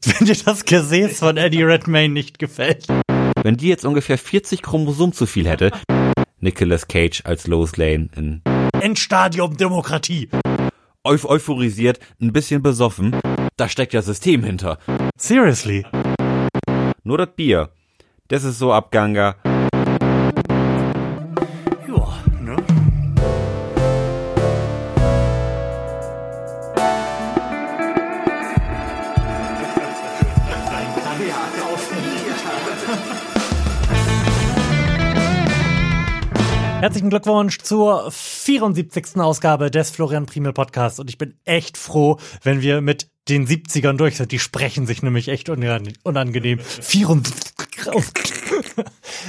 Wenn dir das Gesäß von Eddie Redmayne nicht gefällt. Wenn die jetzt ungefähr 40 Chromosomen zu viel hätte, Nicolas Cage als Lois Lane in Endstadium Demokratie. Euph euphorisiert, ein bisschen besoffen, da steckt ja System hinter. Seriously. Nur das Bier, das ist so abganger. Herzlichen Glückwunsch zur 74. Ausgabe des Florian Primel Podcasts und ich bin echt froh, wenn wir mit den 70ern durch sind. Die sprechen sich nämlich echt unangenehm. 74.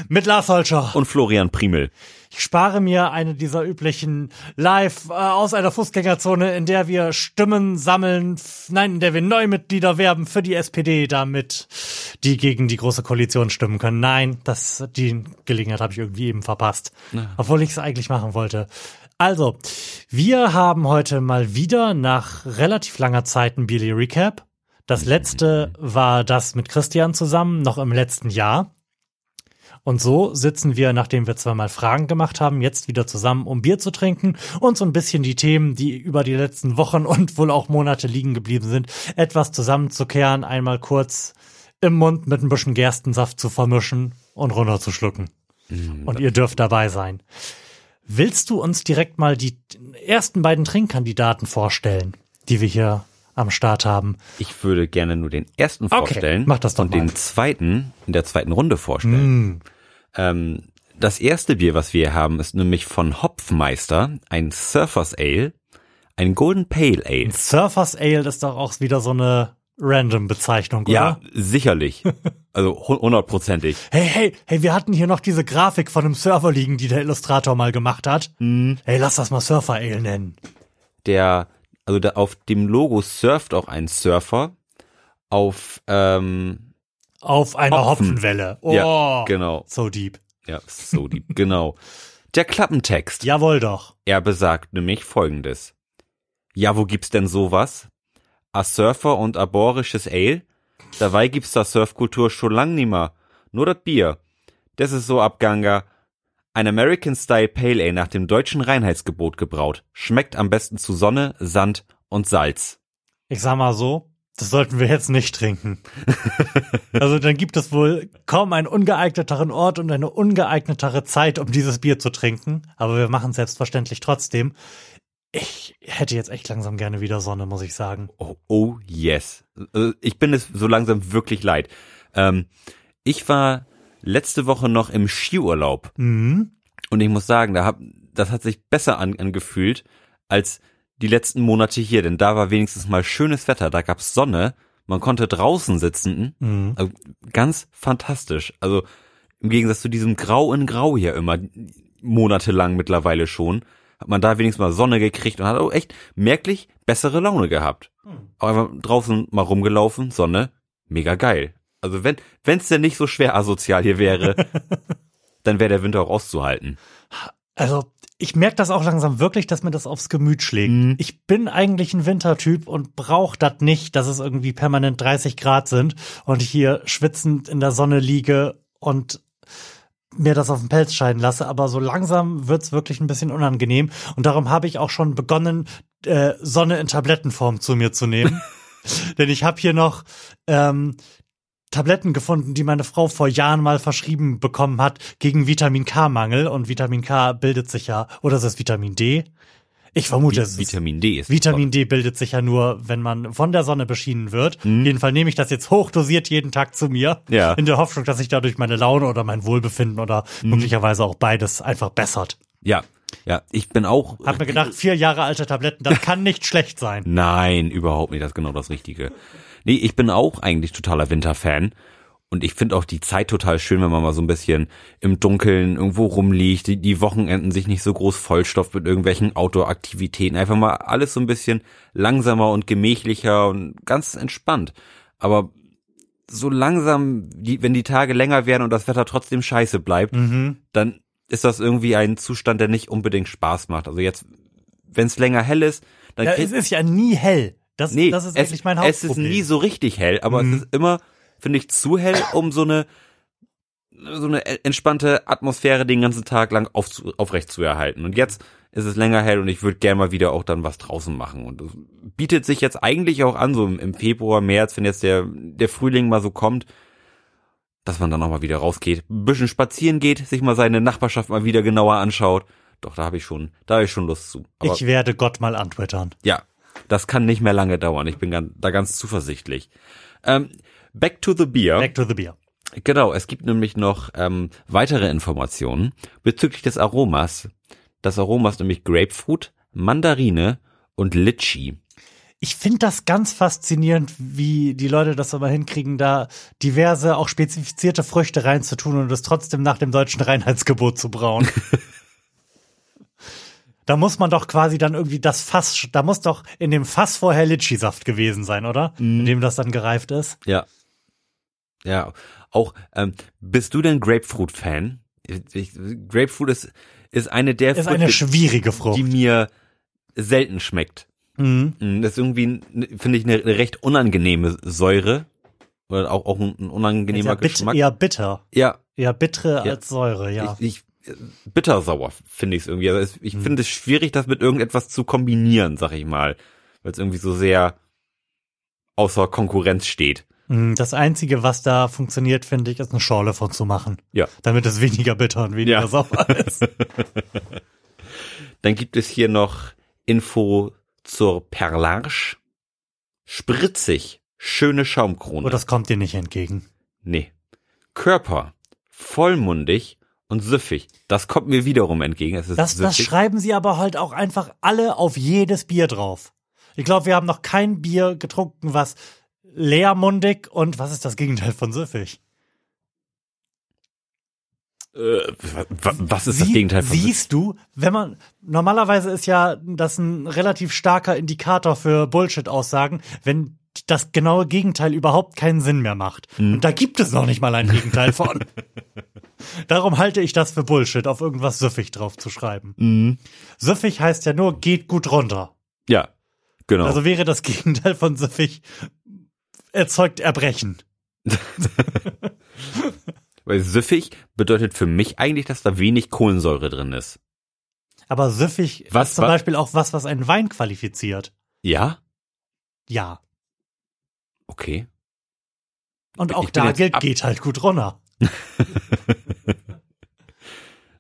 mit Lars Holscher. Und Florian Primel. Ich spare mir eine dieser üblichen Live äh, aus einer Fußgängerzone, in der wir Stimmen sammeln, nein, in der wir Neumitglieder werben für die SPD, damit die gegen die große Koalition stimmen können. Nein, das die Gelegenheit habe ich irgendwie eben verpasst, ja. obwohl ich es eigentlich machen wollte. Also, wir haben heute mal wieder nach relativ langer Zeit ein Billy Recap. Das letzte war das mit Christian zusammen, noch im letzten Jahr. Und so sitzen wir, nachdem wir zweimal Fragen gemacht haben, jetzt wieder zusammen, um Bier zu trinken und so ein bisschen die Themen, die über die letzten Wochen und wohl auch Monate liegen geblieben sind, etwas zusammenzukehren, einmal kurz im Mund mit ein bisschen Gerstensaft zu vermischen und runterzuschlucken. Mhm. Und ihr dürft dabei sein. Willst du uns direkt mal die ersten beiden Trinkkandidaten vorstellen, die wir hier am Start haben? Ich würde gerne nur den ersten okay, vorstellen mach das doch und mal. den zweiten in der zweiten Runde vorstellen. Mm. Ähm, das erste Bier, was wir haben, ist nämlich von Hopfmeister, ein Surfers Ale, ein Golden Pale Ale. Ein Surfers Ale ist doch auch wieder so eine random Bezeichnung, oder? Ja, sicherlich. Also hundertprozentig. Hey, hey, hey, wir hatten hier noch diese Grafik von einem Surfer liegen, die der Illustrator mal gemacht hat. Mm. Hey, lass das mal Surfer Ale nennen. Der also da auf dem Logo surft auch ein Surfer auf ähm, auf einer Hopfen. Hopfenwelle. Oh, ja, genau. So deep. Ja, so deep, genau. Der Klappentext. Jawohl doch. Er besagt nämlich folgendes. Ja, wo gibt's denn sowas? A Surfer und a borisches Ale? Dabei gibt's da Surfkultur schon lang nimmer. Nur das Bier. Das ist so abganger, ein American Style Pale Ale nach dem deutschen Reinheitsgebot gebraut. Schmeckt am besten zu Sonne, Sand und Salz. Ich sag mal so, das sollten wir jetzt nicht trinken. also dann gibt es wohl kaum einen ungeeigneteren Ort und eine ungeeignetere Zeit, um dieses Bier zu trinken. Aber wir machen es selbstverständlich trotzdem. Ich hätte jetzt echt langsam gerne wieder Sonne, muss ich sagen. Oh, oh yes. Also ich bin es so langsam wirklich leid. Ähm, ich war letzte Woche noch im Skiurlaub. Mhm. Und ich muss sagen, da hab, das hat sich besser an, angefühlt als die letzten Monate hier, denn da war wenigstens mal schönes Wetter, da gab's Sonne, man konnte draußen sitzen, mhm. also ganz fantastisch. Also im Gegensatz zu diesem Grau in Grau hier immer, monatelang mittlerweile schon, hat man da wenigstens mal Sonne gekriegt und hat auch echt merklich bessere Laune gehabt. Mhm. Aber draußen mal rumgelaufen, Sonne, mega geil. Also wenn wenn es denn nicht so schwer asozial hier wäre, dann wäre der Winter auch auszuhalten. Also ich merke das auch langsam wirklich, dass mir das aufs Gemüt schlägt. Mhm. Ich bin eigentlich ein Wintertyp und brauche das nicht, dass es irgendwie permanent 30 Grad sind und ich hier schwitzend in der Sonne liege und mir das auf den Pelz scheiden lasse, aber so langsam wird's wirklich ein bisschen unangenehm und darum habe ich auch schon begonnen, äh, Sonne in Tablettenform zu mir zu nehmen. Denn ich habe hier noch ähm, Tabletten gefunden, die meine Frau vor Jahren mal verschrieben bekommen hat gegen Vitamin K-Mangel. Und Vitamin K bildet sich ja, oder ist es Vitamin D? Ich vermute, es ist Vitamin D ist Vitamin D bildet sich ja nur, wenn man von der Sonne beschienen wird. Mhm. Jedenfalls nehme ich das jetzt hochdosiert jeden Tag zu mir. Ja. In der Hoffnung, dass sich dadurch meine Laune oder mein Wohlbefinden oder mhm. möglicherweise auch beides einfach bessert. Ja. Ja, ich bin auch. Hab mir gedacht, vier Jahre alte Tabletten, das kann nicht schlecht sein. Nein, überhaupt nicht. Das ist genau das Richtige. Nee, ich bin auch eigentlich totaler Winterfan. Und ich finde auch die Zeit total schön, wenn man mal so ein bisschen im Dunkeln irgendwo rumliegt, die, die Wochenenden sich nicht so groß vollstopft mit irgendwelchen Outdoor-Aktivitäten. Einfach mal alles so ein bisschen langsamer und gemächlicher und ganz entspannt. Aber so langsam, die, wenn die Tage länger werden und das Wetter trotzdem scheiße bleibt, mhm. dann ist das irgendwie ein Zustand, der nicht unbedingt Spaß macht. Also jetzt, wenn es länger hell ist, dann ja, es ist ja nie hell. Das, Nee, das ist es, eigentlich mein es ist Hauptproblem. nie so richtig hell, aber Mhm. es ist immer, finde ich, zu hell, um so eine so eine entspannte Atmosphäre den ganzen Tag lang auf, aufrecht zu erhalten. Und jetzt ist es länger hell und ich würde gerne mal wieder auch dann was draußen machen. Und das bietet sich jetzt eigentlich auch an, so im, im Februar, März, wenn jetzt der, der Frühling mal so kommt, dass man dann auch mal wieder rausgeht, ein bisschen spazieren geht, sich mal seine Nachbarschaft mal wieder genauer anschaut. Doch, da habe ich schon, da habe ich schon Lust zu. Aber ich werde Gott mal antwittern. ja, das kann nicht mehr lange dauern. Ich bin ganz, da ganz zuversichtlich. Ähm, back to the beer. Back to the beer. Genau, es gibt nämlich noch ähm, weitere Informationen bezüglich des Aromas. Das Aroma ist nämlich Grapefruit, Mandarine und Litchi. Ich finde das ganz faszinierend, wie die Leute das aber hinkriegen, da diverse, auch spezifizierte Früchte reinzutun und es trotzdem nach dem deutschen Reinheitsgebot zu brauen. da muss man doch quasi dann irgendwie das Fass, da muss doch in dem Fass vorher Litschi-Saft gewesen sein, oder? In dem das dann gereift ist. Ja. Ja, auch, ähm, bist du denn Grapefruit-Fan? Grapefruit ist, ist eine der Ist eine schwierige Frucht. die mir selten schmeckt. Mhm. Mm, Das ist irgendwie, finde ich, eine recht unangenehme Säure. Oder auch, auch ein, unangenehmer ja bit, Geschmack. eher bitter. Ja, Eher bittere Ja. als Säure, ja. ich, ich bittersauer finde ich es irgendwie. Also ich Mhm. finde es schwierig, das mit irgendetwas zu kombinieren, sag ich mal, weil es irgendwie so sehr außer Konkurrenz steht. Mm, Das Einzige, was da funktioniert, finde ich, ist eine Schorle von zu machen. Ja. Damit es weniger bitter und weniger Ja. sauer ist. Dann gibt es hier noch Info zur Perlarche. Spritzig, schöne Schaumkrone. Oh, das kommt dir nicht entgegen. nee. Körper, vollmundig und süffig. Das kommt mir wiederum entgegen. Es ist Das, das süffig. schreiben sie aber halt auch einfach alle auf jedes Bier drauf. Ich glaube, wir haben noch kein Bier getrunken, was leermundig und was ist das Gegenteil von süffig? äh, wa- wa- was ist das Sie- Gegenteil von Siehst du, wenn man normalerweise ist ja das ein relativ starker Indikator für Bullshit-Aussagen, wenn das genaue Gegenteil überhaupt keinen Sinn mehr macht. Mhm. Und da gibt es noch nicht mal ein Gegenteil von. Darum halte ich das für Bullshit, auf irgendwas süffig drauf zu schreiben. Mhm. Süffig heißt ja nur, geht gut runter. Ja, genau. Also wäre das Gegenteil von süffig erzeugt Erbrechen. Weil süffig bedeutet für mich eigentlich, dass da wenig Kohlensäure drin ist. Aber süffig Was- ist zum wa- Beispiel auch was, was einen Wein qualifiziert. Ja? Ja. Okay. Und auch da gilt, geht halt gut runter.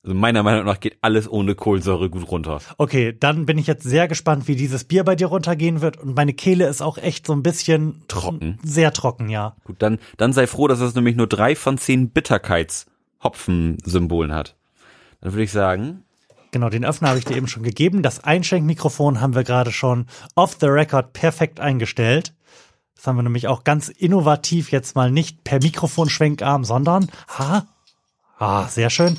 Also meiner Meinung nach geht alles ohne Kohlensäure gut runter. Okay, dann bin ich jetzt sehr gespannt, wie dieses Bier bei dir runtergehen wird. Und meine Kehle ist auch echt so ein bisschen Trocken. Sehr trocken, ja. Gut, dann, dann sei froh, dass es nämlich nur drei von zehn Bitterkeits-Hopfen-Symbolen hat. Dann würde ich sagen, Genau, den Öffner habe ich dir eben schon gegeben. Das Einschenkmikrofon haben wir gerade schon off the record perfekt eingestellt. Das haben wir nämlich auch ganz innovativ jetzt mal nicht per Mikrofonschwenkarm, sondern, ha, ah, sehr schön,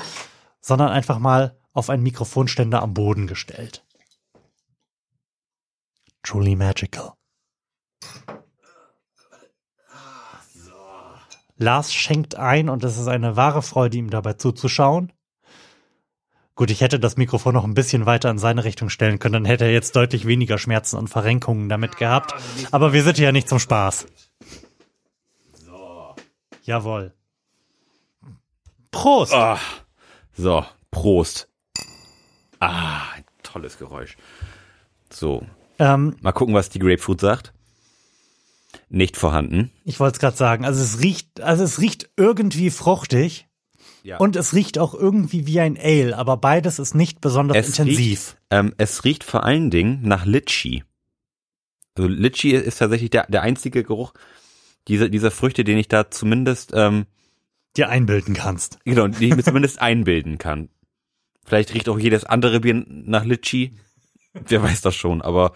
sondern einfach mal auf einen Mikrofonständer am Boden gestellt. Truly magical. Lars schenkt ein und es ist eine wahre Freude, ihm dabei zuzuschauen. Gut, ich hätte das Mikrofon noch ein bisschen weiter in seine Richtung stellen können, dann hätte er jetzt deutlich weniger Schmerzen und Verrenkungen damit gehabt. Aber wir sind hier ja nicht zum Spaß. So. Jawohl. Prost! ah, so, Prost. Ah, ein tolles Geräusch. So, Ähm, mal gucken, was die Grapefruit sagt. Nicht vorhanden. ich wollte es gerade sagen, also es riecht, also es riecht irgendwie fruchtig Ja. und es riecht auch irgendwie wie ein Ale, aber beides ist nicht besonders es intensiv. Riecht, ähm, es riecht vor allen Dingen nach Litchi. Also Litchi ist tatsächlich der, der einzige Geruch dieser, dieser Früchte, den ich da zumindest, ähm, Dir einbilden kannst. genau, den ich mir zumindest einbilden kann. Vielleicht riecht auch jedes andere Bier nach Litchi. Wer weiß das schon, aber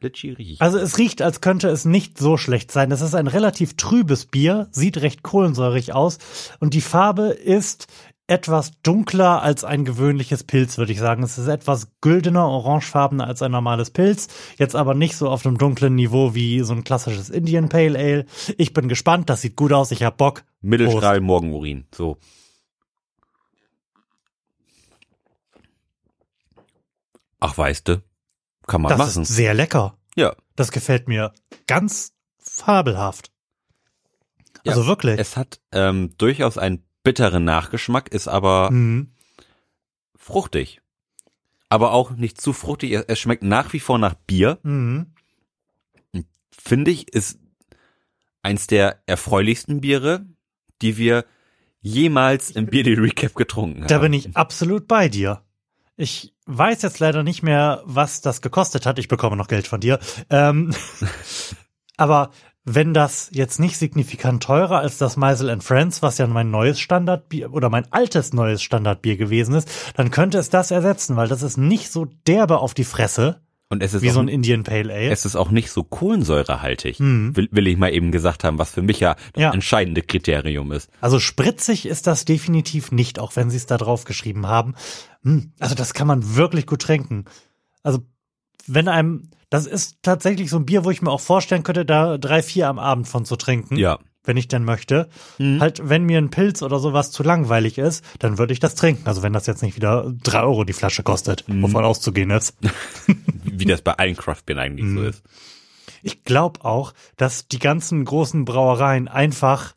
doch, Litchi riecht. Also es riecht, als könnte es nicht so schlecht sein. Es ist ein relativ trübes Bier, sieht recht kohlensäurig aus und die Farbe ist etwas dunkler als ein gewöhnliches Pilz, würde ich sagen. Es ist etwas güldener, orangefarbener als ein normales Pilz, jetzt aber nicht so auf einem dunklen Niveau wie so ein klassisches Indian Pale Ale. Ich bin gespannt, das sieht gut aus, ich hab Bock. Mittelstrahl Morgenurin, so. Ach, weißt du, kann man Das machen. ist sehr lecker. Ja, Das gefällt mir ganz fabelhaft. Ja, also wirklich. Es hat ähm, durchaus einen bitteren Nachgeschmack, ist aber Mhm. fruchtig. Aber auch nicht zu fruchtig. Es- schmeckt nach wie vor nach Bier. Mhm. Finde ich, ist eins der erfreulichsten Biere, die wir jemals im Bier Recap getrunken haben. Da bin ich absolut bei dir. Ich weiß jetzt leider nicht mehr, was das gekostet hat. Ich bekomme noch Geld von dir. Ähm, aber wenn das jetzt nicht signifikant teurer als das Meisel and Friends, was ja mein neues Standardbier oder mein altes neues Standardbier gewesen ist, dann könnte es das ersetzen, weil das ist nicht so derbe auf die Fresse Und es ist, wie auch, so ein Indian Pale Ale. es ist auch nicht so kohlensäurehaltig, Mhm. will, will ich mal eben gesagt haben, was für mich ja das Ja. entscheidende Kriterium ist. Also spritzig ist das definitiv nicht, auch wenn sie es da drauf geschrieben haben. Hm, Also das kann man wirklich gut trinken. Also wenn einem, das ist tatsächlich so ein Bier, wo ich mir auch vorstellen könnte, da drei, vier am Abend von zu trinken. Ja. Wenn ich denn möchte. Mhm. Halt, wenn mir ein Pilz oder sowas zu langweilig ist, dann würde ich das trinken. Also wenn das jetzt nicht wieder drei Euro die Flasche kostet, Mhm. wovon auszugehen ist. Wie das bei allen Craftbieren eigentlich Mhm. so ist. Ich glaube auch, dass die ganzen großen Brauereien einfach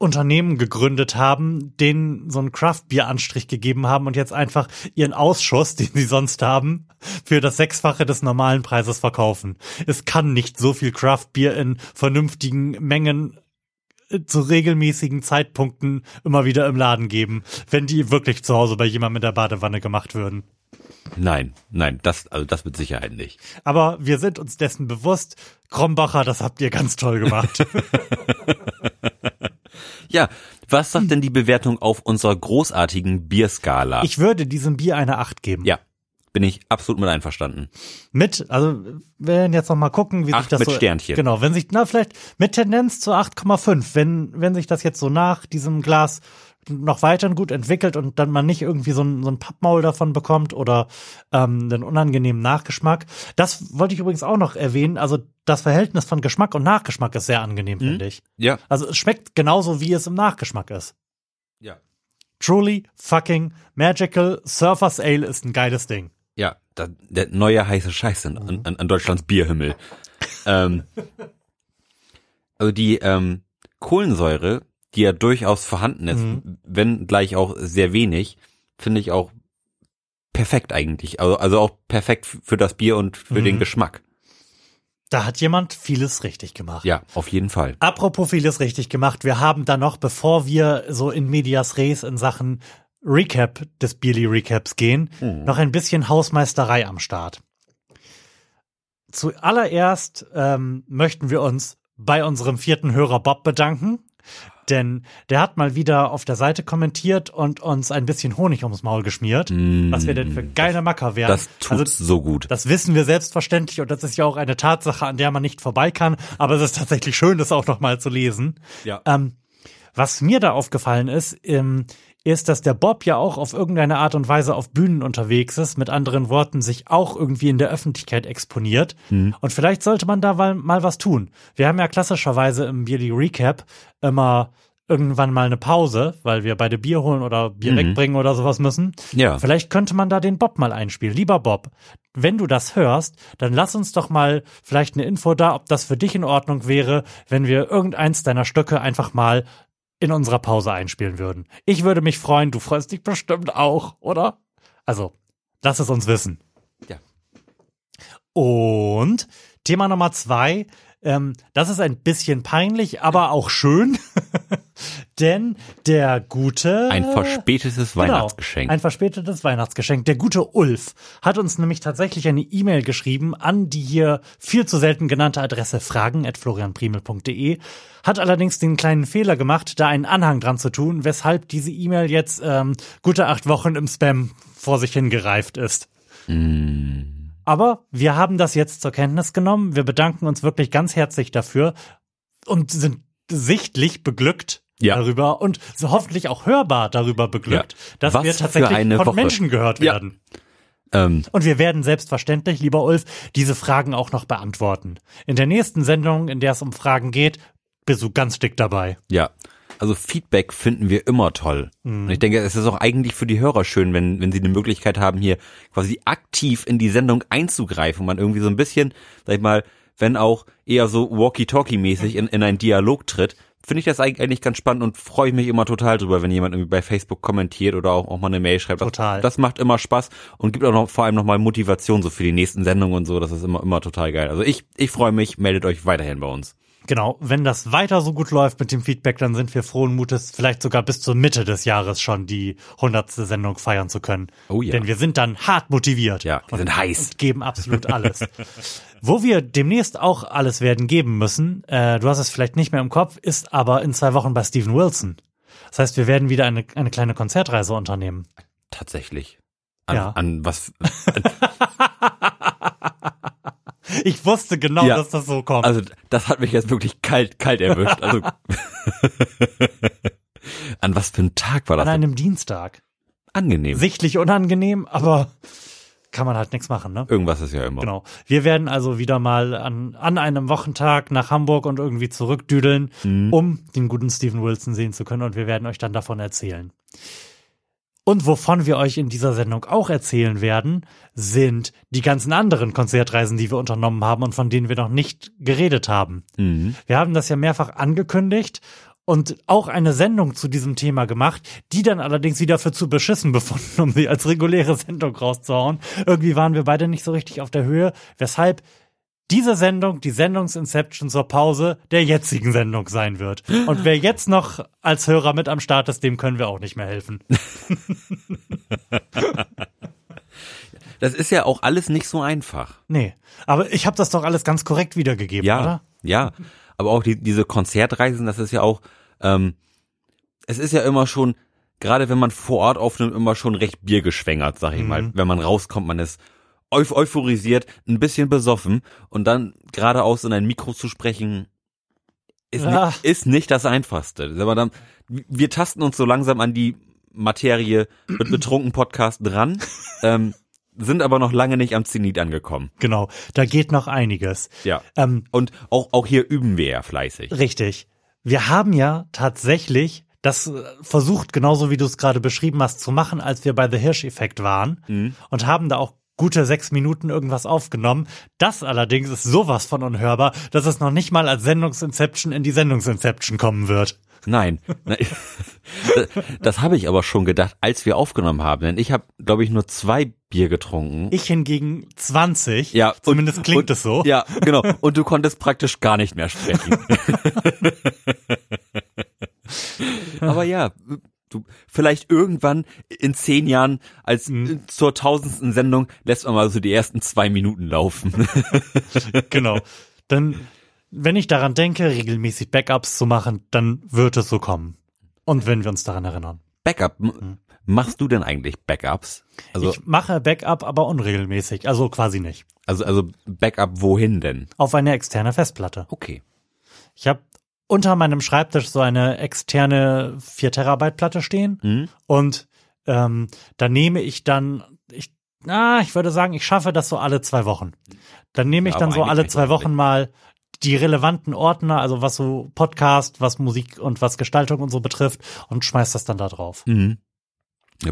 Unternehmen gegründet haben, denen so einen Craft-Bier-Anstrich gegeben haben und jetzt einfach ihren Ausschuss, den sie sonst haben, für das Sechsfache des normalen Preises verkaufen. Es kann nicht so viel Craft-Bier in vernünftigen Mengen äh, zu regelmäßigen Zeitpunkten immer wieder im Laden geben, wenn die wirklich zu Hause bei jemandem in der Badewanne gemacht würden. Nein, nein, das, also das mit Sicherheit nicht. Aber wir sind uns dessen bewusst. Krombacher, das habt ihr ganz toll gemacht. Ja, was sagt denn die Bewertung auf unserer großartigen Bierskala? Ich würde diesem Bier eine 8 geben. ja, bin ich absolut mit einverstanden. Mit, also wir werden jetzt noch mal gucken, wie sich das mit so, Sternchen. Genau, wenn sich, na vielleicht mit Tendenz zu 8,5, wenn, wenn sich das jetzt so nach diesem Glas noch weiterhin gut entwickelt und dann man nicht irgendwie so ein, so ein Pappmaul davon bekommt oder ähm, einen unangenehmen Nachgeschmack. Das wollte ich übrigens auch noch erwähnen. Also das Verhältnis von Geschmack und Nachgeschmack ist sehr angenehm, Mhm. finde ich. Ja, Also es schmeckt genauso, wie es im Nachgeschmack ist. ja. Truly fucking magical. Surfers Ale ist ein geiles Ding. Ja, da, der neue heiße Scheiß an, an, an Deutschlands Bierhimmel. ähm, also die ähm, Kohlensäure, die ja durchaus vorhanden ist, Mhm. wenn gleich auch sehr wenig, finde ich auch perfekt eigentlich. Also, also auch perfekt für das Bier und für Mhm. den Geschmack. Da hat jemand vieles richtig gemacht. Ja, auf jeden Fall. Apropos vieles richtig gemacht, wir haben da noch, bevor wir so in Medias Res in Sachen Recap des Bierly Recaps gehen, Mhm. noch ein bisschen Hausmeisterei am Start. Zuallererst ähm, möchten wir uns bei unserem vierten Hörer Bob bedanken, denn der hat mal wieder auf der Seite kommentiert und uns ein bisschen Honig ums Maul geschmiert, was wir denn für geile Macker wären. Mm. Das tut Also, so gut. das wissen wir selbstverständlich und das ist ja auch eine Tatsache, an der man nicht vorbei kann. Aber es ist tatsächlich schön, das auch noch mal zu lesen. Ja. Ähm, was mir da aufgefallen ist, ähm, ist, dass der Bob ja auch auf irgendeine Art und Weise auf Bühnen unterwegs ist, mit anderen Worten, sich auch irgendwie in der Öffentlichkeit exponiert. Und vielleicht sollte man da mal, mal was tun. Wir haben ja klassischerweise im Yearly Recap immer irgendwann mal eine Pause, weil wir beide Bier holen oder Bier Mhm. wegbringen oder sowas müssen. Ja. Vielleicht könnte man da den Bob mal einspielen. Lieber Bob, wenn du das hörst, dann lass uns doch mal vielleicht eine Info da, ob das für dich in Ordnung wäre, wenn wir irgendeins deiner Stücke einfach mal in unserer Pause einspielen würden. Ich würde mich freuen, du freust dich bestimmt auch, oder? Also, lass es uns wissen. Ja. Und Thema Nummer zwei, ähm, das ist ein bisschen peinlich, aber auch schön, denn der gute Ein verspätetes Genau, Weihnachtsgeschenk. Ein verspätetes Weihnachtsgeschenk. Der gute Ulf hat uns nämlich tatsächlich eine E-Mail geschrieben an die hier viel zu selten genannte Adresse fragen.florianprimel.de, hat allerdings den kleinen Fehler gemacht, da einen Anhang dran zu tun, weshalb diese E-Mail jetzt ähm, gute acht Wochen im Spam vor sich hingereift ist. Mm. Aber wir haben das jetzt zur Kenntnis genommen. Wir bedanken uns wirklich ganz herzlich dafür und sind sichtlich beglückt Ja. darüber und so hoffentlich auch hörbar darüber beglückt, Ja. dass Was wir tatsächlich von Woche. Menschen gehört Ja. werden. Ähm, Und wir werden selbstverständlich, lieber Ulf, diese Fragen auch noch beantworten. In der nächsten Sendung, in der es um Fragen geht, bist du ganz dick dabei. ja. Also Feedback finden wir immer toll. Mhm. Und ich denke, es ist auch eigentlich für die Hörer schön, wenn, wenn sie die Möglichkeit haben, hier quasi aktiv in die Sendung einzugreifen und man irgendwie so ein bisschen, sag ich mal, wenn auch eher so Walkie-Talkie-mäßig in, in einen Dialog tritt, finde ich das eigentlich ganz spannend und freue ich mich immer total drüber, wenn jemand irgendwie bei Facebook kommentiert oder auch, auch mal eine Mail schreibt. Das, Total. Das macht immer Spaß und gibt auch noch vor allem nochmal Motivation so für die nächsten Sendungen und so. Das ist immer, immer total geil. Also ich, ich freue mich, meldet euch weiterhin bei uns. Genau, wenn das weiter so gut läuft mit dem Feedback, dann sind wir frohen Mutes, vielleicht sogar bis zur Mitte des Jahres schon die hundertste Sendung feiern zu können. Oh ja. Denn wir sind dann hart motiviert. Ja, wir sind heiß. Und geben absolut alles. Wo wir demnächst auch alles werden geben müssen, äh, du hast es vielleicht nicht mehr im Kopf, ist aber in zwei Wochen bei Steven Wilson. Das heißt, wir werden wieder eine, eine kleine Konzertreise unternehmen. Tatsächlich. An, Ja. an was, Ich wusste genau, Ja. dass das so kommt. also das hat mich jetzt wirklich kalt, kalt erwischt. Also an was für einen Tag war das? An denn? einem Dienstag. Angenehm. Sichtlich unangenehm, aber kann man halt nichts machen, ne? Irgendwas ist ja immer. Genau. Wir werden also wieder mal an, an einem Wochentag nach Hamburg und irgendwie zurückdüdeln, Mhm. um den guten Steven Wilson sehen zu können und wir werden euch dann davon erzählen. Und wovon wir euch in dieser Sendung auch erzählen werden, sind die ganzen anderen Konzertreisen, die wir unternommen haben und von denen wir noch nicht geredet haben. Mhm. Wir haben das ja mehrfach angekündigt und auch eine Sendung zu diesem Thema gemacht, die dann allerdings wieder für zu beschissen befunden, um sie als reguläre Sendung rauszuhauen. Irgendwie waren wir beide nicht so richtig auf der Höhe, weshalb diese Sendung, die Sendungsinception zur Pause der jetzigen Sendung sein wird. Und wer jetzt noch als Hörer mit am Start ist, dem können wir auch nicht mehr helfen. Das ist ja auch alles nicht so einfach. Nee, aber ich habe das doch alles ganz korrekt wiedergegeben, Ja, oder? ja. Aber auch die, diese Konzertreisen, das ist ja auch, ähm, es ist ja immer schon, gerade wenn man vor Ort aufnimmt, immer schon recht biergeschwängert, sag ich mal. Wenn man rauskommt, man ist euphorisiert, ein bisschen besoffen und dann geradeaus in ein Mikro zu sprechen, ist, Ja. nicht, ist nicht das Einfachste. Aber dann, wir tasten uns so langsam an die Materie mit betrunken Podcast dran, ähm, sind aber noch lange nicht am Zenit angekommen. Genau, da geht noch einiges. Ja. Ähm, Und auch, auch hier üben wir ja fleißig. Richtig. Wir haben ja tatsächlich das äh, versucht, genauso wie du es gerade beschrieben hast, zu machen, als wir bei The Hirsch-Effekt waren und haben da auch gute sechs Minuten irgendwas aufgenommen. Das allerdings ist sowas von unhörbar, dass es noch nicht mal als Sendungsinception in die Sendungsinception kommen wird. Nein. Das, habe ich aber schon gedacht, als wir aufgenommen haben. Denn ich habe, glaube ich, nur zwei Bier getrunken. Ich hingegen 20. ja, und- Zumindest klingt und, es so. Ja, genau. Und du konntest praktisch gar nicht mehr sprechen. aber ja, du, vielleicht irgendwann in zehn Jahren als Mhm. zur tausendsten Sendung lässt man mal so die ersten zwei Minuten laufen. Genau. Dann, wenn ich daran denke, regelmäßig Backups zu machen, dann wird es so kommen. Und wenn wir uns daran erinnern. Backup. m- Machst du denn eigentlich Backups? Also, ich mache Backup, aber unregelmäßig, also quasi nicht. also, also Backup wohin denn? Auf eine externe Festplatte. Okay. Ich habe unter meinem Schreibtisch so eine externe 4 Terabyte Platte stehen Mhm. und ähm, da nehme ich dann, ich, na, ich würde sagen, ich schaffe das so alle zwei Wochen. Dann nehme ich Ja, dann so alle zwei Wochen mal die relevanten Ordner, also was so Podcast, was Musik und was Gestaltung und so betrifft und schmeiß das dann da drauf. Mhm.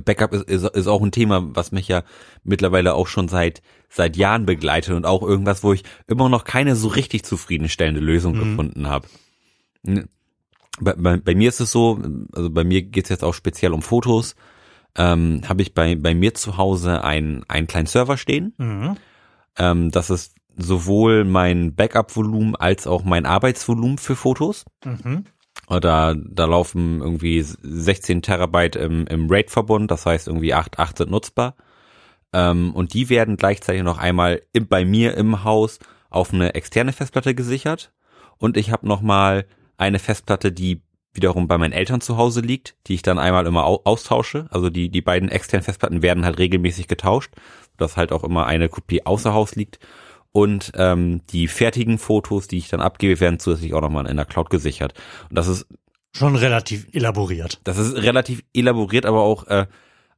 Backup ist, ist, ist auch ein Thema, was mich ja mittlerweile auch schon seit seit Jahren begleitet und auch irgendwas, wo ich immer noch keine so richtig zufriedenstellende Lösung Mhm. gefunden habe. Bei, bei, bei mir ist es so, also bei mir geht's jetzt auch speziell um Fotos. Ähm, habe ich bei bei mir zu Hause einen einen kleinen Server stehen. Mhm. Ähm, das ist sowohl mein Backup-Volumen als auch mein Arbeitsvolumen für Fotos. Mhm. Da, da laufen irgendwie 16 Terabyte im, im RAID-Verbund, das heißt irgendwie 8, 8 sind nutzbar. Ähm, und die werden gleichzeitig noch einmal im, bei mir im Haus auf eine externe Festplatte gesichert. Und ich habe nochmal eine Festplatte, die wiederum bei meinen Eltern zu Hause liegt, die ich dann einmal immer au austausche. Also die, die beiden externen Festplatten werden halt regelmäßig getauscht, dass halt auch immer eine Kopie außer Haus liegt. Und ähm, die fertigen Fotos, die ich dann abgebe, werden zusätzlich auch nochmal in der Cloud gesichert. Und das ist Schon relativ elaboriert. das ist relativ elaboriert, aber auch äh,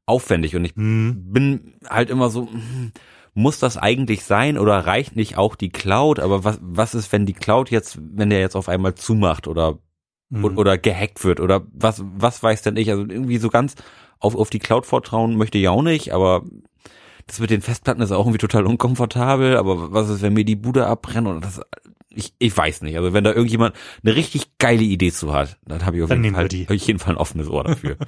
aufwendig. Und ich Mhm. bin halt immer so, hm, muss das eigentlich sein oder reicht nicht auch die Cloud? Aber was, was ist, wenn die Cloud jetzt, wenn der jetzt auf einmal zumacht oder mhm. oder gehackt wird oder was, was weiß denn ich. Also irgendwie so ganz auf, auf die Cloud vertrauen möchte ich auch nicht, aber das mit den Festplatten ist auch irgendwie total unkomfortabel, aber was ist, wenn mir die Bude abbrennt und das, ich, ich weiß nicht. Also wenn da irgendjemand eine richtig geile Idee zu hat, dann habe ich auf Dann jeden Fall, ich jeden Fall ein offenes Ohr dafür.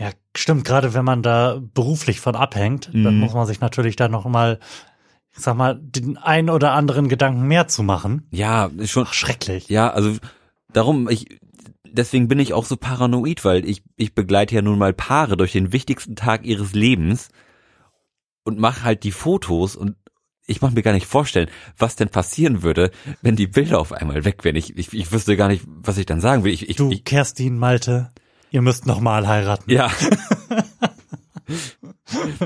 Ja, stimmt, gerade wenn man da beruflich von abhängt, dann Mhm. muss man sich natürlich da noch mal, ich sag mal, den ein oder anderen Gedanken mehr zu machen. ja, ist schon, Ach, schrecklich. ja, also darum, ich, deswegen bin ich auch so paranoid, weil ich, ich begleite ja nun mal Paare durch den wichtigsten Tag ihres Lebens und mache halt die Fotos und ich mache mir gar nicht vorstellen, was denn passieren würde, wenn die Bilder auf einmal weg wären. Ich, ich, ich wüsste gar nicht, was ich dann sagen will. Ich, ich, Du, ich, Kerstin, Malte, ihr müsst noch mal heiraten. ja,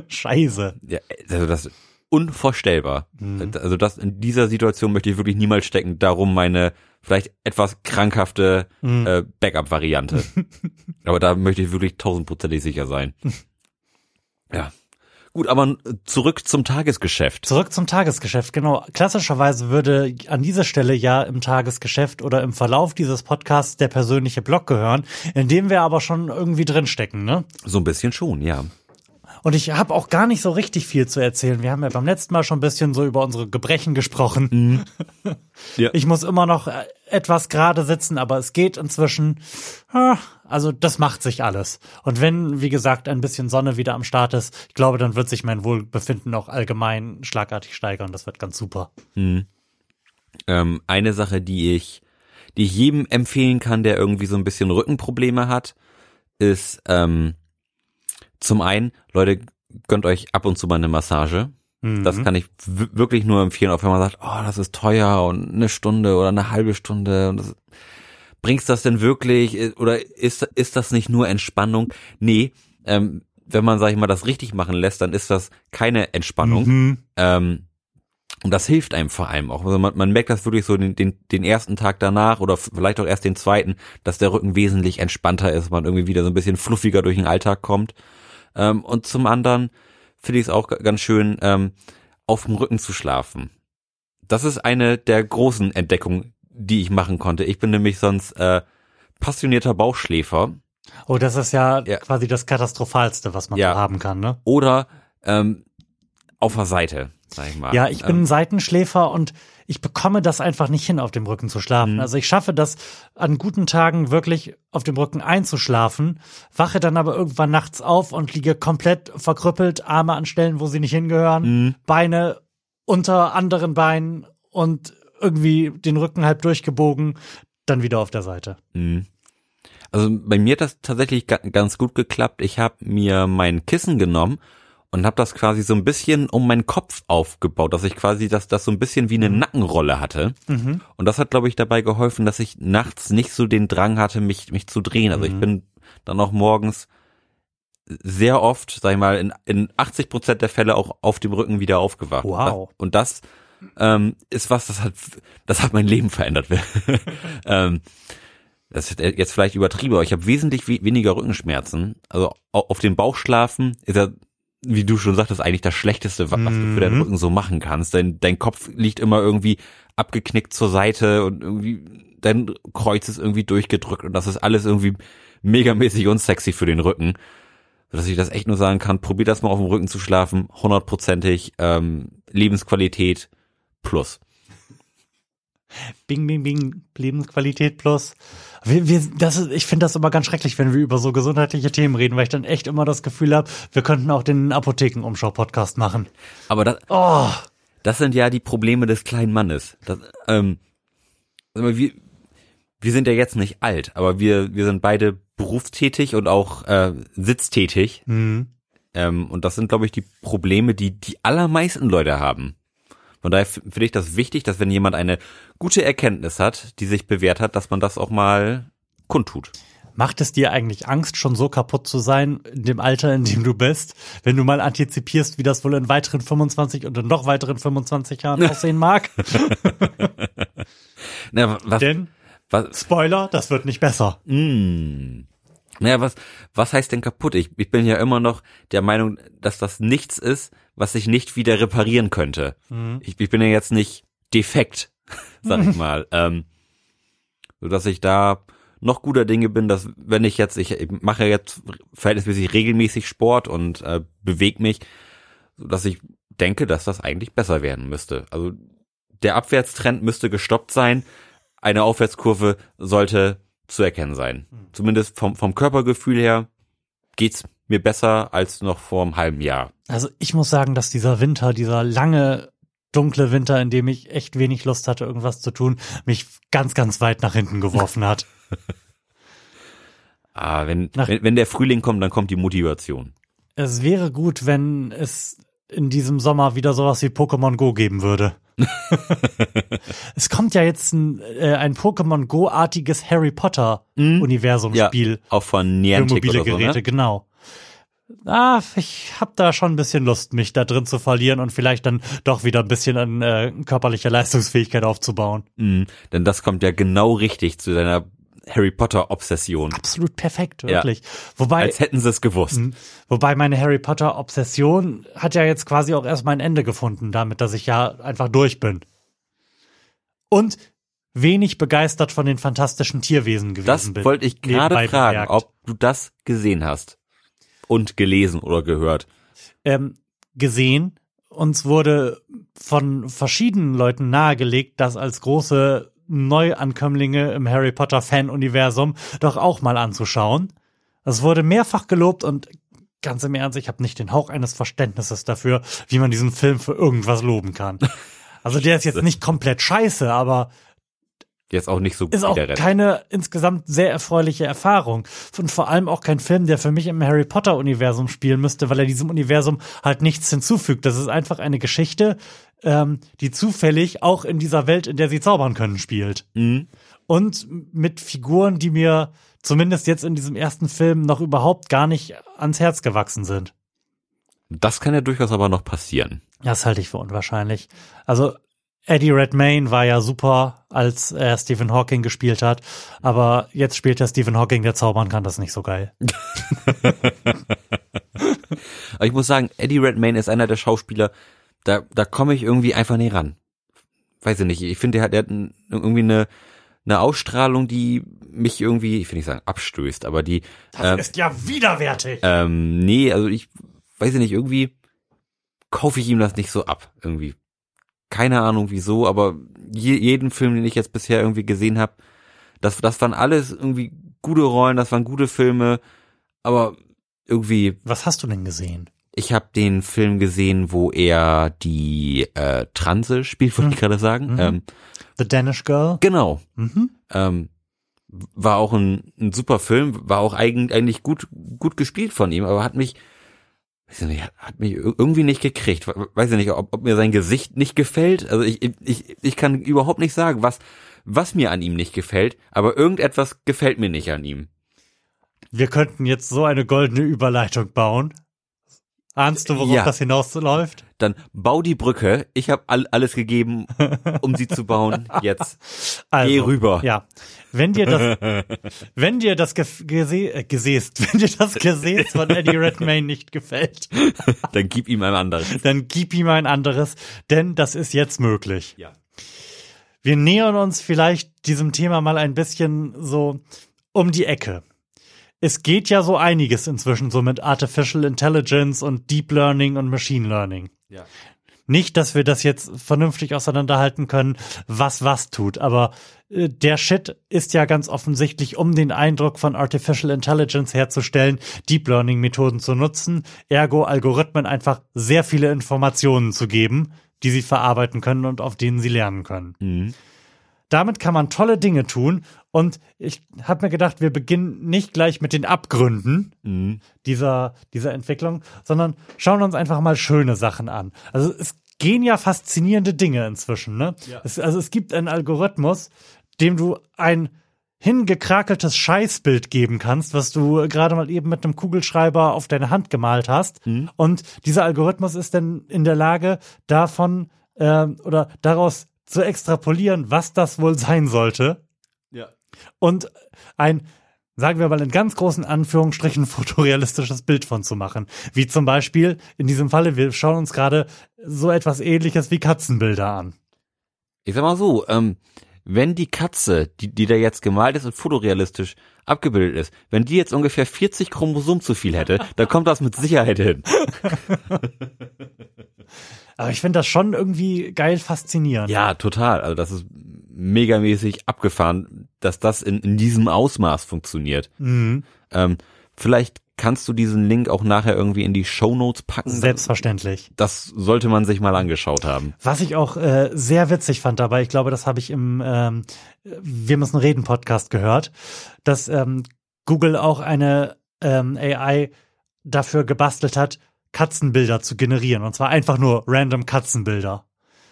Scheiße. ja, also das ist unvorstellbar. Mhm. Also das in dieser Situation möchte ich wirklich niemals stecken. Darum meine vielleicht etwas krankhafte Mhm. äh, Backup-Variante. aber da möchte ich wirklich tausendprozentig sicher sein. ja. Gut, aber zurück zum Tagesgeschäft. Zurück zum Tagesgeschäft, genau. Klassischerweise würde an dieser Stelle ja im Tagesgeschäft oder im Verlauf dieses Podcasts der persönliche Blog gehören, in dem wir aber schon irgendwie drinstecken, ne? So ein bisschen schon, ja. Und ich habe auch gar nicht so richtig viel zu erzählen. Wir haben ja beim letzten Mal schon ein bisschen so über unsere Gebrechen gesprochen. Ja. Ich muss immer noch äh, etwas gerade sitzen, aber es geht inzwischen. Also das macht sich alles. Und wenn, wie gesagt, ein bisschen Sonne wieder am Start ist, ich glaube, dann wird sich mein Wohlbefinden auch allgemein schlagartig steigern. Das wird ganz super. Ähm, eine Sache, die ich, die ich jedem empfehlen kann, der irgendwie so ein bisschen Rückenprobleme hat, ist ähm, zum einen, Leute, gönnt euch ab und zu mal eine Massage. Das kann ich wirklich nur empfehlen, auch wenn man sagt, oh, das ist teuer und eine Stunde oder eine halbe Stunde und das, bringst das denn wirklich oder ist ist das nicht nur Entspannung? Nee, ähm, wenn man sag ich mal das richtig machen lässt, dann ist das keine Entspannung. Mhm. Ähm, und das hilft einem vor allem auch. Also man, man merkt das wirklich so den, den, den ersten Tag danach oder vielleicht auch erst den zweiten, dass der Rücken wesentlich entspannter ist, man irgendwie wieder so ein bisschen fluffiger durch den Alltag kommt. Ähm, und zum anderen finde ich es auch ganz schön, ähm, auf dem Rücken zu schlafen. Das ist eine der großen Entdeckungen, die ich machen konnte. Ich bin nämlich sonst äh, passionierter Bauchschläfer Oh, das ist ja, Ja. quasi das Katastrophalste, was man Ja. haben kann, ne? oder ähm, auf der Seite, sag ich mal. Ja, ich bin Ähm, ein Seitenschläfer und ich bekomme das einfach nicht hin, auf dem Rücken zu schlafen. Mhm. Also ich schaffe das an guten Tagen wirklich auf dem Rücken einzuschlafen, wache dann aber irgendwann nachts auf und liege komplett verkrüppelt, Arme an Stellen, wo sie nicht hingehören, Mhm. Beine unter anderen Beinen und irgendwie den Rücken halb durchgebogen, dann wieder auf der Seite. Mhm. Also bei mir hat das tatsächlich ga- ganz gut geklappt. Ich habe mir mein Kissen genommen und habe das quasi so ein bisschen um meinen Kopf aufgebaut, dass ich quasi das, das so ein bisschen wie eine Nackenrolle hatte. Mhm. Und das hat, glaube ich, dabei geholfen, dass ich nachts nicht so den Drang hatte, mich, mich zu drehen. Also ich Mhm. bin dann auch morgens sehr oft, sag ich mal, in, in 80 Prozent der Fälle auch auf dem Rücken wieder aufgewacht. Wow. Und das ähm, ist was, das hat, das hat mein Leben verändert. ähm, das ist jetzt vielleicht übertrieben, aber ich habe wesentlich we weniger Rückenschmerzen. Also au- auf den Bauch schlafen ist ja, wie du schon sagtest, eigentlich das Schlechteste, wa- was du für deinen Mhm. Rücken so machen kannst. Dein, dein Kopf liegt immer irgendwie abgeknickt zur Seite und irgendwie dein Kreuz ist irgendwie durchgedrückt und das ist alles irgendwie megamäßig unsexy für den Rücken. Dass ich das echt nur sagen kann, probier das mal auf dem Rücken zu schlafen, hundertprozentig, ähm, Lebensqualität plus. Bing, bing, bing, Lebensqualität plus. Wir, wir, das ist, ich finde das immer ganz schrecklich, wenn wir über so gesundheitliche Themen reden, weil ich dann echt immer das Gefühl habe, wir könnten auch den Apothekenumschau-Podcast machen. Aber das, Oh, Das sind ja die Probleme des kleinen Mannes. Das, ähm, wir, wir sind ja jetzt nicht alt, aber wir, wir sind beide berufstätig und auch äh, sitztätig. hm. Ähm, und das sind, glaube ich, die Probleme, die die allermeisten Leute haben. Von daher finde ich das wichtig, dass wenn jemand eine gute Erkenntnis hat, die sich bewährt hat, dass man das auch mal kundtut. Macht es dir eigentlich Angst, schon so kaputt zu sein in dem Alter, in dem du bist, wenn du mal antizipierst, wie das wohl in weiteren 25 und in noch weiteren 25 Jahren aussehen mag? Na, was, Denn, was, Spoiler, das wird nicht besser. Mm. Naja, was, was heißt denn kaputt? Ich, ich bin ja immer noch der Meinung, dass das nichts ist, was sich nicht wieder reparieren könnte. Ich, ich bin ja jetzt nicht defekt, sag ich mal. ähm, sodass ich da noch guter Dinge bin, dass wenn ich jetzt, ich, ich mache jetzt verhältnismäßig regelmäßig Sport und äh, bewege mich, sodass ich denke, dass das eigentlich besser werden müsste. Also der Abwärtstrend müsste gestoppt sein, eine Aufwärtskurve sollte zu erkennen sein. Zumindest vom, vom Körpergefühl her geht's mir besser als noch vor einem halben Jahr. Also ich muss sagen, dass dieser Winter, dieser lange dunkle Winter, in dem ich echt wenig Lust hatte, irgendwas zu tun, mich ganz, ganz weit nach hinten geworfen hat. ah, wenn, wenn, wenn der Frühling kommt, dann kommt die Motivation. Es wäre gut, wenn es in diesem Sommer wieder sowas wie Pokémon Go geben würde. es kommt ja jetzt ein, äh, ein Pokémon Go-artiges Harry Potter Mhm. Universum-Spiel Ja, auch von für Niantic mobile oder so, Geräte, ne? genau. Ah, ich hab da schon ein bisschen Lust, mich da drin zu verlieren und vielleicht dann doch wieder ein bisschen an äh, körperlicher Leistungsfähigkeit aufzubauen. Mhm, denn das kommt ja genau richtig zu deiner Harry Potter Obsession. Absolut perfekt, Ja. wirklich. Wobei, Als hätten sie es gewusst. Mhm. Wobei meine Harry Potter Obsession hat ja jetzt quasi auch erst mein Ende gefunden, damit, dass ich ja einfach durch bin. Und wenig begeistert von den fantastischen Tierwesen gewesen Das bin. wollte ich gerade fragen, bemerkt. ob du das gesehen hast. Und gelesen oder gehört. ähm, gesehen. Uns wurde von verschiedenen Leuten nahegelegt, das als große Neuankömmlinge im Harry Potter Fan-Universum doch auch mal anzuschauen. Es wurde mehrfach gelobt und ganz im Ernst, ich habe nicht den Hauch eines Verständnisses dafür, wie man diesen Film für irgendwas loben kann. Also der ist jetzt nicht komplett scheiße, aber Jetzt auch nicht so gut ist auch keine insgesamt sehr erfreuliche Erfahrung. Und vor allem auch kein Film, der für mich im Harry Potter Universum spielen müsste, weil er diesem Universum halt nichts hinzufügt. Das ist einfach eine Geschichte, ähm, die zufällig auch in dieser Welt, in der sie zaubern können, spielt. Mhm. Und mit Figuren, die mir zumindest jetzt in diesem ersten Film noch überhaupt gar nicht ans Herz gewachsen sind. Das kann ja durchaus aber noch passieren. Das halte ich für unwahrscheinlich. Also Eddie Redmayne war ja super, als er Stephen Hawking gespielt hat, aber jetzt spielt er Stephen Hawking, der zaubern kann, das ist nicht so geil. Aber ich muss sagen, Eddie Redmayne ist einer der Schauspieler, da, da komme ich irgendwie einfach nicht ran. Weiß ich nicht, ich finde, der hat, der hat irgendwie eine, eine Ausstrahlung, die mich irgendwie, ich will nicht sagen abstößt, aber die, ähm, ist ja widerwärtig. ähm, nee, also ich weiß ich nicht, irgendwie kaufe ich ihm das nicht so ab, irgendwie. Keine Ahnung wieso, aber je, jeden Film, den ich jetzt bisher irgendwie gesehen habe, das, das waren alles irgendwie gute Rollen, das waren gute Filme, aber irgendwie Was hast du denn gesehen? ich habe den Film gesehen, wo er die äh, Transe spielt, wollte ich gerade sagen. Mhm. Ähm, The Danish Girl? genau. Mhm. Ähm, war auch ein, ein super Film, war auch eigen, eigentlich gut gut gespielt von ihm, aber hat mich hat mich ir- irgendwie nicht gekriegt. We- Weiß ich nicht, ob, ob mir sein Gesicht nicht gefällt. Also ich, ich, ich kann überhaupt nicht sagen, was, was mir an ihm nicht gefällt, aber irgendetwas gefällt mir nicht an ihm. Wir könnten jetzt so eine goldene Überleitung bauen. Ahnst du, worauf Ja. das hinausläuft? Dann bau die Brücke. Ich habe all, alles gegeben, um sie zu bauen. Jetzt Also, geh rüber. Ja. Wenn dir das, wenn dir das Gese äh, wenn dir das Gesäß von Eddie Redmayne nicht gefällt, Dann gib ihm ein anderes. dann gib ihm ein anderes, denn das ist jetzt möglich. Ja. Wir nähern uns vielleicht diesem Thema mal ein bisschen so um die Ecke. Es geht ja so einiges inzwischen so mit Artificial Intelligence und Deep Learning und Machine Learning. Ja. Nicht, dass wir das jetzt vernünftig auseinanderhalten können, was was tut, aber äh, der Shit ist ja ganz offensichtlich, um den Eindruck von Artificial Intelligence herzustellen, Deep Learning Methoden zu nutzen, ergo Algorithmen einfach sehr viele Informationen zu geben, die sie verarbeiten können und auf denen sie lernen können. Mhm. Damit kann man tolle Dinge tun und ich habe mir gedacht, wir beginnen nicht gleich mit den Abgründen, Mhm. dieser, dieser Entwicklung, sondern schauen uns einfach mal schöne Sachen an. Also es gehen ja faszinierende Dinge inzwischen. Ne? Ja. Es, also es gibt einen Algorithmus, dem du ein hingekrakeltes Scheißbild geben kannst, was du gerade mal eben mit einem Kugelschreiber auf deine Hand gemalt hast. Mhm. Und dieser Algorithmus ist dann in der Lage, davon ähm, oder daraus zu extrapolieren, was das wohl sein sollte Ja. und ein, sagen wir mal in ganz großen Anführungsstrichen, fotorealistisches Bild von zu machen. Wie zum Beispiel in diesem Falle, wir schauen uns gerade so etwas ähnliches wie Katzenbilder an. Ich sag mal so, ähm, wenn die Katze, die, die da jetzt gemalt ist und fotorealistisch abgebildet ist, wenn die jetzt ungefähr 40 Chromosomen zu viel hätte, dann kommt das mit Sicherheit hin. Aber ich finde das schon irgendwie geil faszinierend. Ja, total. Also das ist megamäßig abgefahren, dass das in, in diesem Ausmaß funktioniert. Mhm. Ähm, vielleicht kannst du diesen Link auch nachher irgendwie in die Show Notes packen. Selbstverständlich. Das sollte man sich mal angeschaut haben. Was ich auch äh, sehr witzig fand dabei, ich glaube, das habe ich im ähm, Wir müssen reden Podcast gehört, dass ähm, Google auch eine ähm, AI dafür gebastelt hat, Katzenbilder zu generieren. Und zwar einfach nur random Katzenbilder.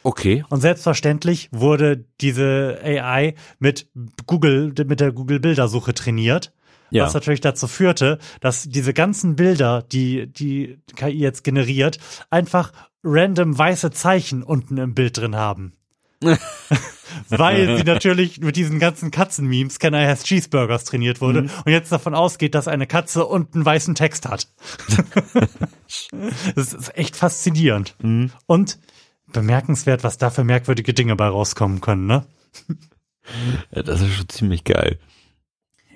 Okay. Und selbstverständlich wurde diese AI mit Google, mit der Google Bildersuche trainiert. Ja. Was natürlich dazu führte, dass diese ganzen Bilder, die die KI jetzt generiert, einfach random weiße Zeichen unten im Bild drin haben. Weil sie natürlich mit diesen ganzen Katzen-Memes Can I Has Cheeseburgers trainiert wurde Mhm. und jetzt davon ausgeht, dass eine Katze unten weißen Text hat. das ist echt faszinierend. Mhm. Und bemerkenswert, was da für merkwürdige Dinge bei rauskommen können, ne? Ja, das ist schon ziemlich geil.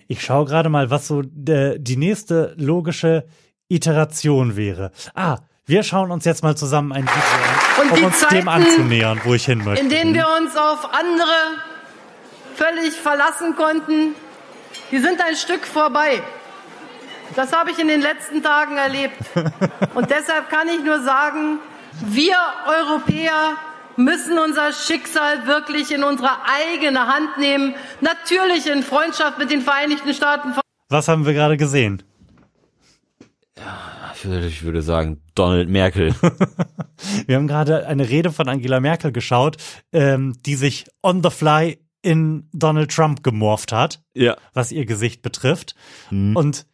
Ich schaue gerade mal, was so äh, die nächste logische Iteration wäre. Ah, wir schauen uns jetzt mal zusammen ein Video an, um uns dem Zeiten, anzunähern, wo ich hin möchte. in denen wir uns auf andere völlig verlassen konnten, die sind ein Stück vorbei. Das habe ich in den letzten Tagen erlebt. Und deshalb kann ich nur sagen, wir Europäer müssen unser Schicksal wirklich in unsere eigene Hand nehmen. Natürlich in Freundschaft mit den Vereinigten Staaten Was haben wir gerade gesehen? Ich würde, ich würde sagen, Donald Merkel. Wir haben gerade eine Rede von Angela Merkel geschaut, ähm, die sich on the fly in Donald Trump gemorpht hat, ja. was ihr Gesicht betrifft. Und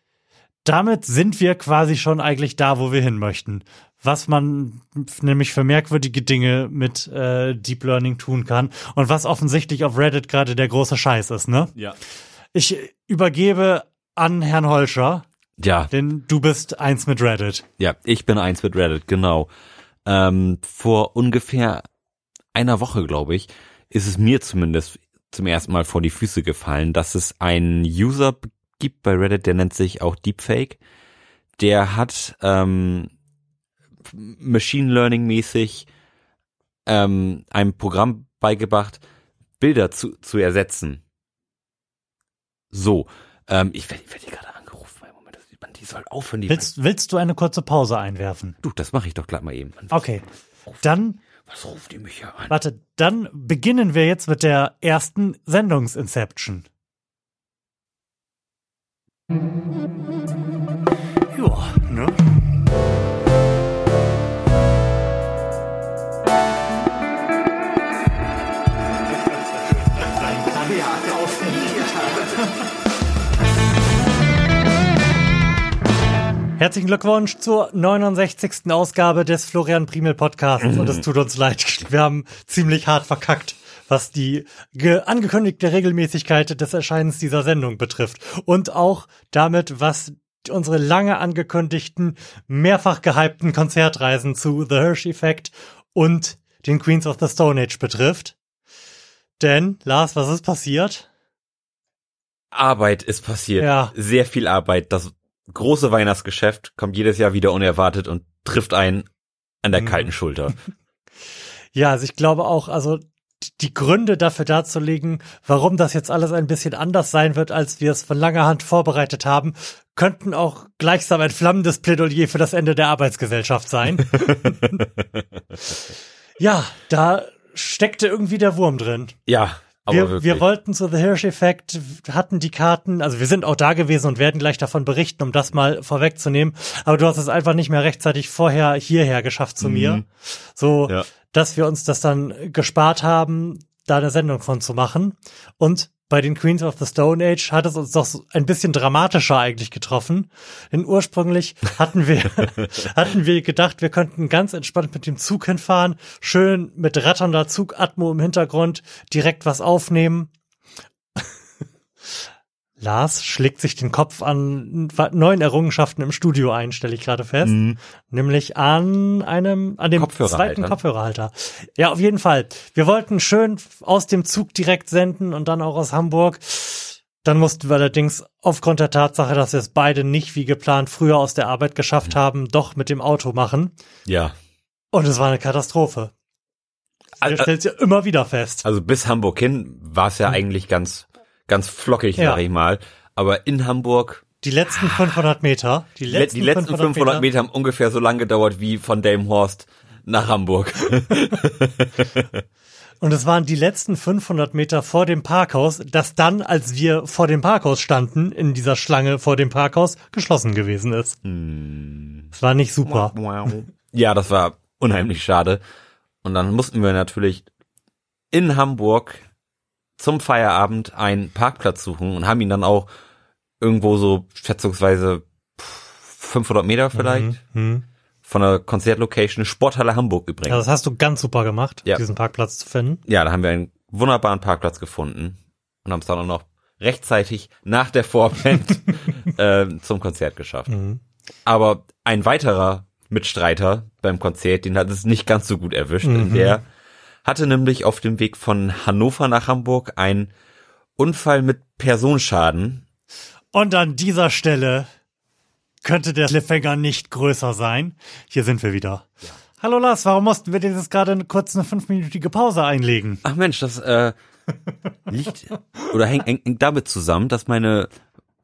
damit sind wir quasi schon eigentlich da, wo wir hin möchten. Was man nämlich für merkwürdige Dinge mit äh, Deep Learning tun kann und was offensichtlich auf Reddit gerade der große Scheiß ist, ne? Ja. Ich übergebe an Herrn Holscher, Ja, denn du bist eins mit Reddit. ja, ich bin eins mit Reddit, genau. Ähm, vor ungefähr einer Woche, glaube ich, ist es mir zumindest zum ersten Mal vor die Füße gefallen, dass es einen User gibt bei Reddit, der nennt sich auch Deepfake. Der hat ähm, Machine Learning mäßig ähm, einem Programm beigebracht, Bilder zu, zu ersetzen. So, ähm, ich werde werd hier gerade angerufen. Moment, man, die soll aufhören. Die Willst, willst du eine kurze Pause einwerfen? du, das mache ich doch gleich mal eben. Okay. Dann, Was ruft die mich hier an? warte, dann beginnen wir jetzt mit der ersten Sendungsinception. Ja, ne? Herzlichen Glückwunsch zur 69. Ausgabe des Florian Primel Podcasts. Und es tut uns leid, wir haben ziemlich hart verkackt, was die ge angekündigte Regelmäßigkeit des Erscheinens dieser Sendung betrifft. Und auch damit, was unsere lange angekündigten, mehrfach gehypten Konzertreisen zu The Hirsch Effect und den Queens of the Stone Age betrifft. Denn, Lars, was ist passiert? Arbeit ist passiert. Ja. Sehr viel Arbeit. Das große Weihnachtsgeschäft kommt jedes Jahr wieder unerwartet und trifft einen an der Mhm. kalten Schulter. Ja, also ich glaube auch, also die Gründe dafür darzulegen, warum das jetzt alles ein bisschen anders sein wird, als wir es von langer Hand vorbereitet haben, könnten auch gleichsam ein flammendes Plädoyer für das Ende der Arbeitsgesellschaft sein. ja, da steckte irgendwie der Wurm drin. ja, Wir, wir wollten zu The Hirsch Effect, hatten die Karten, also wir sind auch da gewesen und werden gleich davon berichten, um das mal vorwegzunehmen. Aber du hast es einfach nicht mehr rechtzeitig vorher hierher geschafft zu mir. So, Ja. dass wir uns das dann gespart haben, da eine Sendung von zu machen. Und bei den Queens of the Stone Age hat es uns doch ein bisschen dramatischer eigentlich getroffen. Denn ursprünglich hatten wir, hatten wir gedacht, wir könnten ganz entspannt mit dem Zug hinfahren, schön mit ratternder Zugatmo im Hintergrund direkt was aufnehmen. Lars schlägt sich den Kopf an neuen Errungenschaften im Studio ein, stelle ich gerade fest. Mhm. Nämlich an einem, an dem zweiten Kopfhörerhalter. Ja, auf jeden Fall. Wir wollten schön aus dem Zug direkt senden und dann auch aus Hamburg. Dann mussten wir allerdings aufgrund der Tatsache, dass wir es beide nicht wie geplant früher aus der Arbeit geschafft mhm. haben, doch mit dem Auto machen. Ja. Und es war eine Katastrophe. Also, stellt ja immer wieder fest. Also bis Hamburg hin war es ja mhm. eigentlich ganz ganz flockig, ja. sag ich mal. Aber in Hamburg. Die letzten 500 Meter. Die letzten, die letzten 500, 500 Meter. Meter haben ungefähr so lange gedauert wie von Delmenhorst nach Hamburg. Und es waren die letzten 500 Meter vor dem Parkhaus, das dann, als wir vor dem Parkhaus standen, in dieser Schlange vor dem Parkhaus, geschlossen gewesen ist. Hm. Es war nicht super. Ja, das war unheimlich schade. Und dann mussten wir natürlich in Hamburg zum Feierabend einen Parkplatz suchen und haben ihn dann auch irgendwo so schätzungsweise 500 Meter vielleicht mhm, mhm. von der Konzertlocation Sporthalle Hamburg übrigens. Ja, das hast du ganz super gemacht, ja. diesen Parkplatz zu finden. Ja, da haben wir einen wunderbaren Parkplatz gefunden und haben es dann auch noch rechtzeitig nach der Vorband äh, zum Konzert geschafft. Mhm. Aber ein weiterer Mitstreiter beim Konzert, den hat es nicht ganz so gut erwischt, mhm. in der hatte nämlich auf dem Weg von Hannover nach Hamburg einen Unfall mit Personenschaden. Und an dieser Stelle könnte der Cliffhanger nicht größer sein. Hier sind wir wieder. Ja. Hallo Lars, warum mussten wir dir jetzt gerade kurz eine fünfminütige Pause einlegen? Ach Mensch, das äh, liegt oder hängt, hängt damit zusammen, dass meine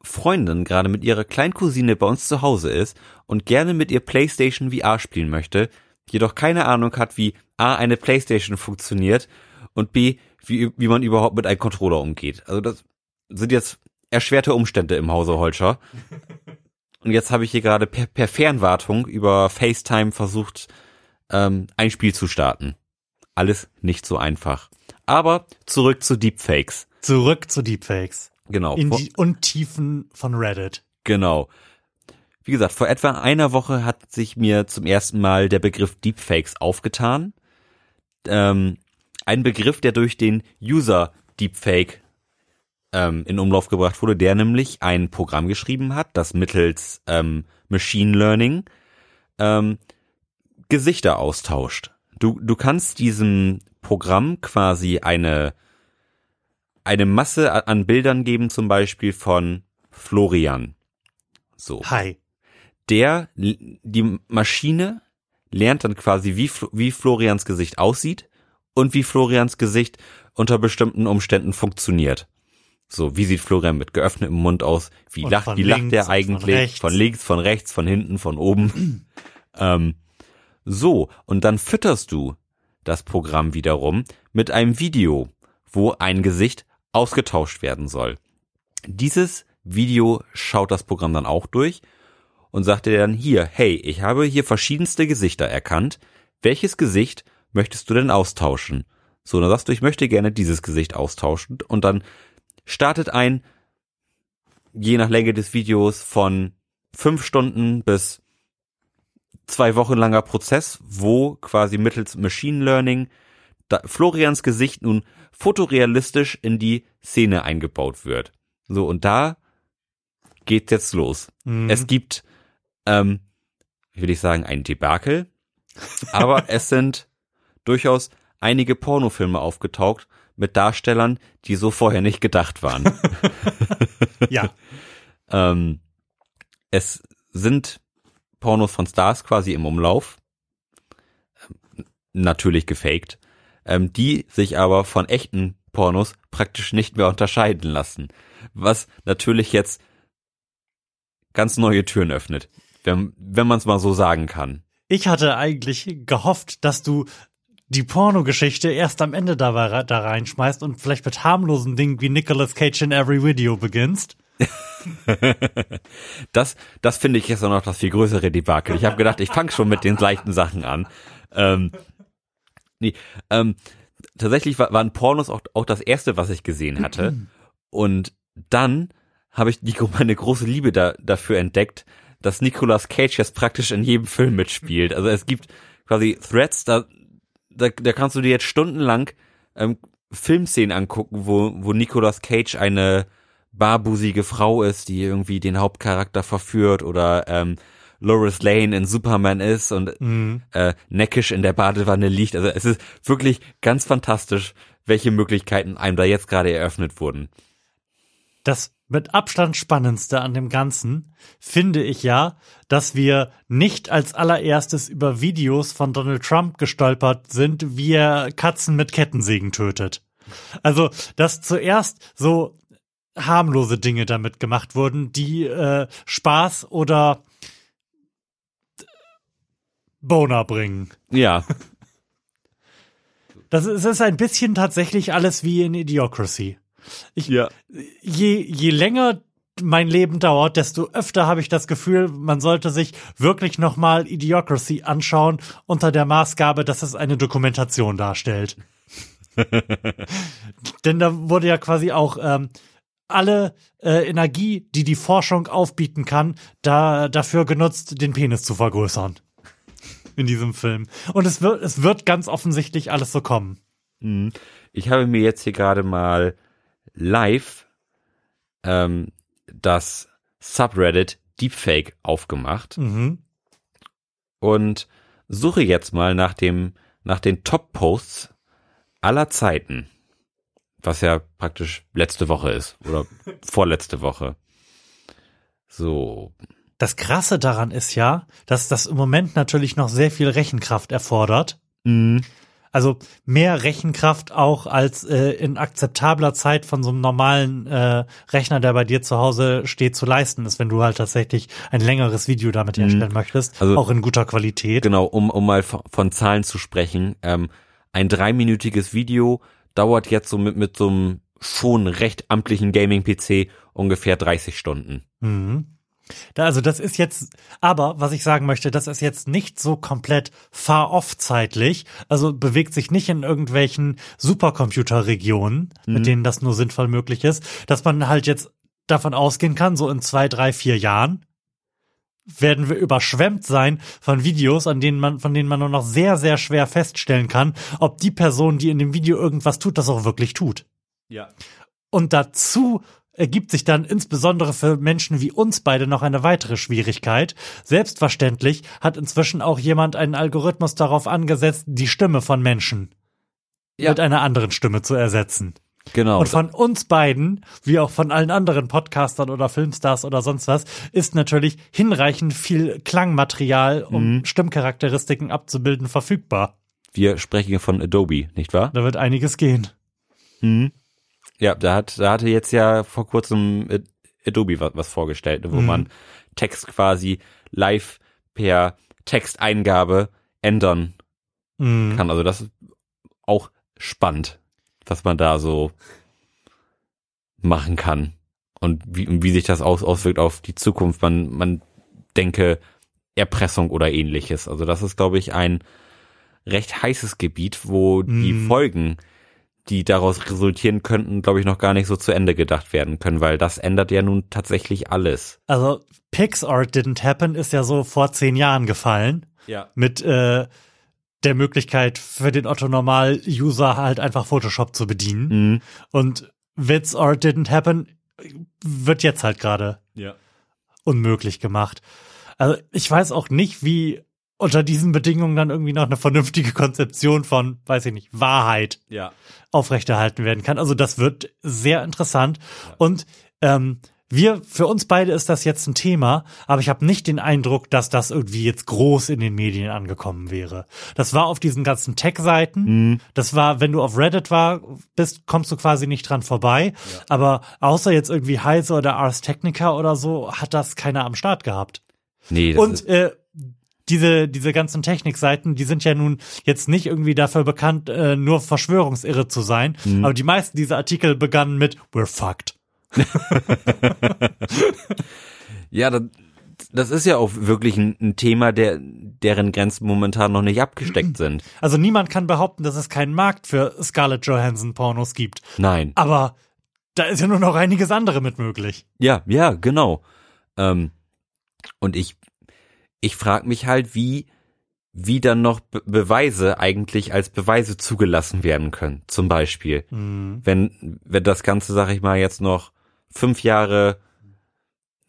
Freundin gerade mit ihrer Kleincousine bei uns zu Hause ist und gerne mit ihr PlayStation VR spielen möchte, jedoch keine Ahnung hat, wie A, eine Playstation funktioniert und B, wie, wie man überhaupt mit einem Controller umgeht. Also das sind jetzt erschwerte Umstände im Hause Holscher. Und jetzt habe ich hier gerade per, per Fernwartung über FaceTime versucht, ähm, ein Spiel zu starten. Alles nicht so einfach. Aber zurück zu Deepfakes. Zurück zu Deepfakes. Genau. In die Untiefen von Reddit. Genau. Wie gesagt, vor etwa einer Woche hat sich mir zum ersten Mal der Begriff Deepfakes aufgetan ähm, ein Begriff, der durch den User Deepfake ähm, in Umlauf gebracht wurde, der nämlich ein Programm geschrieben hat, das mittels ähm, Machine Learning ähm, Gesichter austauscht. Du, du kannst diesem Programm quasi eine, eine Masse an Bildern geben, zum Beispiel von Florian. So. Hi. Der, die Maschine lernt dann quasi, wie, wie Florians Gesicht aussieht und wie Florians Gesicht unter bestimmten Umständen funktioniert. So, wie sieht Florian mit geöffnetem Mund aus? Wie und lacht, wie lacht er eigentlich? Von, von, links, von rechts, von hinten, von oben. ähm, so, und dann fütterst du das Programm wiederum mit einem Video, wo ein Gesicht ausgetauscht werden soll. Dieses Video schaut das Programm dann auch durch und sagte dann hier, hey, ich habe hier verschiedenste Gesichter erkannt. Welches Gesicht möchtest du denn austauschen? So, dann sagst du, ich möchte gerne dieses Gesicht austauschen und dann startet ein, je nach Länge des Videos, von fünf Stunden bis zwei Wochen langer Prozess, wo quasi mittels Machine Learning Florians Gesicht nun fotorealistisch in die Szene eingebaut wird. So, und da geht's jetzt los. Mhm. Es gibt ähm, will ich sagen, ein Debakel. Aber es sind durchaus einige Pornofilme aufgetaucht mit Darstellern, die so vorher nicht gedacht waren. ja. ähm, es sind Pornos von Stars quasi im Umlauf. Natürlich gefaked. Ähm, die sich aber von echten Pornos praktisch nicht mehr unterscheiden lassen. Was natürlich jetzt ganz neue Türen öffnet wenn, wenn man es mal so sagen kann. Ich hatte eigentlich gehofft, dass du die Pornogeschichte erst am Ende da, da reinschmeißt und vielleicht mit harmlosen Dingen wie Nicolas Cage in Every Video beginnst. das das finde ich jetzt auch noch das viel größere Debakel. Ich habe gedacht, ich fange schon mit den leichten Sachen an. Ähm, nee, ähm, tatsächlich war, waren Pornos auch, auch das erste, was ich gesehen hatte. Und dann habe ich die, meine große Liebe da, dafür entdeckt, dass Nicolas Cage jetzt praktisch in jedem Film mitspielt. Also es gibt quasi Threads, da, da, da kannst du dir jetzt stundenlang ähm, Filmszenen angucken, wo, wo Nicolas Cage eine barbusige Frau ist, die irgendwie den Hauptcharakter verführt oder ähm, Loris Lane in Superman ist und Mhm. äh, neckisch in der Badewanne liegt. Also es ist wirklich ganz fantastisch, welche Möglichkeiten einem da jetzt gerade eröffnet wurden. Das mit Abstand spannendste an dem Ganzen finde ich ja, dass wir nicht als allererstes über Videos von Donald Trump gestolpert sind, wie er Katzen mit Kettensägen tötet. Also, dass zuerst so harmlose Dinge damit gemacht wurden, die äh, Spaß oder Boner bringen. Ja, Das ist, ist ein bisschen tatsächlich alles wie in Idiocracy. Ich, ja. je, je länger mein Leben dauert, desto öfter habe ich das Gefühl, man sollte sich wirklich nochmal Idiocracy anschauen unter der Maßgabe, dass es eine Dokumentation darstellt. Denn da wurde ja quasi auch ähm, alle äh, Energie, die die Forschung aufbieten kann, da dafür genutzt, den Penis zu vergrößern. In diesem Film. Und es wird, es wird ganz offensichtlich alles so kommen. Ich habe mir jetzt hier gerade mal live ähm, das Subreddit Deepfake aufgemacht Mhm. und suche jetzt mal nach dem nach den Top Posts aller Zeiten, was ja praktisch letzte Woche ist oder vorletzte Woche. So, Das Krasse daran ist ja, dass das im Moment natürlich noch sehr viel Rechenkraft erfordert. Also mehr Rechenkraft auch als äh, in akzeptabler Zeit von so einem normalen äh, Rechner, der bei dir zu Hause steht, zu leisten ist, wenn du halt tatsächlich ein längeres Video damit herstellen möchtest, Also- auch in guter Qualität. genau, um um mal von, von Zahlen zu sprechen, ähm, ein dreiminütiges Video dauert jetzt so mit mit so einem schon recht amtlichen Gaming-PC ungefähr 30 Stunden. Mhm. Also das ist jetzt, aber was ich sagen möchte, das ist jetzt nicht so komplett far off zeitlich, also bewegt sich nicht in irgendwelchen Supercomputerregionen, mit denen das nur sinnvoll möglich ist, dass man halt jetzt davon ausgehen kann, so in zwei, drei, vier Jahren werden wir überschwemmt sein von Videos, an denen man, von denen man nur noch sehr, sehr schwer feststellen kann, ob die Person, die in dem Video irgendwas tut, das auch wirklich tut. Ja. Und dazu ergibt sich dann insbesondere für Menschen wie uns beide noch eine weitere Schwierigkeit. Selbstverständlich hat inzwischen auch jemand einen Algorithmus darauf angesetzt, die Stimme von Menschen Ja. mit einer anderen Stimme zu ersetzen. Genau. Und von uns beiden, wie auch von allen anderen Podcastern oder Filmstars oder sonst was, ist natürlich hinreichend viel Klangmaterial, um Stimmcharakteristiken abzubilden, verfügbar. Wir sprechen hier von Adobe, nicht wahr? Da wird einiges gehen. Ja, da hat, da hatte jetzt ja vor kurzem Ad- Adobe was, was vorgestellt, wo man Text quasi live per Texteingabe ändern Mhm. kann. Also das ist auch spannend, was man da so machen kann und wie, und wie sich das aus, auswirkt auf die Zukunft. Man, man denke Erpressung oder ähnliches. Also das ist, glaube ich, ein recht heißes Gebiet, wo die Mhm. Folgen, die daraus resultieren könnten, glaube ich, noch gar nicht so zu Ende gedacht werden können, weil das ändert ja nun tatsächlich alles. Also Pixar Didn't Happen ist ja so vor zehn Jahren gefallen Ja. mit äh, der Möglichkeit für den Otto-Normal-User halt einfach Photoshop zu bedienen. Mhm. Und Wits or Didn't Happen wird jetzt halt gerade Ja. unmöglich gemacht. Also ich weiß auch nicht, wie unter diesen Bedingungen dann irgendwie noch eine vernünftige Konzeption von, weiß ich nicht, Wahrheit Ja. aufrechterhalten werden kann. Also das wird sehr interessant. Und ähm, wir, für uns beide ist das jetzt ein Thema, aber ich habe nicht den Eindruck, dass das irgendwie jetzt groß in den Medien angekommen wäre. Das war auf diesen ganzen Tech-Seiten. Das war, wenn du auf Reddit war, bist, kommst du quasi nicht dran vorbei. Aber außer jetzt irgendwie Heise oder Ars Technica oder so, hat das keiner am Start gehabt. Nee, das Und ist, äh, diese, diese ganzen Technikseiten, die sind ja nun jetzt nicht irgendwie dafür bekannt, äh, nur Verschwörungsirre zu sein. Mhm. Aber die meisten dieser Artikel begannen mit We're fucked. ja, das, das ist ja auch wirklich ein, ein Thema, der, deren Grenzen momentan noch nicht abgesteckt sind. Also niemand kann behaupten, dass es keinen Markt für Scarlett Johansson Pornos gibt. Nein. Aber da ist ja nur noch einiges andere mit möglich. Ja, ja, genau. Ähm, und ich, ich frage mich halt, wie, wie dann noch Be Beweise eigentlich als Beweise zugelassen werden können. Zum Beispiel, wenn, wenn das Ganze, sag ich mal, jetzt noch fünf Jahre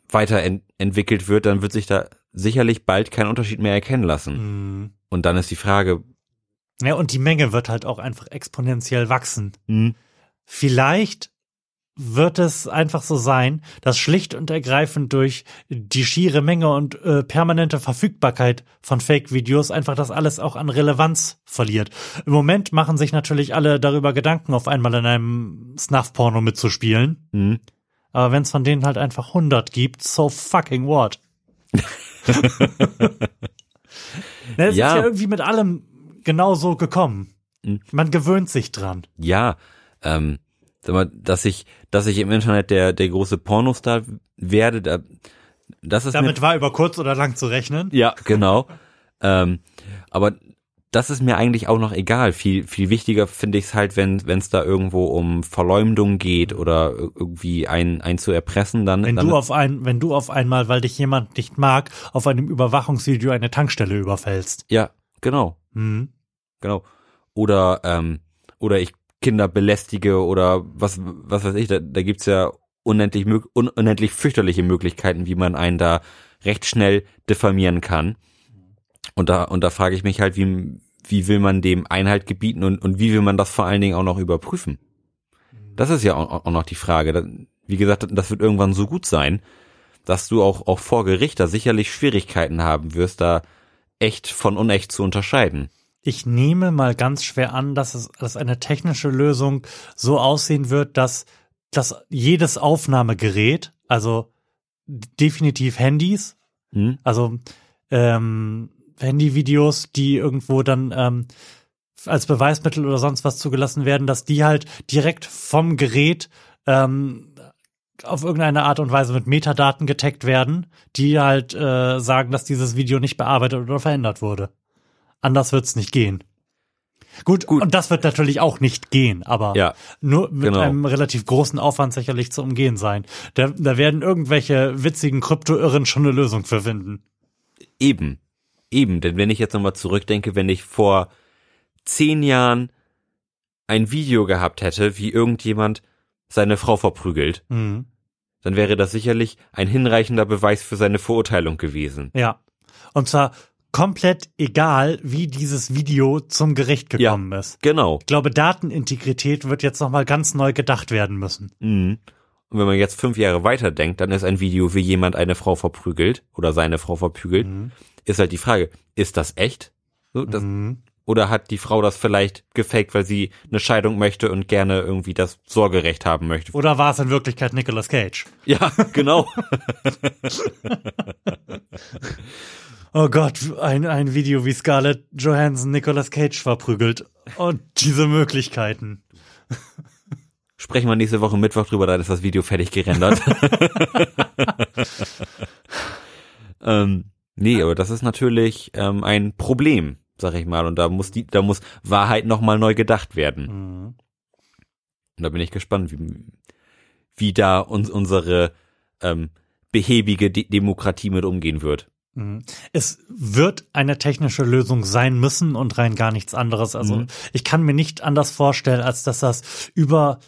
weiterentwickelt wird, dann wird sich da sicherlich bald kein Unterschied mehr erkennen lassen. Mhm. Und dann ist die Frage, Ja, und die Menge wird halt auch einfach exponentiell wachsen. hm, Vielleicht wird es einfach so sein, dass schlicht und ergreifend durch die schiere Menge und äh, permanente Verfügbarkeit von Fake-Videos einfach das alles auch an Relevanz verliert. Im Moment machen sich natürlich alle darüber Gedanken, auf einmal in einem Snuff-Porno mitzuspielen. hm, Aber wenn es von denen halt einfach 100 gibt, so fucking what? Na, Es Ja. ist ja irgendwie mit allem genau so gekommen. Mhm. Man gewöhnt sich dran. ja, ähm, dass ich, dass ich im Internet der, der große Pornostar werde, da, das ist mir Damit war über kurz oder lang zu rechnen. Ja, genau. ähm, aber das ist mir eigentlich auch noch egal. Viel, viel wichtiger finde ich es halt, wenn es da irgendwo um Verleumdung geht oder ir- irgendwie einen, einen zu erpressen, dann, Wenn dann du auf ein, wenn du auf einmal, weil dich jemand nicht mag, auf einem Überwachungsvideo eine Tankstelle überfällst. ja, genau, Hm. genau. Oder ähm, oder ich Kinder belästige oder was was weiß ich. Da, da gibt's ja unendlich unendlich fürchterliche Möglichkeiten, wie man einen da recht schnell diffamieren kann. Und da und da frage ich mich halt, wie wie will man dem Einhalt gebieten und und wie will man das vor allen Dingen auch noch überprüfen? Das ist ja auch, auch noch die Frage. Wie gesagt, das wird irgendwann so gut sein, dass du auch auch vor Gericht da sicherlich Schwierigkeiten haben wirst, da echt von unecht zu unterscheiden. Ich nehme mal ganz schwer an, dass es, dass eine technische Lösung so aussehen wird, dass, dass jedes Aufnahmegerät, also definitiv Handys, Hm? also ähm, Handyvideos, die irgendwo dann ähm, als Beweismittel oder sonst was zugelassen werden, dass die halt direkt vom Gerät ähm, auf irgendeine Art und Weise mit Metadaten getaggt werden, die halt äh, sagen, dass dieses Video nicht bearbeitet oder verändert wurde. Anders wird's nicht gehen. Gut, Gut. und das wird natürlich auch nicht gehen, aber Ja. nur mit genau. einem relativ großen Aufwand sicherlich zu umgehen sein. Da, da werden irgendwelche witzigen Krypto-Irren schon eine Lösung für finden. Eben. Eben. Denn wenn ich jetzt nochmal zurückdenke, wenn ich vor zehn Jahren ein Video gehabt hätte, wie irgendjemand seine Frau verprügelt, Mhm. dann wäre das sicherlich ein hinreichender Beweis für seine Verurteilung gewesen. Ja. Und zwar komplett egal, wie dieses Video zum Gericht gekommen ist. Genau. Ich glaube, Datenintegrität wird jetzt nochmal ganz neu gedacht werden müssen. Mhm. Und wenn man jetzt fünf Jahre weiter denkt, dann ist ein Video, wie jemand eine Frau verprügelt oder seine Frau verprügelt, ist halt die Frage, ist das echt? So, das, Mhm. Oder hat die Frau das vielleicht gefaked, weil sie eine Scheidung möchte und gerne irgendwie das Sorgerecht haben möchte? Oder war es in Wirklichkeit Nicolas Cage? Ja, genau. Oh Gott, ein, ein Video, wie Scarlett Johansson Nicolas Cage verprügelt. Und diese Möglichkeiten. Sprechen wir nächste Woche Mittwoch drüber, dann ist das Video fertig gerendert. ähm, nee, aber das ist natürlich ähm, ein Problem, sag ich mal. Und da muss die, da muss Wahrheit nochmal neu gedacht werden. Mhm. Und da bin ich gespannt, wie, wie da uns unsere ähm, behäbige De Demokratie mit umgehen wird. Mhm. Es wird eine technische Lösung sein müssen und rein gar nichts anderes. Also Mhm. ich kann mir nicht anders vorstellen, als dass das über,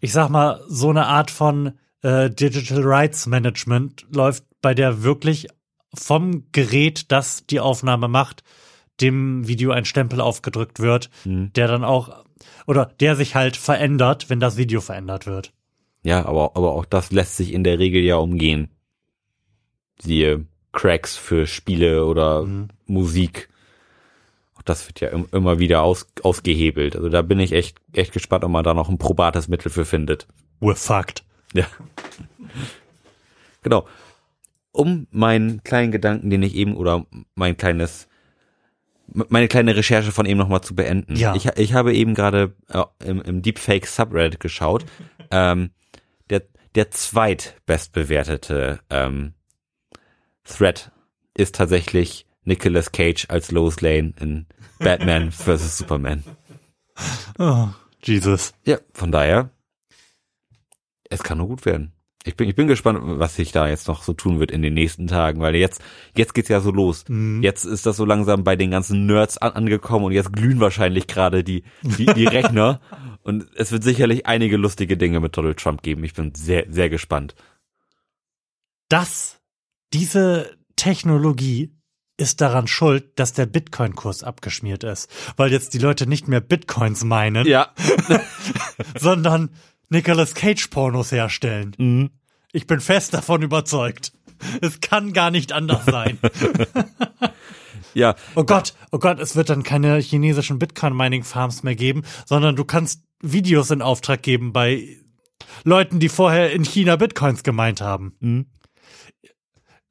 ich sag mal, so eine Art von äh, Digital Rights Management läuft, bei der wirklich vom Gerät, das die Aufnahme macht, dem Video ein Stempel aufgedrückt wird, Mhm. der dann auch oder der sich halt verändert, wenn das Video verändert wird. Ja, aber, aber auch das lässt sich in der Regel ja umgehen. Siehe Cracks für Spiele oder Musik. Auch das wird ja im, immer wieder aus, ausgehebelt. Also da bin ich echt, echt gespannt, ob man da noch ein probates Mittel für findet. We're fucked. Ja. Genau. Um meinen kleinen Gedanken, den ich eben, oder mein kleines, meine kleine Recherche von eben nochmal zu beenden. Ja. Ich, ich habe eben gerade äh, im, im Deepfake Subreddit geschaut. ähm, der, der zweitbestbewertete ähm, Thread ist tatsächlich Nicolas Cage als Lois Lane in Batman vs. Superman. Oh, Jesus. Ja, von daher, es kann nur gut werden. Ich bin, ich bin gespannt, was sich da jetzt noch so tun wird in den nächsten Tagen, weil jetzt, jetzt geht's ja so los. Jetzt ist das so langsam bei den ganzen Nerds an, angekommen und jetzt glühen wahrscheinlich gerade die, die, die Rechner Und es wird sicherlich einige lustige Dinge mit Donald Trump geben. Ich bin sehr, sehr gespannt. Das, diese Technologie ist daran schuld, dass der Bitcoin-Kurs abgeschmiert ist. Weil jetzt die Leute nicht mehr Bitcoins meinen, Ja. sondern Nicolas Cage-Pornos herstellen. Mhm. Ich bin fest davon überzeugt. Es kann gar nicht anders sein. Ja, Oh Gott, oh Gott, es wird dann keine chinesischen Bitcoin-Mining-Farms mehr geben, sondern du kannst Videos in Auftrag geben bei Leuten, die vorher in China Bitcoins gemeint haben. Mhm.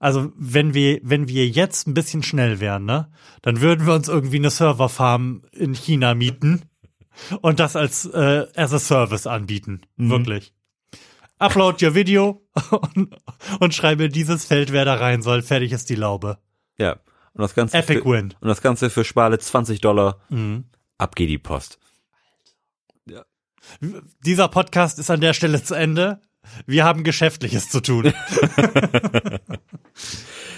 Also wenn wir, wenn wir jetzt ein bisschen schnell wären, ne, dann würden wir uns irgendwie eine Serverfarm in China mieten und das als äh, as a Service anbieten. Wirklich. Upload your Video und, und schreibe dieses Feld, wer da rein soll. Fertig ist die Laube. ja. Und das Ganze Epic für, Win. Und das Ganze für Spale 20 Dollar. Mhm. Ab geht die Post. Dieser Podcast ist an der Stelle zu Ende. Wir haben Geschäftliches zu tun.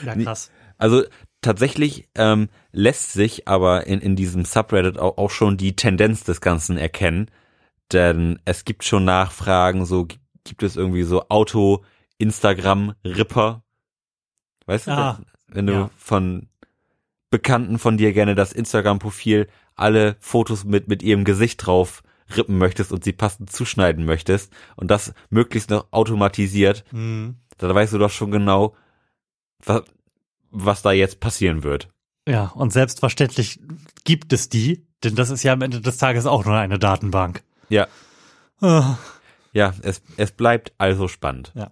ja, krass. Also tatsächlich ähm, lässt sich aber in, in diesem Subreddit auch, auch schon die Tendenz des Ganzen erkennen. Denn es gibt schon Nachfragen, so gi- gibt es irgendwie so Auto-Instagram-Ripper. Weißt du, Ah, wenn, wenn du ja. von Bekannten von dir gerne das Instagram-Profil alle Fotos mit, mit ihrem Gesicht drauf rippen möchtest und sie passend zuschneiden möchtest und das möglichst noch automatisiert, Mhm. dann weißt du doch schon genau, was, was da jetzt passieren wird. Ja, und selbstverständlich gibt es die, denn das ist ja am Ende des Tages auch nur eine Datenbank. Ja, Ah, ja, es, es bleibt also spannend. Ja.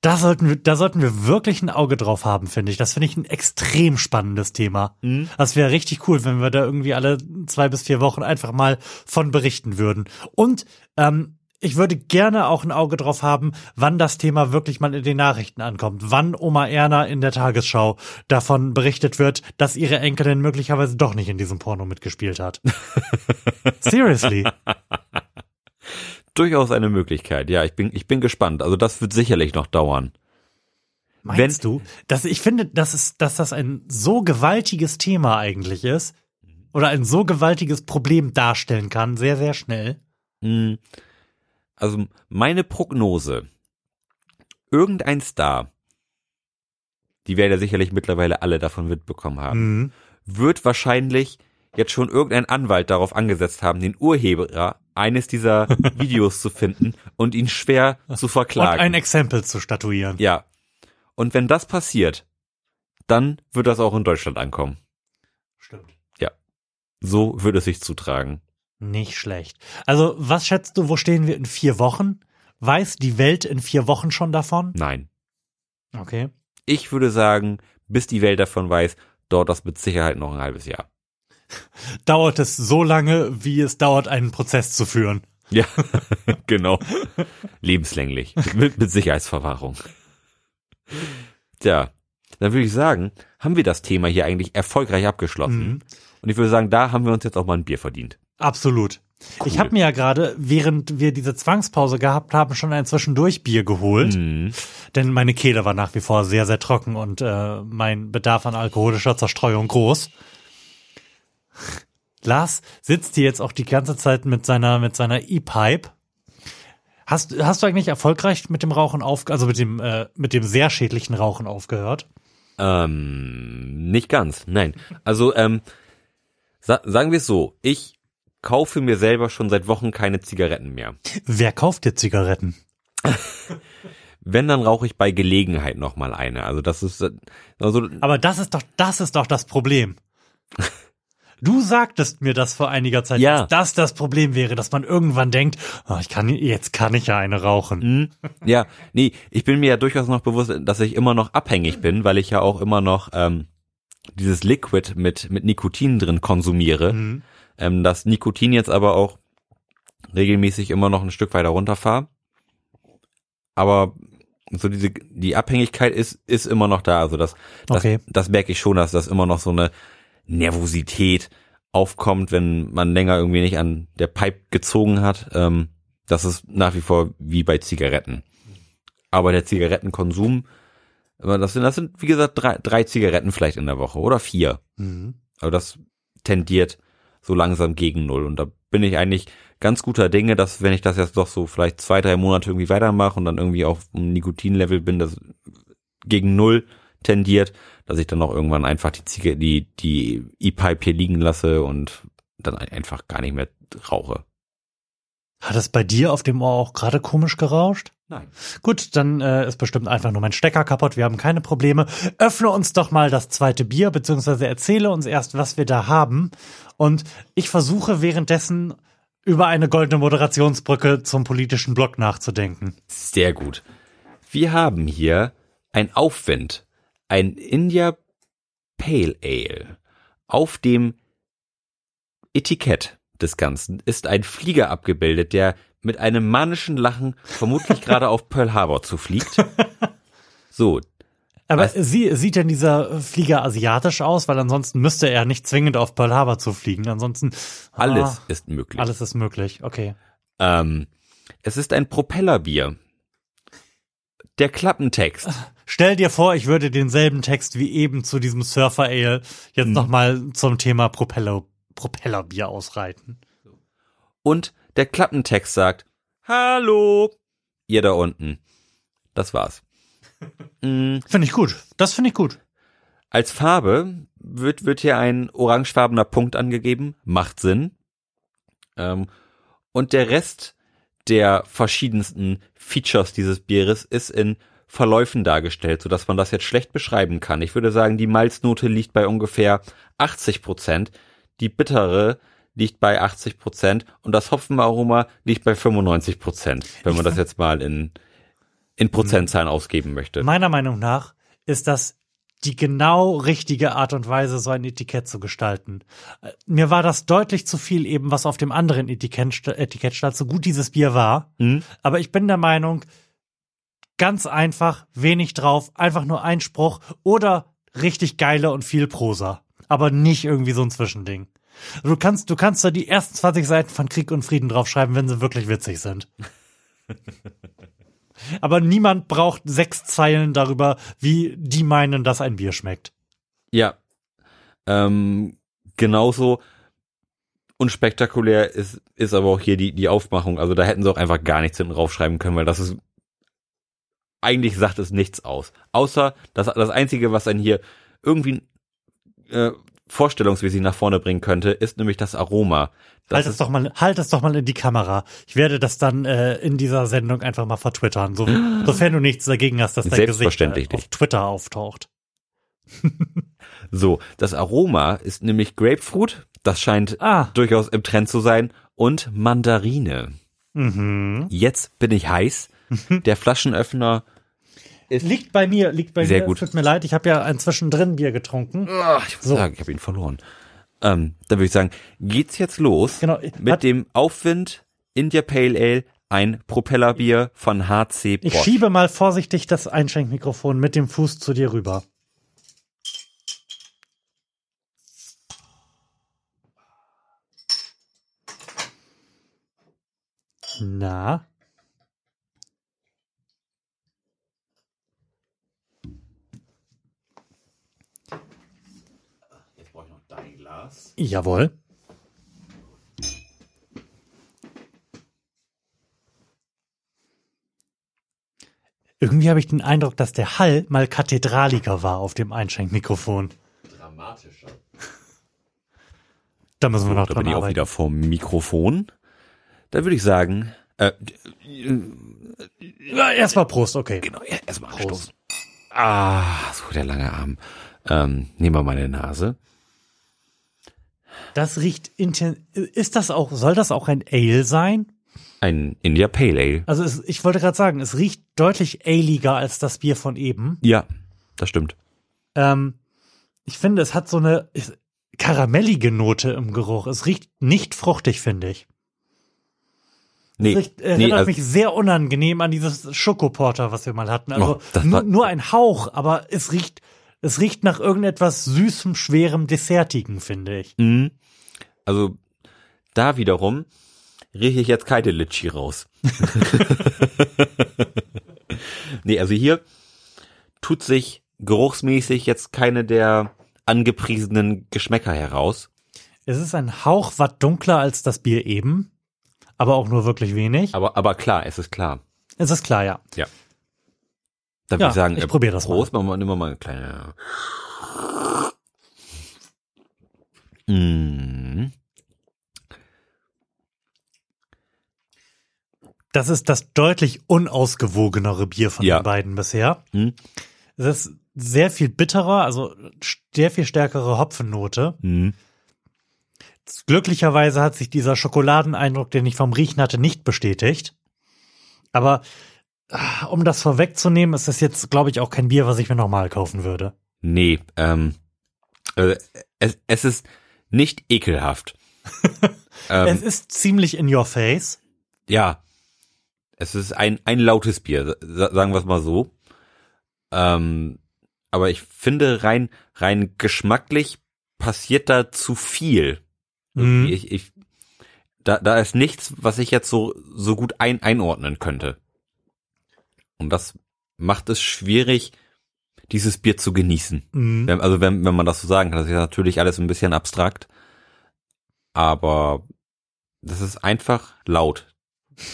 Da sollten wir, da sollten wir wirklich ein Auge drauf haben, finde ich. Das finde ich ein extrem spannendes Thema. Das wäre richtig cool, wenn wir da irgendwie alle zwei bis vier Wochen einfach mal von berichten würden. Und ähm, ich würde gerne auch ein Auge drauf haben, wann das Thema wirklich mal in den Nachrichten ankommt. Wann Oma Erna in der Tagesschau davon berichtet wird, dass ihre Enkelin möglicherweise doch nicht in diesem Porno mitgespielt hat. Seriously. Durchaus eine Möglichkeit. Ja, ich bin, ich bin gespannt. Also das wird sicherlich noch dauern. Meinst du? Dass ich finde, dass es, dass das ein so gewaltiges Thema eigentlich ist oder ein so gewaltiges Problem darstellen kann, sehr, sehr schnell. Hm, Also meine Prognose, irgendein Star, die werden ja sicherlich mittlerweile alle davon mitbekommen haben, Mhm. wird wahrscheinlich jetzt schon irgendein Anwalt darauf angesetzt haben, den Urheber eines dieser Videos zu finden und ihn schwer zu Und verklagen. ein Exempel zu statuieren. ja. Und wenn das passiert, dann wird das auch in Deutschland ankommen. Stimmt. So würde es sich zutragen. Nicht schlecht. Also, was schätzt du, wo stehen wir in vier Wochen? Weiß die Welt in vier Wochen schon davon? Nein. Okay. Ich würde sagen, bis die Welt davon weiß, dauert das mit Sicherheit noch ein halbes Jahr. Dauert es so lange, wie es dauert, einen Prozess zu führen. Ja, genau. Lebenslänglich. Mit, mit Sicherheitsverwahrung. Tja, dann würde ich sagen, haben wir das Thema hier eigentlich erfolgreich abgeschlossen. Mhm. Und ich würde sagen, da haben wir uns jetzt auch mal ein Bier verdient. Absolut. Ich Cool. habe mir ja gerade, während wir diese Zwangspause gehabt haben, schon ein Zwischendurchbier geholt. Mhm. Denn meine Kehle war nach wie vor sehr, sehr trocken und äh, mein Bedarf an alkoholischer Zerstreuung groß. Lars sitzt hier jetzt auch die ganze Zeit mit seiner, mit seiner E-Pipe. Hast, hast du eigentlich erfolgreich mit dem Rauchen auf, also mit dem, äh, mit dem sehr schädlichen Rauchen aufgehört? Ähm, nicht ganz, nein. Also, ähm, sa sagen wir es so, ich kaufe mir selber schon seit Wochen keine Zigaretten mehr. Wer kauft dir Zigaretten? Wenn, dann rauche ich bei Gelegenheit nochmal eine. Also das ist, äh, also, Aber das ist doch, das ist doch das Problem. Du sagtest mir das vor einiger Zeit, Ja. dass das das Problem wäre, dass man irgendwann denkt, oh, ich kann, jetzt kann ich ja eine rauchen. Hm? Ja, nee, ich bin mir ja durchaus noch bewusst, dass ich immer noch abhängig bin, weil ich ja auch immer noch ähm, dieses Liquid mit, mit Nikotin drin konsumiere. Mhm. Ähm, das Nikotin jetzt aber auch regelmäßig immer noch ein Stück weiter runterfahre. Aber so diese, die Abhängigkeit ist, ist immer noch da. Also das, das, Okay. das merke ich schon, dass das immer noch so eine Nervosität aufkommt, wenn man länger irgendwie nicht an der Pipe gezogen hat. Ähm, das ist nach wie vor wie bei Zigaretten. Aber der Zigarettenkonsum, das sind, das sind, wie gesagt, drei, drei Zigaretten vielleicht in der Woche oder vier. Mhm. Aber das tendiert so langsam gegen null und da bin ich eigentlich ganz guter Dinge, dass wenn ich das jetzt doch so vielleicht zwei, drei Monate irgendwie weitermache und dann irgendwie auf einem Nikotinlevel bin, das gegen null tendiert, dass ich dann auch irgendwann einfach die Ziege, die, die E-Pipe hier liegen lasse und dann einfach gar nicht mehr rauche. Hat es bei dir auf dem Ohr auch gerade komisch gerauscht? Nein. Gut, dann äh, ist bestimmt einfach nur mein Stecker kaputt. Wir haben keine Probleme. Öffne uns doch mal das zweite Bier, beziehungsweise erzähle uns erst, was wir da haben. Und ich versuche währenddessen über eine goldene Moderationsbrücke zum politischen Block nachzudenken. Sehr gut. Wir haben hier ein Aufwind, ein India Pale Ale. Auf dem Etikett des Ganzen ist ein Flieger abgebildet, der mit einem manischen Lachen vermutlich gerade auf Pearl Harbor zufliegt. So, Aber Was? sie, sieht denn dieser Flieger asiatisch aus? Weil ansonsten müsste er nicht zwingend auf Pearl Harbor zu fliegen. Ansonsten alles ah, ist möglich. alles ist möglich. Okay. Ähm, es ist ein Propellerbier. Der Klappentext. Stell dir vor, ich würde denselben Text wie eben zu diesem Surfer Ale jetzt Hm. nochmal zum Thema Propeller, Propellerbier ausreiten. Und der Klappentext sagt, Hallo, ihr da unten. Das war's. Mm, Finde ich gut. Das finde ich gut. Als Farbe wird, wird hier ein orangefarbener Punkt angegeben. Macht Sinn. Ähm, und der Rest der verschiedensten Features dieses Bieres ist in Verläufen dargestellt, sodass man das jetzt schlecht beschreiben kann. Ich würde sagen, die Malznote liegt bei ungefähr 80 Prozent, die bittere liegt bei 80 Prozent und das Hopfenaroma liegt bei 95 Prozent, wenn man das jetzt mal in, in Prozentzahlen ausgeben möchte. Meiner Meinung nach ist das die genau richtige Art und Weise, so ein Etikett zu gestalten. Äh, Mir war das deutlich zu viel eben, was auf dem anderen Etikett, Etikett stand, so gut dieses Bier war. Hm? Aber ich bin der Meinung, ganz einfach, wenig drauf, einfach nur ein Spruch oder richtig geile und viel Prosa. Aber nicht irgendwie so ein Zwischending. Du kannst, du kannst da die ersten 20 Seiten von Krieg und Frieden draufschreiben, wenn sie wirklich witzig sind. Aber niemand braucht sechs Zeilen darüber, wie die meinen, dass ein Bier schmeckt. Ja. Ähm, genauso unspektakulär ist, ist aber auch hier die, die Aufmachung. Also da hätten sie auch einfach gar nichts hinten draufschreiben können, weil das ist, eigentlich sagt es nichts aus. Außer das, das einzige, was einen hier irgendwie, äh, vorstellungsmäßig nach vorne bringen könnte, ist nämlich das Aroma. Das halt es doch mal, halt es doch mal in die Kamera. Ich werde das dann äh, in dieser Sendung einfach mal vertwittern, so, sofern du nichts dagegen hast, dass dein Gesicht äh, auf. Twitter auftaucht. so, das Aroma ist nämlich Grapefruit. Das scheint Ah. durchaus im Trend zu sein. Und Mandarine. Mhm. Jetzt bin ich heiß. Der Flaschenöffner Liegt bei mir, liegt bei Sehr mir. gut. Tut mir leid, ich habe ja ein zwischendrin Bier getrunken. Ach, ich muss So. sagen, ich habe ihn verloren. Ähm, dann würde ich sagen, geht's jetzt los Genau. mit Hat- dem Aufwind India Pale Ale, ein Propellerbier von HC Ich Bosch. schiebe mal vorsichtig das Einschenkmikrofon mit dem Fuß zu dir rüber. Na, Jetzt brauche ich noch Glas. jawohl. Irgendwie habe ich den Eindruck, dass der Hall mal kathedraliger war auf dem Einschenkmikrofon. Dramatischer. Da müssen wir noch Da dran bin ich auch arbeiten. wieder vom Mikrofon. Da würde ich sagen, äh, Ja, Erstmal Prost, okay. genau, ja, erstmal Prost. anstoßen. Ah, so der lange Arm. Ähm, nehmen wir meine Nase. Das riecht inten Ist das auch, soll das auch ein Ale sein? Ein India Pale Ale. Also es, ich wollte gerade sagen, es riecht deutlich aliger als das Bier von eben. Ja, das stimmt. Ähm, ich finde, es hat so eine karamellige Note im Geruch. Es riecht nicht fruchtig, finde ich. Nee, Es riecht, nee erinnert also, mich sehr unangenehm an dieses Schokoporter, was wir mal hatten. Also Oh, das nur, nur ein Hauch, aber es riecht, es riecht nach irgendetwas süßem, schwerem, dessertigen, finde ich. mh, also da wiederum rieche ich jetzt keine Litschi raus. nee, also hier tut sich geruchsmäßig jetzt keine der angepriesenen Geschmäcker heraus. Es ist ein Hauch watt dunkler als das Bier eben, aber auch nur wirklich wenig. Aber, aber klar, es ist klar. Es ist klar, ja. Ja. Dann Ja, würde ich sagen, ich äh, probier das mal. Prost, machen wir mal eine kleine. Mm. Das ist das deutlich unausgewogenere Bier von Ja. den beiden bisher. Hm. Es ist sehr viel bitterer, also sehr viel stärkere Hopfennote. Mm. Glücklicherweise hat sich dieser Schokoladeneindruck, den ich vom Riechen hatte, nicht bestätigt. Aber um das vorwegzunehmen, ist das jetzt, glaube ich, auch kein Bier, was ich mir nochmal kaufen würde. Nee, ähm, äh, es, es ist nicht ekelhaft. ähm, Es ist ziemlich in your face. ja, es ist ein, ein lautes Bier, sa- sagen wir es mal so. Ähm, aber ich finde rein, rein geschmacklich passiert da zu viel. Mhm. Ich, ich, da, da ist nichts, was ich jetzt so, so gut ein, einordnen könnte. Und das macht es schwierig, dieses Bier zu genießen. Mhm. Wenn, also wenn, wenn man das so sagen kann, das ist ja natürlich alles ein bisschen abstrakt. Aber das ist einfach laut.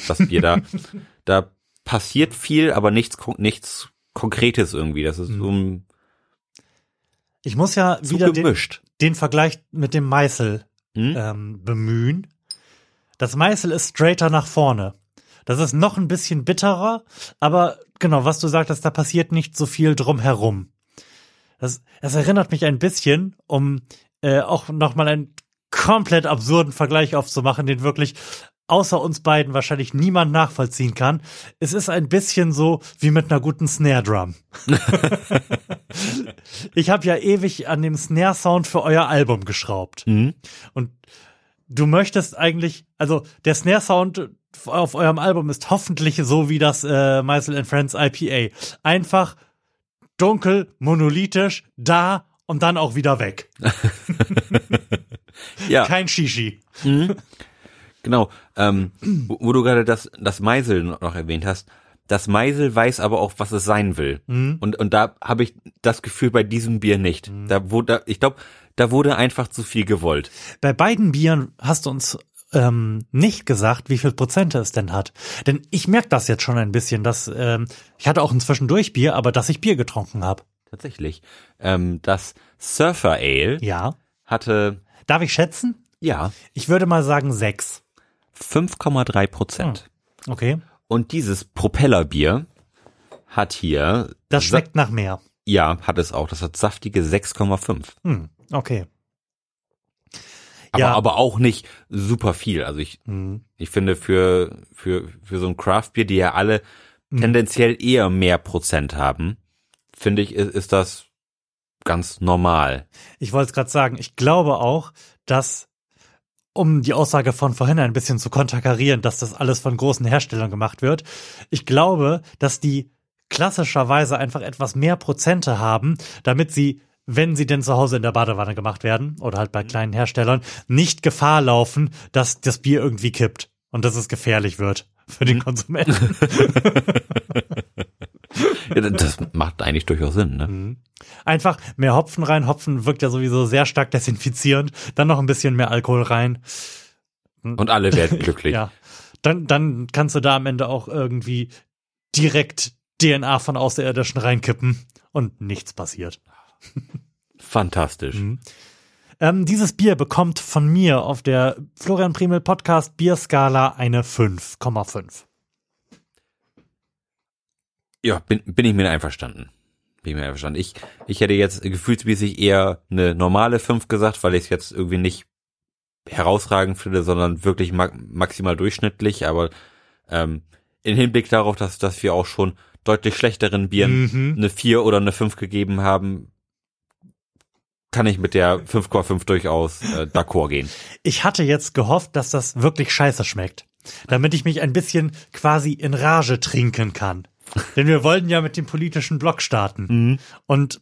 Das Bier da, da passiert viel, aber nichts, nichts Konkretes irgendwie. Das ist so ein- Ich muss ja wieder den, gemischt. den Vergleich mit dem Meißel Hm? ähm, bemühen. Das Meißel ist straighter nach vorne. Das ist noch ein bisschen bitterer, aber genau, was du sagtest, da passiert nicht so viel drumherum. Das, das erinnert mich ein bisschen, um äh, auch nochmal einen komplett absurden Vergleich aufzumachen, den wirklich außer uns beiden wahrscheinlich niemand nachvollziehen kann. Es ist ein bisschen so wie mit einer guten Snare Drum. ich habe ja ewig an dem Snare Sound für euer Album geschraubt. Mhm. Und du möchtest eigentlich, also der Snare Sound auf eurem Album ist hoffentlich so wie das äh, Meisel and Friends IPA. Einfach dunkel, monolithisch, da und dann auch wieder weg. Ja. Kein Shishi. Genau. Ähm, wo, wo du gerade das, das Meisel noch erwähnt hast, das Meisel weiß aber auch, was es sein will. Und, und da habe ich das Gefühl bei diesem Bier nicht. Da wurde, ich glaube, da wurde einfach zu viel gewollt. Bei beiden Bieren hast du uns ähm, nicht gesagt, wie viel Prozent es denn hat. Denn ich merke das jetzt schon ein bisschen, dass ähm, ich hatte auch inzwischen durch Bier, aber dass ich Bier getrunken habe. Tatsächlich. Ähm, das Surfer Ale Ja. hatte, Darf ich schätzen? ja, Ich würde mal sagen sechs. 5,3 Prozent. Okay. Und dieses Propellerbier hat hier, Das schmeckt nach mehr. ja, hat es auch. Das hat saftige 6,5. Hm, okay. Aber, Ja. aber auch nicht super viel. Also ich, Hm. ich finde für, für, für so ein Craftbier, die ja alle tendenziell eher mehr Prozent haben, finde ich, ist, ist das ganz normal. Ich wollte es gerade sagen, ich glaube auch, dass, um die Aussage von vorhin ein bisschen zu konterkarieren, dass das alles von großen Herstellern gemacht wird, ich glaube, dass die klassischerweise einfach etwas mehr Prozente haben, damit sie, wenn sie denn zu Hause in der Badewanne gemacht werden, oder halt bei kleinen Herstellern, nicht Gefahr laufen, dass das Bier irgendwie kippt und dass es gefährlich wird für den Konsumenten. Ja, das macht eigentlich durchaus Sinn, ne? Einfach mehr Hopfen rein. Hopfen wirkt ja sowieso sehr stark desinfizierend. Dann noch ein bisschen mehr Alkohol rein. Und alle werden glücklich. Ja. Dann, dann kannst du da am Ende auch irgendwie direkt DNA von Außerirdischen reinkippen und nichts passiert. Fantastisch. Ähm, dieses Bier bekommt von mir auf der Florian Primel Podcast Bierskala eine 5,5. Ja, bin, bin ich mir einverstanden. Bin ich mir einverstanden. Ich, ich hätte jetzt gefühlsmäßig eher eine normale 5 gesagt, weil ich es jetzt irgendwie nicht herausragend finde, sondern wirklich ma maximal durchschnittlich, aber ähm, in Hinblick darauf, dass, dass wir auch schon deutlich schlechteren Bieren Mhm. eine 4 oder eine 5 gegeben haben, kann ich mit der 5,5 durchaus äh, d'accord gehen. Ich hatte jetzt gehofft, dass das wirklich scheiße schmeckt. Damit ich mich ein bisschen quasi in Rage trinken kann. Denn wir wollten ja mit dem politischen Block starten. Und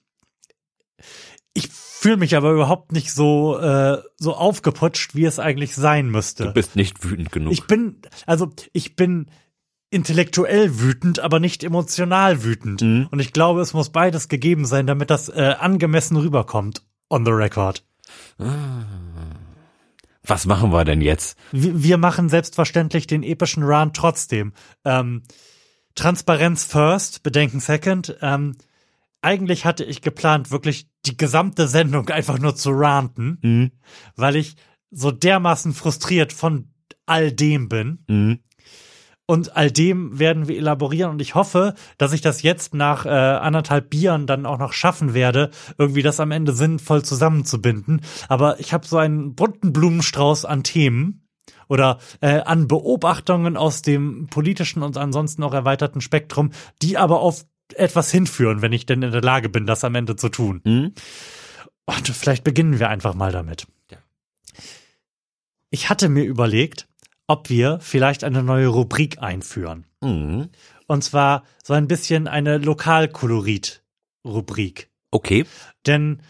ich fühle mich aber überhaupt nicht so, äh, so aufgeputscht, wie es eigentlich sein müsste. Du bist nicht wütend genug. Ich bin, also ich bin intellektuell wütend, aber nicht emotional wütend. Mhm. Und ich glaube, es muss beides gegeben sein, damit das äh, angemessen rüberkommt on the record. Was machen wir denn jetzt? Wir, wir machen selbstverständlich den epischen Run trotzdem. Ähm, Transparenz first, Bedenken second. Ähm, eigentlich hatte ich geplant, wirklich die gesamte Sendung einfach nur zu ranten, Mhm. weil ich so dermaßen frustriert von all dem bin. Mhm. Und all dem werden wir elaborieren und ich hoffe, dass ich das jetzt nach äh, anderthalb Bieren dann auch noch schaffen werde, irgendwie das am Ende sinnvoll zusammenzubinden. Aber ich habe so einen bunten Blumenstrauß an Themen oder äh, an Beobachtungen aus dem politischen und ansonsten auch erweiterten Spektrum, die aber auf etwas hinführen, wenn ich denn in der Lage bin, das am Ende zu tun. Mhm. Und vielleicht beginnen wir einfach mal damit. Ja. Ich hatte mir überlegt, ob wir vielleicht eine neue Rubrik einführen. Mhm. Und zwar so ein bisschen eine Lokalkolorit-Rubrik. Okay. Denn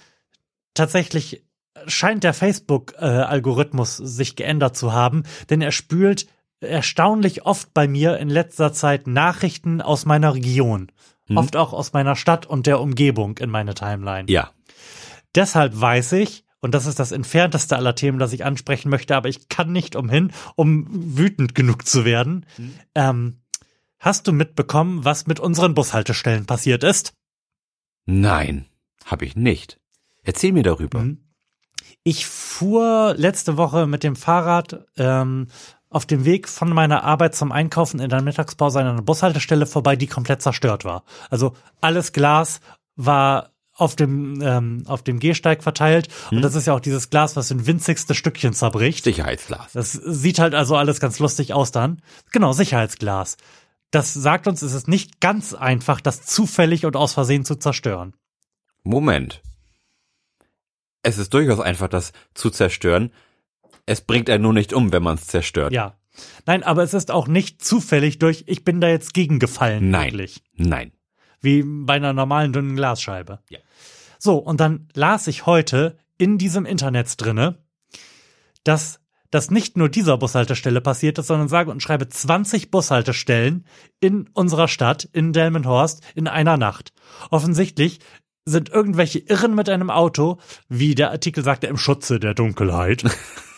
tatsächlich scheint der Facebook-Algorithmus sich geändert zu haben, denn er spült erstaunlich oft bei mir in letzter Zeit Nachrichten aus meiner Region. Mhm. Oft auch aus meiner Stadt und der Umgebung in meine Timeline. Ja. Deshalb weiß ich, und das ist das entfernteste aller Themen, das ich ansprechen möchte, aber ich kann nicht umhin, um wütend genug zu werden. Ähm, hast du mitbekommen, was mit unseren Bushaltestellen passiert ist? Nein, habe ich nicht. Erzähl mir darüber. Mhm. Ich fuhr letzte Woche mit dem Fahrrad ähm, auf dem Weg von meiner Arbeit zum Einkaufen in der Mittagspause an einer Bushaltestelle vorbei, die komplett zerstört war. Also alles Glas war auf dem ähm, auf dem Gehsteig verteilt und das ist ja auch dieses Glas, was in winzigste Stückchen zerbricht. Sicherheitsglas. Das sieht halt also alles ganz lustig aus dann. Genau, Sicherheitsglas. Das sagt uns, es ist nicht ganz einfach, das zufällig und aus Versehen zu zerstören. Moment. Es ist durchaus einfach, das zu zerstören. Es bringt einen nur nicht um, wenn man es zerstört. Ja. Nein, aber es ist auch nicht zufällig durch, ich bin da jetzt gegengefallen. Nein. Wirklich. Nein. Wie bei einer normalen dünnen Glasscheibe. Ja. So, und dann las ich heute in diesem Internet drinne, dass das nicht nur dieser Bushaltestelle passiert ist, sondern sage und schreibe 20 Bushaltestellen in unserer Stadt, in Delmenhorst, in einer Nacht. Offensichtlich sind irgendwelche Irren mit einem Auto, wie der Artikel sagte, im Schutze der Dunkelheit,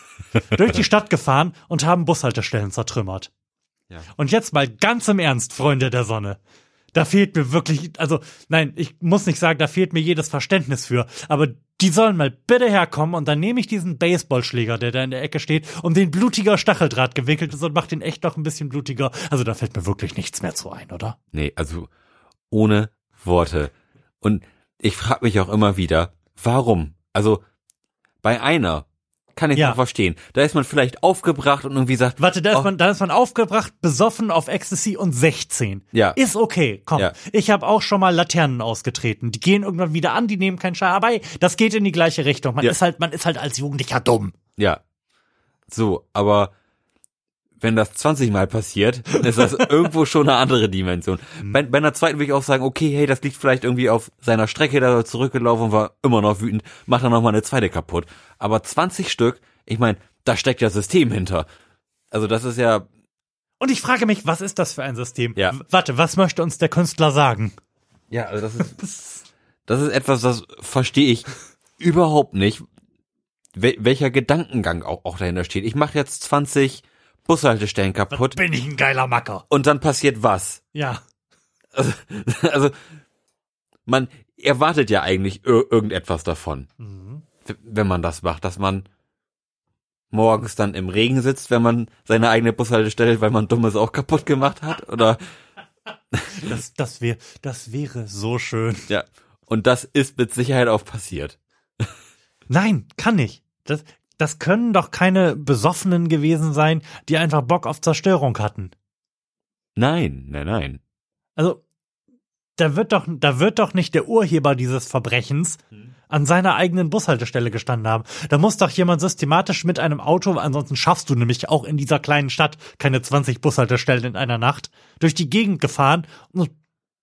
durch die Stadt gefahren und haben Bushaltestellen zertrümmert. Ja. Und jetzt mal ganz im Ernst, Freunde der Sonne. Da fehlt mir wirklich, also nein, ich muss nicht sagen, da fehlt mir jedes Verständnis für, aber die sollen mal bitte herkommen und dann nehme ich diesen Baseballschläger, der da in der Ecke steht, um den blutiger Stacheldraht gewickelt ist und mach den echt noch ein bisschen blutiger. Also da fällt mir wirklich nichts mehr zu ein, oder? Nee, also ohne Worte. Und ich frage mich auch immer wieder, warum? Also bei einer kann ich Ja. noch verstehen. Da ist man vielleicht aufgebracht und irgendwie sagt, Warte, da ist oh, man, da ist man aufgebracht, besoffen auf Ecstasy und 16. Ja. Ist okay, komm. Ja. Ich habe auch schon mal Laternen ausgetreten. Die gehen irgendwann wieder an, die nehmen keinen Schein. Aber hey, das geht in die gleiche Richtung. Man Ja. ist halt, man ist halt als Jugendlicher dumm. ja. So, aber wenn das 20 Mal passiert, dann ist das irgendwo schon eine andere Dimension. Mhm. Bei, bei einer zweiten würde ich auch sagen, okay, hey, das liegt vielleicht irgendwie auf seiner Strecke, da er zurückgelaufen und war immer noch wütend, macht dann nochmal eine zweite kaputt. Aber 20 Stück, ich meine, da steckt ja System hinter. Also das ist ja, Und ich frage mich, was ist das für ein System? Ja. Warte, was möchte uns der Künstler sagen? Ja, also das ist, das ist etwas, das verstehe ich überhaupt nicht, wel, welcher Gedankengang auch, auch dahinter steht. Ich mache jetzt 20 Bushaltestellen kaputt Bin ich ein geiler Macker. und dann passiert was? Ja. Also, man erwartet ja eigentlich ir irgendetwas davon, w- wenn man das macht, dass man morgens dann im Regen sitzt, wenn man seine eigene Bushaltestelle, weil man Dummes auch kaputt gemacht hat, oder, Das, das wäre, das wäre so schön. ja. Und das ist mit Sicherheit auch passiert. Nein, kann nicht. Das, das können doch keine Besoffenen gewesen sein, die einfach Bock auf Zerstörung hatten. Nein, nein, nein. Also, da wird doch, da wird doch nicht der Urheber dieses Verbrechens an seiner eigenen Bushaltestelle gestanden haben. Da muss doch jemand systematisch mit einem Auto, ansonsten schaffst du nämlich auch in dieser kleinen Stadt keine 20 Bushaltestellen in einer Nacht, durch die Gegend gefahren und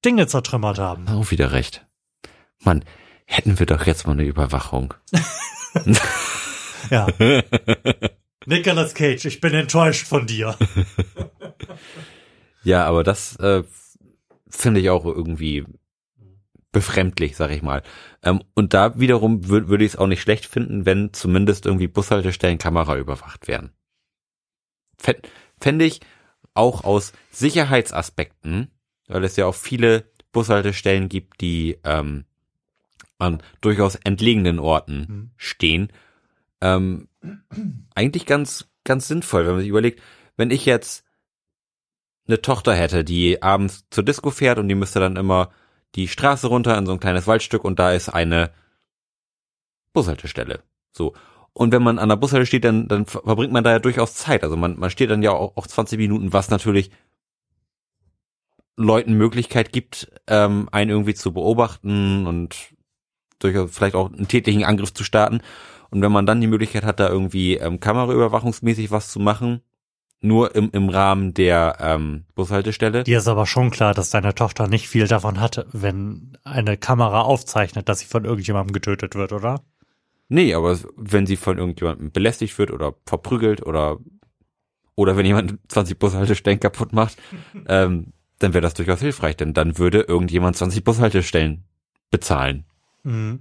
Dinge zertrümmert haben. Auch wieder recht. Mann, hätten wir doch jetzt mal eine Überwachung. Ja. Nicolas Cage, ich bin enttäuscht von dir. Ja, aber das äh, finde ich auch irgendwie befremdlich, sag ich mal. Ähm, und da wiederum würde würd ich es auch nicht schlecht finden, wenn zumindest irgendwie Bushaltestellen Kamera überwacht werden. Fände ich auch aus Sicherheitsaspekten, weil es ja auch viele Bushaltestellen gibt, die ähm, an durchaus entlegenen Orten mhm. stehen, ähm, eigentlich ganz, ganz sinnvoll, wenn man sich überlegt, wenn ich jetzt eine Tochter hätte, die abends zur Disco fährt und die müsste dann immer die Straße runter in so ein kleines Waldstück und da ist eine Bushaltestelle. So. Und wenn man an der Bushalte steht, dann, dann verbringt man da ja durchaus Zeit. Also man, man steht dann ja auch, auch 20 Minuten, was natürlich Leuten Möglichkeit gibt, ähm, einen irgendwie zu beobachten und durchaus vielleicht auch einen tätlichen Angriff zu starten. Und wenn man dann die Möglichkeit hat, da irgendwie ähm, Kameraüberwachungsmäßig was zu machen, nur im, im Rahmen der ähm, Bushaltestelle. Dir ist aber schon klar, dass deine Tochter nicht viel davon hat, wenn eine Kamera aufzeichnet, dass sie von irgendjemandem getötet wird, oder? Nee, aber wenn sie von irgendjemandem belästigt wird oder verprügelt oder oder wenn jemand 20 Bushaltestellen kaputt macht, ähm, dann wäre das durchaus hilfreich, denn dann würde irgendjemand 20 Bushaltestellen bezahlen. Mhm.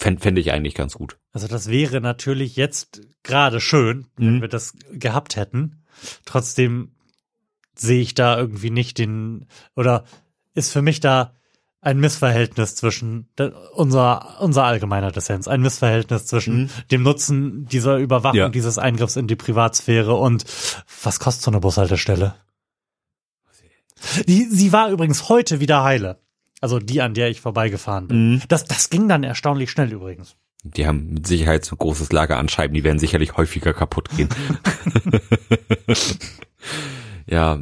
Fände fänd ich eigentlich ganz gut. Also das wäre natürlich jetzt gerade schön, wenn mhm. wir das gehabt hätten. Trotzdem sehe ich da irgendwie nicht den, oder ist für mich da ein Missverhältnis zwischen unser, unser allgemeiner Dissens, ein Missverhältnis zwischen mhm. dem Nutzen dieser Überwachung, ja. dieses Eingriffs in die Privatsphäre und was kostet so eine Bushaltestelle? Die, sie war übrigens heute wieder heile. Also die, an der ich vorbeigefahren bin. Mhm. Das, das ging dann erstaunlich schnell übrigens. Die haben mit Sicherheit so ein großes Lager an Scheiben, die werden sicherlich häufiger kaputt gehen. ja,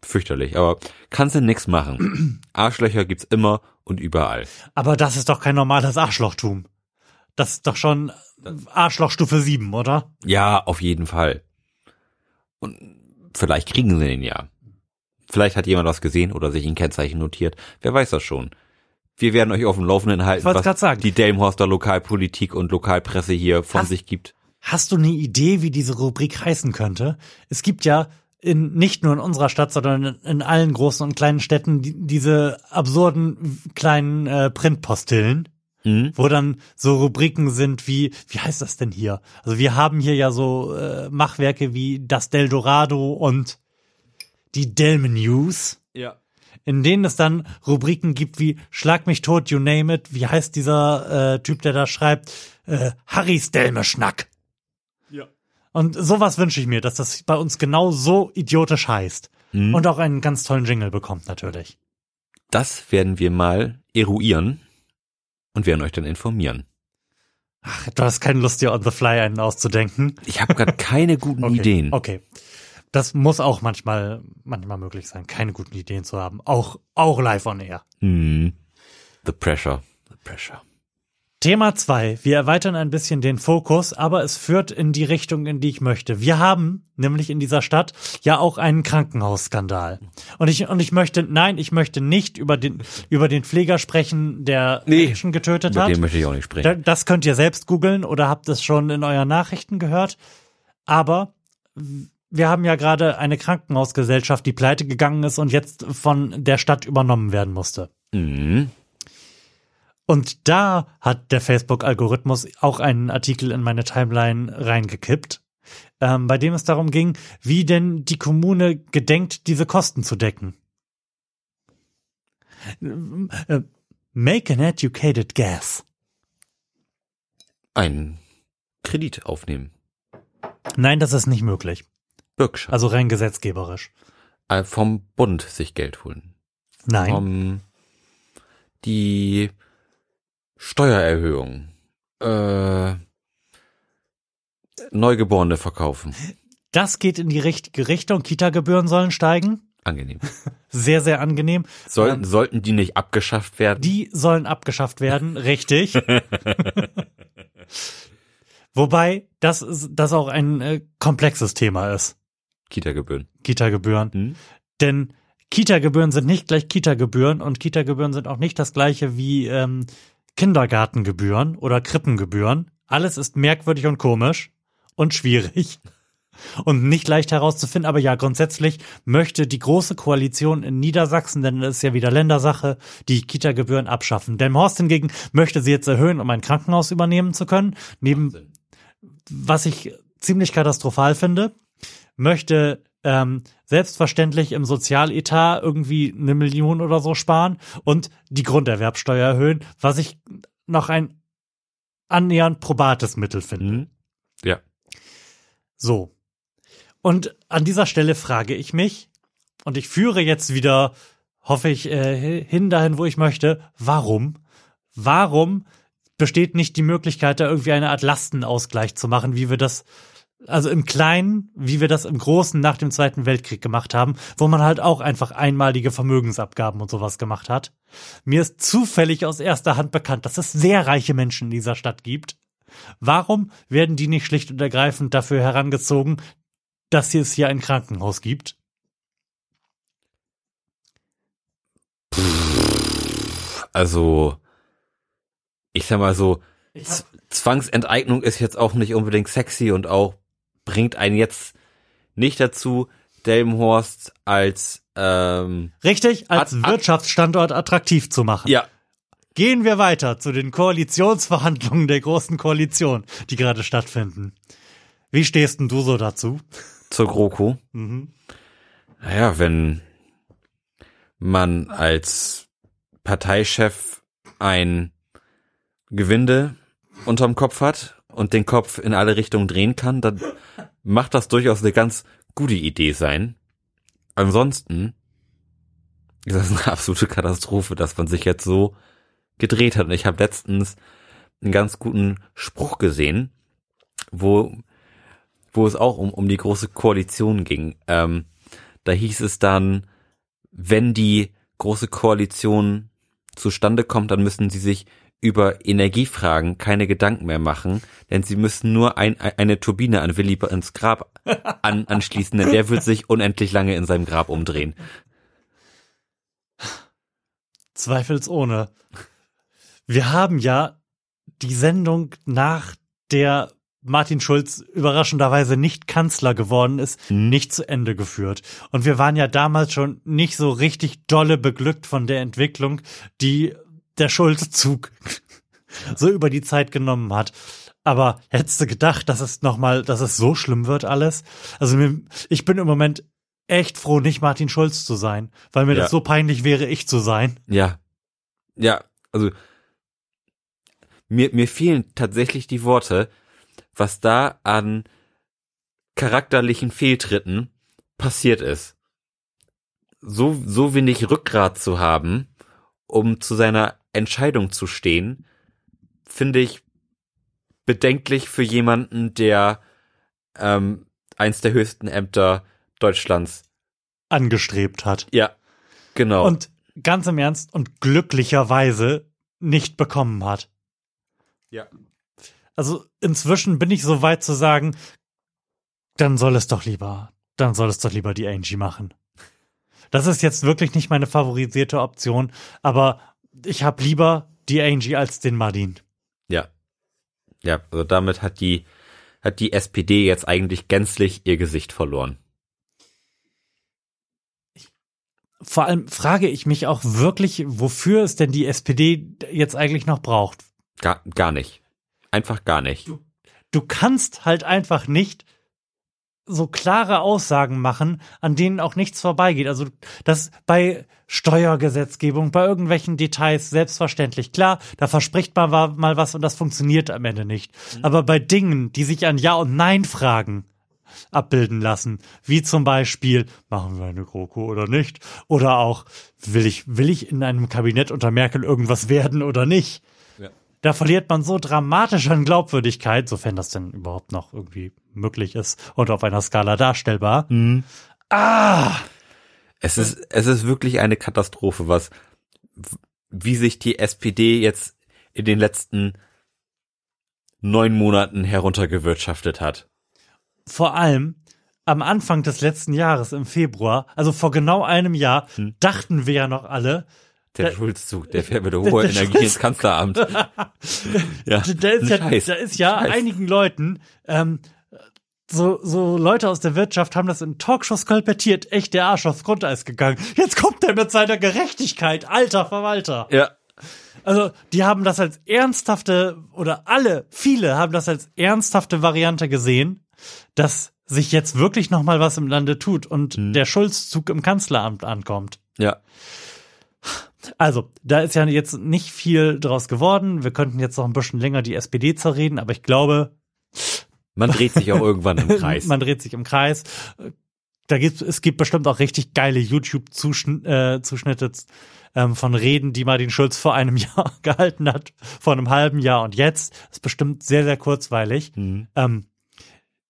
fürchterlich, aber kannst du nix machen. Arschlöcher gibt's immer und überall. Aber das ist doch kein normales Arschlochtum. Das ist doch schon Arschlochstufe 7, oder? Ja, auf jeden Fall. Und vielleicht kriegen sie den ja. Vielleicht hat jemand was gesehen oder sich ein Kennzeichen notiert. Wer weiß das schon. Wir werden euch auf dem Laufenden halten, was sagen. die Delmhorster Lokalpolitik und Lokalpresse hier von hast, sich gibt. Hast du eine Idee, wie diese Rubrik heißen könnte? Es gibt ja in, nicht nur in unserer Stadt, sondern in, allen großen und kleinen Städten die, diese absurden kleinen äh, Printpostillen. Mhm. wo dann so Rubriken sind wie, wie heißt das denn hier? Also wir haben hier ja so äh, Machwerke wie das Del Dorado und die Delmen News. Ja. In denen es dann Rubriken gibt wie Schlag mich tot, you name it. Wie heißt dieser äh, Typ, der da schreibt? Äh, Harrys Delme Schnack. Ja. Und sowas wünsche ich mir, dass das bei uns genau so idiotisch heißt. Mhm. Und auch einen ganz tollen Jingle bekommt, natürlich. Das werden wir mal eruieren und werden euch dann informieren. Ach, du hast keine Lust, dir on the fly einen auszudenken. Ich habe gerade keine guten okay. Ideen. Okay das muss auch manchmal, manchmal möglich sein, keine guten Ideen zu haben. Auch, auch live on air. Mm. The pressure. The pressure. Thema zwei. Wir erweitern ein bisschen den Fokus, aber es führt in die Richtung, in die ich möchte. Wir haben nämlich in dieser Stadt ja auch einen Krankenhausskandal. Und ich, und ich möchte, nein, ich möchte nicht über den, über den Pfleger sprechen, der nee, Menschen getötet hat. Den möchte ich auch nicht sprechen. Das könnt ihr selbst googeln oder habt es schon in euren Nachrichten gehört. Aber wir haben ja gerade eine Krankenhausgesellschaft, die pleite gegangen ist und jetzt von der Stadt übernommen werden musste. Mhm. Und da hat der Facebook-Algorithmus auch einen Artikel in meine Timeline reingekippt, ähm, bei dem es darum ging, wie denn die Kommune gedenkt, diese Kosten zu decken. Äh, make an educated guess. Ein Kredit aufnehmen. Nein, das ist nicht möglich. Bürgschaft. Also rein gesetzgeberisch. Äh, vom Bund sich Geld holen. Nein. Vom, die Steuererhöhung. Äh, Neugeborene verkaufen. Das geht in die richtige Richtung. Kita-Gebühren sollen steigen. Angenehm. Sehr, sehr angenehm. Sollten, ähm, sollten die nicht abgeschafft werden? Die sollen abgeschafft werden, richtig. Wobei das, das auch ein äh, komplexes Thema ist. Kita-Gebühren. Kita-Gebühren. Hm? Denn Kita-Gebühren sind nicht gleich Kita-Gebühren und Kita-Gebühren sind auch nicht das gleiche wie ähm, Kindergartengebühren oder Krippengebühren. Alles ist merkwürdig und komisch und schwierig. und nicht leicht herauszufinden. Aber ja, grundsätzlich möchte die große Koalition in Niedersachsen, denn das ist ja wieder Ländersache, die Kita-Gebühren abschaffen. Delmhorst hingegen möchte sie jetzt erhöhen, um ein Krankenhaus übernehmen zu können. Neben, was ich ziemlich katastrophal finde, möchte ähm, selbstverständlich im Sozialetat irgendwie eine Million oder so sparen und die Grunderwerbsteuer erhöhen, was ich noch ein annähernd probates Mittel finde. Mhm. Ja. So. Und an dieser Stelle frage ich mich, und ich führe jetzt wieder, hoffe ich, äh, hin dahin, wo ich möchte, warum? Warum besteht nicht die Möglichkeit, da irgendwie eine Art Lastenausgleich zu machen, wie wir das also im Kleinen, wie wir das im Großen nach dem Zweiten Weltkrieg gemacht haben, wo man halt auch einfach einmalige Vermögensabgaben und sowas gemacht hat. Mir ist zufällig aus erster Hand bekannt, dass es sehr reiche Menschen in dieser Stadt gibt. Warum werden die nicht schlicht und ergreifend dafür herangezogen, dass es hier ein Krankenhaus gibt? Also, ich sag mal so, Zwangsenteignung ist jetzt auch nicht unbedingt sexy und auch bringt einen jetzt nicht dazu, Delmenhorst als ähm, Richtig, als At- Wirtschaftsstandort attraktiv zu machen. ja Gehen wir weiter zu den Koalitionsverhandlungen der großen Koalition, die gerade stattfinden. Wie stehst denn du so dazu? zur GroKo. Mhm. Naja, wenn man als Parteichef ein Gewinde unterm Kopf hat und den Kopf in alle Richtungen drehen kann, dann macht das durchaus eine ganz gute Idee sein. Ansonsten ist das eine absolute Katastrophe, dass man sich jetzt so gedreht hat. Und ich habe letztens einen ganz guten Spruch gesehen, wo, wo es auch um, um die große Koalition ging. Ähm, da hieß es dann, wenn die große Koalition zustande kommt, dann müssen sie sich über Energiefragen keine Gedanken mehr machen, denn sie müssen nur ein, eine Turbine an Willi ins Grab an, anschließen, denn der wird sich unendlich lange in seinem Grab umdrehen. Zweifelsohne. Wir haben ja die Sendung nach der Martin Schulz überraschenderweise nicht Kanzler geworden ist, nicht zu Ende geführt. Und wir waren ja damals schon nicht so richtig dolle beglückt von der Entwicklung, die der Schulz-Zug so über die Zeit genommen hat. Aber hättest du gedacht, dass es nochmal, dass es so schlimm wird alles? Also mir, ich bin im Moment echt froh, nicht Martin Schulz zu sein, weil mir Ja. das so peinlich wäre, ich zu sein. Ja. Ja, also mir, mir fehlen tatsächlich die Worte, was da an charakterlichen Fehltritten passiert ist. So, so wenig Rückgrat zu haben, um zu seiner Entscheidung zu stehen, finde ich bedenklich für jemanden, der ähm, eins der höchsten Ämter Deutschlands. angestrebt hat. Ja, genau. Und ganz im Ernst und glücklicherweise nicht bekommen hat. ja. Also inzwischen bin ich so weit zu sagen, dann soll es doch lieber, dann soll es doch lieber die Angie machen. Das ist jetzt wirklich nicht meine favorisierte Option, aber ich habe lieber die Angie als den Martin. Ja. Ja, also damit hat die, hat die SPD jetzt eigentlich gänzlich ihr Gesicht verloren. Vor allem frage ich mich auch wirklich, wofür es denn die SPD jetzt eigentlich noch braucht. Gar, gar nicht. Einfach gar nicht. du kannst halt einfach nicht so klare Aussagen machen, an denen auch nichts vorbeigeht. Also das bei Steuergesetzgebung, bei irgendwelchen Details selbstverständlich. Klar, da verspricht man mal was und das funktioniert am Ende nicht. Aber bei Dingen, die sich an Ja und Nein fragen abbilden lassen, wie zum Beispiel, machen wir eine GroKo oder nicht? Oder auch, will ich, will ich in einem Kabinett unter Merkel irgendwas werden oder nicht? Da verliert man so dramatisch an Glaubwürdigkeit, sofern das denn überhaupt noch irgendwie möglich ist und auf einer Skala darstellbar. Ah! Es ist, es ist wirklich eine Katastrophe, was, wie sich die SPD jetzt in den letzten neun Monaten heruntergewirtschaftet hat. Vor allem am Anfang des letzten Jahres im Februar, also vor genau einem Jahr, dachten wir ja noch alle, Der Schulzzug, der fährt mit hoher der Energie ins Kanzleramt. ja, da ist ja, da ist ja Scheiß. einigen Leuten ähm, so, so Leute aus der Wirtschaft haben das in Talkshows kolportiert. Echt der Arsch aufs Grundeis gegangen. Jetzt kommt er mit seiner Gerechtigkeit. Alter Verwalter. Ja. Also, die haben das als ernsthafte, oder alle, viele haben das als ernsthafte Variante gesehen, dass sich jetzt wirklich noch mal was im Lande tut und Mhm. der Schulzzug im Kanzleramt ankommt. Ja. Also, da ist ja jetzt nicht viel draus geworden. Wir könnten jetzt noch ein bisschen länger die SPD zerreden, aber ich glaube, Man dreht sich auch irgendwann im Kreis. man dreht sich im Kreis. Da gibt es gibt bestimmt auch richtig geile YouTube-Zuschnitte äh, ähm, von Reden, die Martin Schulz vor einem Jahr gehalten hat, vor einem halben Jahr und jetzt. ist bestimmt sehr, sehr kurzweilig. Mhm. Ähm,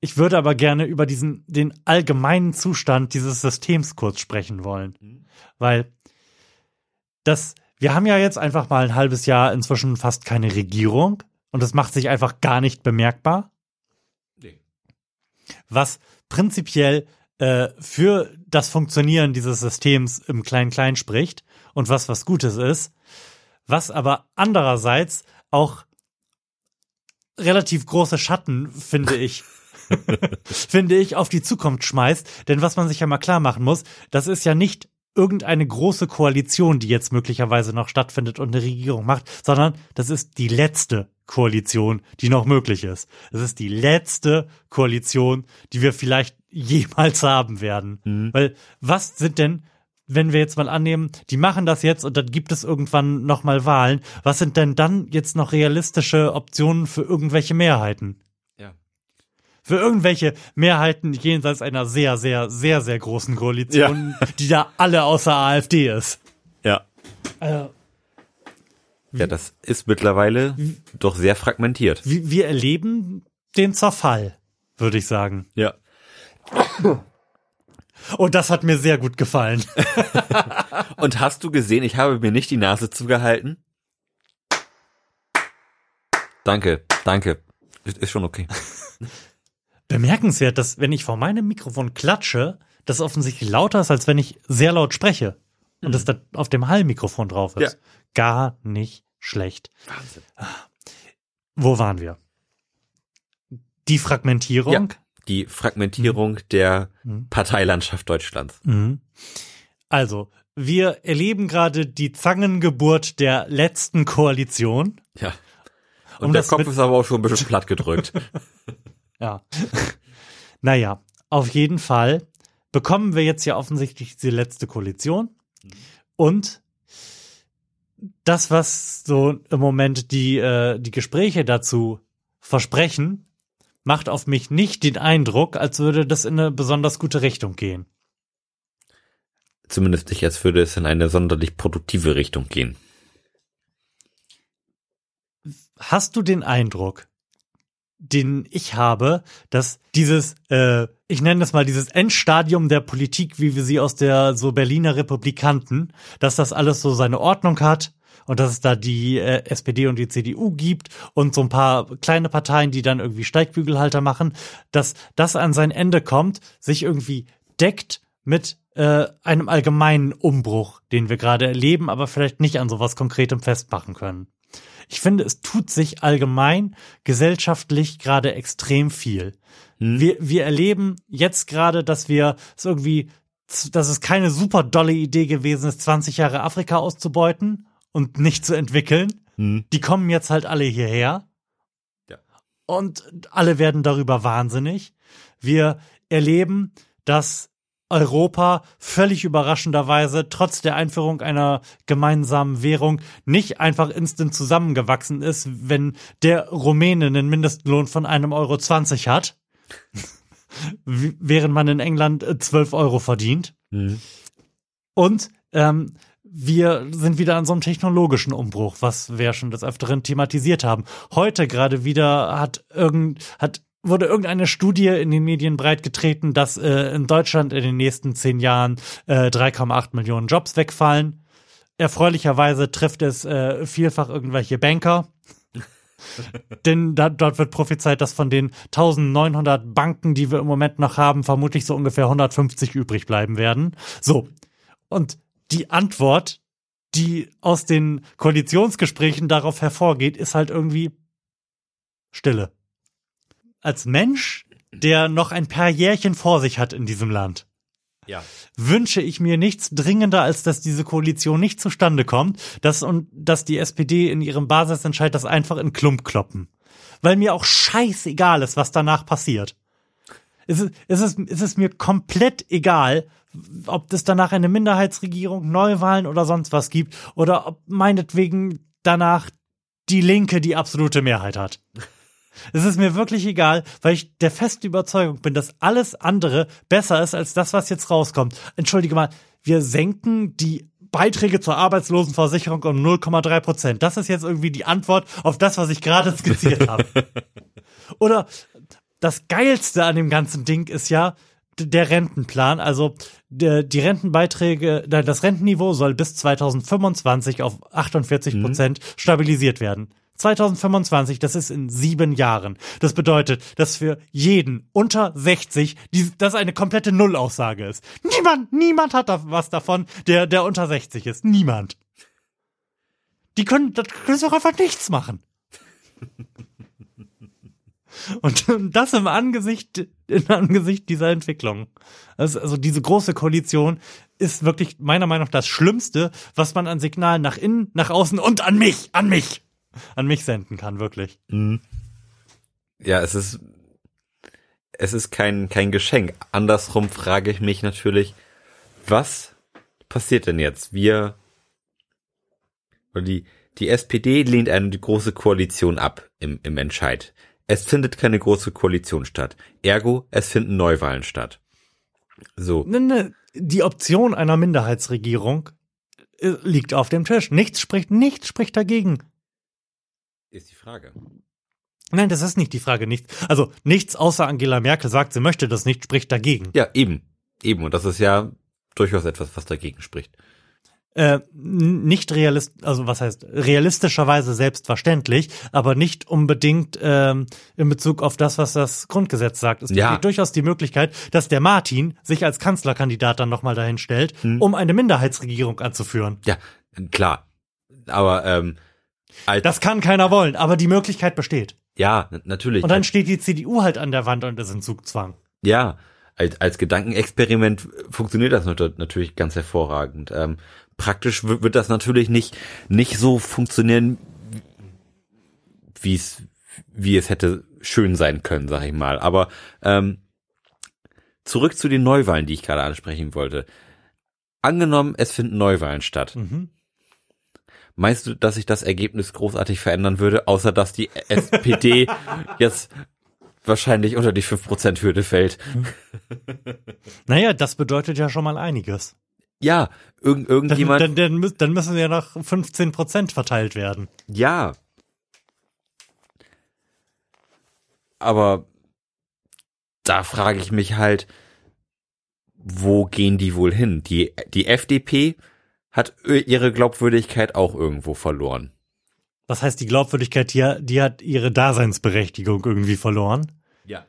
ich würde aber gerne über diesen, den allgemeinen Zustand dieses Systems kurz sprechen wollen. Weil das, wir haben ja jetzt einfach mal ein halbes Jahr inzwischen fast keine Regierung und das macht sich einfach gar nicht bemerkbar. Nee. Was prinzipiell äh, für das Funktionieren dieses Systems im Klein-Klein spricht und was was Gutes ist, was aber andererseits auch relativ große Schatten, finde ich, finde ich, auf die Zukunft schmeißt. Denn was man sich ja mal klar machen muss, das ist ja nicht irgendeine große Koalition, die jetzt möglicherweise noch stattfindet und eine Regierung macht, sondern das ist die letzte Koalition, die noch möglich ist. Es ist die letzte Koalition, die wir vielleicht jemals haben werden. Weil was sind denn, wenn wir jetzt mal annehmen, die machen das jetzt und dann gibt es irgendwann nochmal Wahlen, was sind denn dann jetzt noch realistische Optionen für irgendwelche Mehrheiten? Ja. für irgendwelche Mehrheiten jenseits einer sehr, sehr, sehr, sehr großen Koalition, die da alle außer AfD ist. Ja. Äh, Ja, das ist mittlerweile doch sehr fragmentiert. wir, wir erleben den Zerfall, würde ich sagen. Ja. Und das hat mir sehr gut gefallen. Und hast du gesehen, ich habe mir nicht die Nase zugehalten? Danke, danke. Ist, ist schon okay. Bemerkenswert, dass wenn ich vor meinem Mikrofon klatsche, das offensichtlich lauter ist, als wenn ich sehr laut spreche. Und das da auf dem Hallmikrofon drauf ist. Ja. Gar nicht schlecht. Wahnsinn. Wo waren wir? Die Fragmentierung. Ja. Die Fragmentierung der Parteilandschaft Deutschlands. Mhm. Also, wir erleben gerade die Zangengeburt der letzten Koalition. Ja. Und Um der das Kopf ist aber auch schon ein bisschen platt gedrückt. Ja. naja, auf jeden Fall bekommen wir jetzt ja offensichtlich die letzte Koalition. Und das, was so im Moment die, äh, die Gespräche dazu versprechen, macht auf mich nicht den Eindruck, als würde das in eine besonders gute Richtung gehen. Zumindest nicht, als würde es in eine sonderlich produktive Richtung gehen. Hast du den Eindruck, den ich habe, dass dieses, äh, ich nenne das mal dieses Endstadium der Politik, wie wir sie aus der so Berliner Republikanten, dass das alles so seine Ordnung hat und dass es da die äh, SPD und die CDU gibt und so ein paar kleine Parteien, die dann irgendwie Steigbügelhalter machen, dass das an sein Ende kommt, sich irgendwie deckt mit äh, einem allgemeinen Umbruch, den wir gerade erleben, aber vielleicht nicht an sowas Konkretem festmachen können. Ich finde, es tut sich allgemein gesellschaftlich gerade extrem viel. Wir, wir erleben jetzt gerade, dass wir es irgendwie, dass es keine super dolle Idee gewesen ist, 20 Jahre Afrika auszubeuten und nicht zu entwickeln. Hm. Die kommen jetzt halt alle hierher. Ja. Und alle werden darüber wahnsinnig. Wir erleben, dass Europa völlig überraschenderweise trotz der Einführung einer gemeinsamen Währung nicht einfach instant zusammengewachsen ist, wenn der Rumäne einen Mindestlohn von einem Euro 20 hat, während man in England äh, 12 Euro verdient. Hm. Und ähm, wir sind wieder an so einem technologischen Umbruch, was wir schon des Öfteren thematisiert haben. Heute gerade wieder hat irgend, hat, wurde irgendeine Studie in den Medien breitgetreten, dass äh, in Deutschland in den nächsten zehn Jahren äh, 3,8 Millionen Jobs wegfallen. Erfreulicherweise trifft es äh, vielfach irgendwelche Banker. Denn da, dort wird prophezeit, dass von den 1900 Banken, die wir im Moment noch haben, vermutlich so ungefähr 150 übrig bleiben werden. So. Und die Antwort, die aus den Koalitionsgesprächen darauf hervorgeht, ist halt irgendwie Stille. Als Mensch der noch ein paar Jährchen vor sich hat in diesem Land, Ja. wünsche ich mir nichts dringender, als dass diese Koalition nicht zustande kommt, dass und dass die SPD in ihrem Basisentscheid das einfach in Klump kloppen. Weil mir auch scheißegal ist, was danach passiert. Es ist, es ist, es ist mir komplett egal, ob es danach eine Minderheitsregierung, Neuwahlen oder sonst was gibt, oder ob meinetwegen danach die Linke die absolute Mehrheit hat. Es ist mir wirklich egal, weil ich der festen Überzeugung bin, dass alles andere besser ist als das, was jetzt rauskommt. Entschuldige mal, wir senken die Beiträge zur Arbeitslosenversicherung um 0,3 Prozent. Das ist jetzt irgendwie die Antwort auf das, was ich gerade skizziert habe. Oder das Geilste an dem ganzen Ding ist ja der Rentenplan. Also die Rentenbeiträge, das Rentenniveau soll bis 2025 auf 48 Prozent stabilisiert werden. 2025, das ist in sieben Jahren. Das bedeutet, dass für jeden unter 60 die, das eine komplette Nullaussage ist. Niemand, niemand hat da was davon, der, der unter 60 ist. Niemand. Die können, das können sie auch einfach nichts machen. Und das im Angesicht, im Angesicht dieser Entwicklung. Also, also diese große Koalition ist wirklich meiner Meinung nach das Schlimmste, was man an Signalen nach innen, nach außen und an mich, an mich, an mich senden kann, wirklich. Ja, es ist, es ist kein, kein Geschenk. Andersrum frage ich mich natürlich, was passiert denn jetzt? Wir, oder die, die SPD lehnt eine große Koalition ab im, im Entscheid. Es findet keine große Koalition statt. Ergo, es finden Neuwahlen statt. So. Ne, ne, die Option einer Minderheitsregierung äh, liegt auf dem Tisch. Nichts spricht, nichts spricht dagegen. Ist die Frage. Nein, das ist nicht die Frage. Nichts, also nichts außer Angela Merkel sagt, sie möchte das nicht, spricht dagegen. Ja, eben. Eben. Und das ist ja durchaus etwas, was dagegen spricht. äh, nicht realist, also was heißt realistischerweise selbstverständlich, aber nicht unbedingt ähm, in Bezug auf das, was das Grundgesetz sagt. Es Ja. besteht durchaus die Möglichkeit, dass der Martin sich als Kanzlerkandidat dann nochmal dahin stellt, Hm. um eine Minderheitsregierung anzuführen. Ja, klar. Aber, ähm, als, Das kann keiner wollen, aber die Möglichkeit besteht. ja, natürlich. Und dann steht die CDU halt an der Wand und ist in Zugzwang. Ja, als, als Gedankenexperiment funktioniert das nat- natürlich ganz hervorragend. Ähm, praktisch w- wird das natürlich nicht, nicht so funktionieren, wie es, wie es hätte schön sein können, sag ich mal. Aber ähm, zurück zu den Neuwahlen, die ich gerade ansprechen wollte. Angenommen, es finden Neuwahlen statt. Mhm. Meinst du, dass sich das Ergebnis großartig verändern würde, außer dass die SPD jetzt wahrscheinlich unter die 5%-Hürde fällt? Naja, das bedeutet ja schon mal einiges. Ja, irgend, irgendjemand. dann, dann, dann müssen ja noch 15 Prozent verteilt werden. ja. Aber da frage ich mich halt, wo gehen die wohl hin? Die, die FDP hat ihre Glaubwürdigkeit auch irgendwo verloren. Das heißt, die Glaubwürdigkeit, die, die hat ihre Daseinsberechtigung irgendwie verloren. Ja.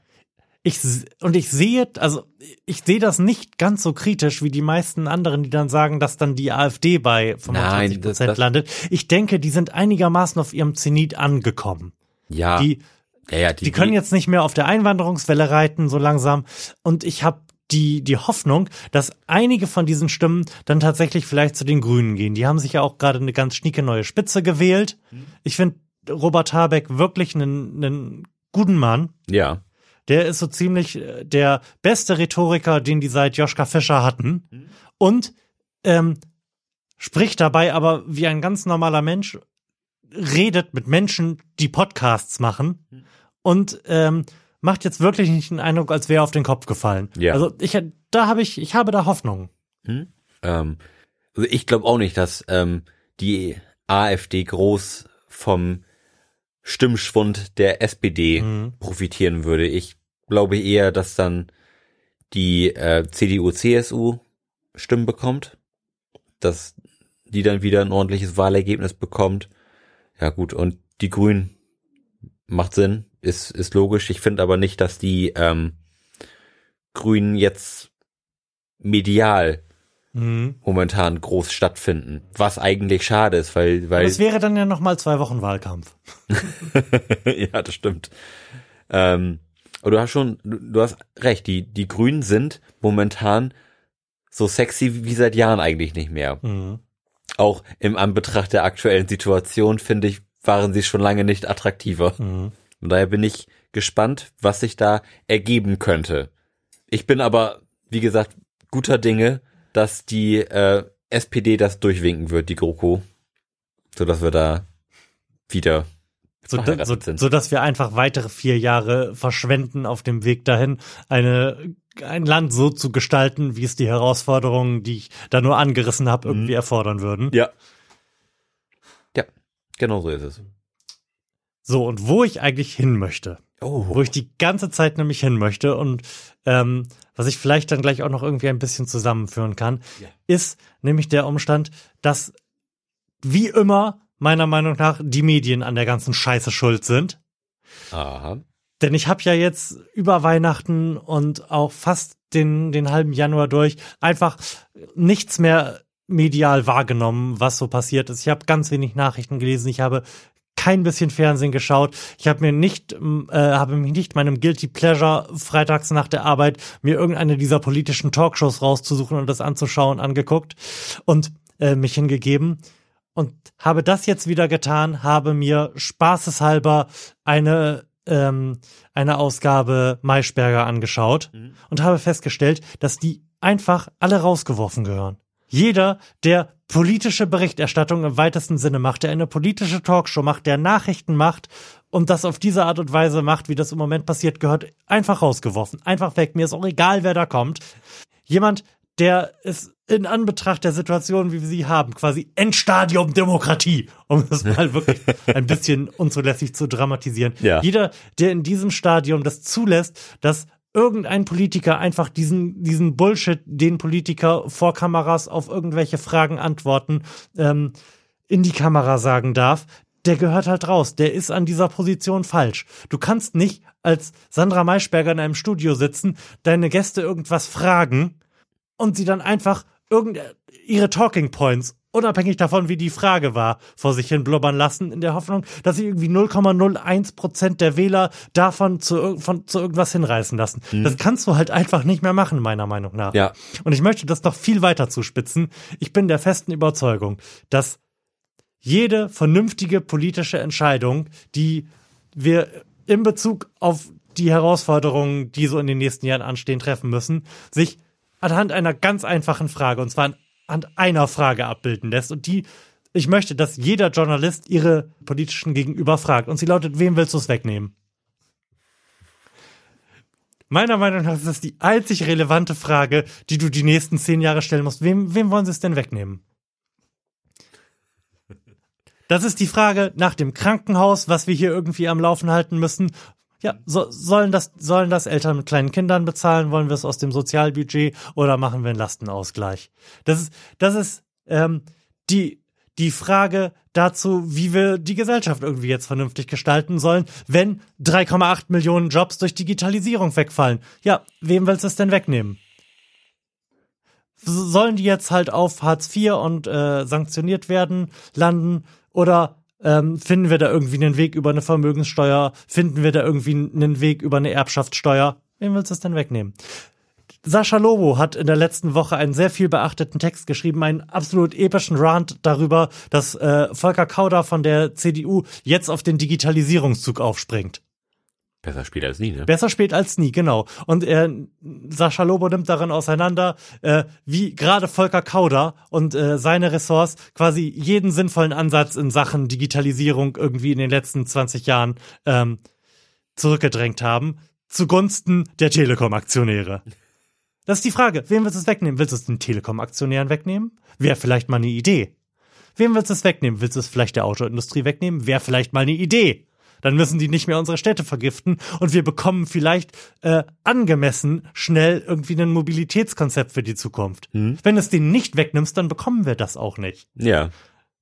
Ich, und ich sehe, also ich sehe das nicht ganz so kritisch wie die meisten anderen, die dann sagen, dass dann die AfD bei 25 Nein, das- Prozent landet. Ich denke, die sind einigermaßen auf ihrem Zenit angekommen. Ja. Die, ja, ja, die können jetzt nicht mehr auf der Einwanderungswelle reiten, so langsam. Und ich habe die, die Hoffnung, dass einige von diesen Stimmen dann tatsächlich vielleicht zu den Grünen gehen. Die haben sich ja auch gerade eine ganz schnieke neue Spitze gewählt. Ich finde Robert Habeck wirklich einen, einen guten Mann. Ja. Der ist so ziemlich äh, der beste Rhetoriker, den die seit Joschka Fischer hatten. Und ähm, spricht dabei aber wie ein ganz normaler Mensch, redet mit Menschen, die Podcasts machen und ähm, macht jetzt wirklich nicht den Eindruck, als wäre er auf den Kopf gefallen. Ja. Also ich da habe ich, ich habe da Hoffnung. Ähm, also ich glaube auch nicht, dass ähm, die AfD groß vom Stimmschwund der SPD Mhm. profitieren würde. Ich glaube eher, dass dann die äh, CDU, CSU Stimmen bekommt, dass die dann wieder ein ordentliches Wahlergebnis bekommt. Ja gut, und die Grünen macht Sinn, ist, ist logisch. Ich finde aber nicht, dass die ähm, Grünen jetzt medial Mhm. momentan groß stattfinden. Was eigentlich schade ist, weil, weil Das wäre dann ja noch mal zwei Wochen Wahlkampf. ja, das stimmt. Ähm, Aber du hast schon, du, du hast recht, die, die Grünen sind momentan so sexy wie seit Jahren eigentlich nicht mehr. Mhm. Auch im Anbetracht der aktuellen Situation, finde ich, waren sie schon lange nicht attraktiver. Mhm. Und daher bin ich gespannt, was sich da ergeben könnte. Ich bin aber, wie gesagt, guter Dinge, dass die äh, SPD das durchwinken wird, die GroKo, so dass wir da wieder So, so, sind. so dass wir einfach weitere vier Jahre verschwenden auf dem Weg dahin, eine, ein Land so zu gestalten, wie es die Herausforderungen, die ich da nur angerissen habe, irgendwie erfordern würden. Ja. Ja, genau so ist es. So, und wo ich eigentlich hin möchte, Oh. wo ich die ganze Zeit nämlich hin möchte und ähm, was ich vielleicht dann gleich auch noch irgendwie ein bisschen zusammenführen kann, Ja. ist nämlich der Umstand, dass wie immer meiner Meinung nach die Medien an der ganzen Scheiße schuld sind. Aha. Denn ich habe ja jetzt über Weihnachten und auch fast den, den halben Januar durch einfach nichts mehr medial wahrgenommen, was so passiert ist. Ich habe ganz wenig Nachrichten gelesen. Ich habe kein bisschen Fernsehen geschaut. Ich habe mir nicht, äh, habe mich nicht meinem Guilty Pleasure freitags nach der Arbeit mir irgendeine dieser politischen Talkshows rauszusuchen und das anzuschauen angeguckt und äh, mich hingegeben und habe das jetzt wieder getan, habe mir spaßeshalber eine ähm, eine Ausgabe Maischberger angeschaut und habe festgestellt, dass die einfach alle rausgeworfen gehören. Jeder, der politische Berichterstattung im weitesten Sinne macht, der eine politische Talkshow macht, der Nachrichten macht und das auf diese Art und Weise macht, wie das im Moment passiert, gehört einfach rausgeworfen. Einfach weg. Mir ist auch egal, wer da kommt. Jemand, der es in Anbetracht der Situation, wie wir sie haben, quasi Endstadium Demokratie, um das mal wirklich ein bisschen unzulässig zu dramatisieren. Ja. Jeder, der in diesem Stadium das zulässt, dass irgendein Politiker einfach diesen, diesen Bullshit, den Politiker vor Kameras auf irgendwelche Fragen antworten, ähm, in die Kamera sagen darf, der gehört halt raus. Der ist an dieser Position falsch. Du kannst nicht als Sandra Maischberger in einem Studio sitzen, deine Gäste irgendwas fragen und sie dann einfach irgend ihre Talking Points unabhängig davon, wie die Frage war, vor sich hin blubbern lassen, in der Hoffnung, dass sie irgendwie 0,01 Prozent der Wähler davon zu, von, zu irgendwas hinreißen lassen. Das kannst du halt einfach nicht mehr machen, meiner Meinung nach. Ja. Und ich möchte das noch viel weiter zuspitzen. Ich bin der festen Überzeugung, dass jede vernünftige politische Entscheidung, die wir in Bezug auf die Herausforderungen, die so in den nächsten Jahren anstehen, treffen müssen, sich anhand einer ganz einfachen Frage, und zwar anhand einer Frage abbilden lässt. Und die, ich möchte, dass jeder Journalist ihre politischen Gegenüber fragt. Und sie lautet, wem willst du es wegnehmen? Meiner Meinung nach ist das die einzig relevante Frage, die du die nächsten zehn Jahre stellen musst. Wem, wem wollen sie es denn wegnehmen? Das ist die Frage nach dem Krankenhaus, was wir hier irgendwie am Laufen halten müssen. Ja, so, sollen das, sollen das Eltern mit kleinen Kindern bezahlen? Wollen wir es aus dem Sozialbudget oder machen wir einen Lastenausgleich? Das ist, das ist ähm, die, die Frage dazu, wie wir die Gesellschaft irgendwie jetzt vernünftig gestalten sollen, wenn 3,8 Millionen Jobs durch Digitalisierung wegfallen. Ja, wem willst du es denn wegnehmen? sollen die jetzt halt auf Hartz IV und äh, sanktioniert werden, landen? Oder ähm, finden wir da irgendwie einen Weg über eine Vermögenssteuer? Finden wir da irgendwie einen Weg über eine Erbschaftssteuer? Wem willst du es denn wegnehmen? Sascha Lobo hat in der letzten Woche einen sehr viel beachteten Text geschrieben, einen absolut epischen Rant darüber, dass äh, Volker Kauder von der CDU jetzt auf den Digitalisierungszug aufspringt. Besser spät als nie, ne? Besser spät als nie, genau. Und äh, Sascha Lobo nimmt darin auseinander, äh, wie gerade Volker Kauder und äh, seine Ressorts quasi jeden sinnvollen Ansatz in Sachen Digitalisierung irgendwie in den letzten 20 Jahren ähm, zurückgedrängt haben, zugunsten der Telekom-Aktionäre. Das ist die Frage, wem willst du es wegnehmen? Willst du es den Telekom-Aktionären wegnehmen? Wäre vielleicht mal eine Idee. Wem willst du es wegnehmen? Willst du es vielleicht der Autoindustrie wegnehmen? Wäre vielleicht mal eine Idee. Dann müssen die nicht mehr unsere Städte vergiften und wir bekommen vielleicht äh, angemessen schnell irgendwie ein Mobilitätskonzept für die Zukunft. Wenn du es denen nicht wegnimmst, dann bekommen wir das auch nicht. Ja.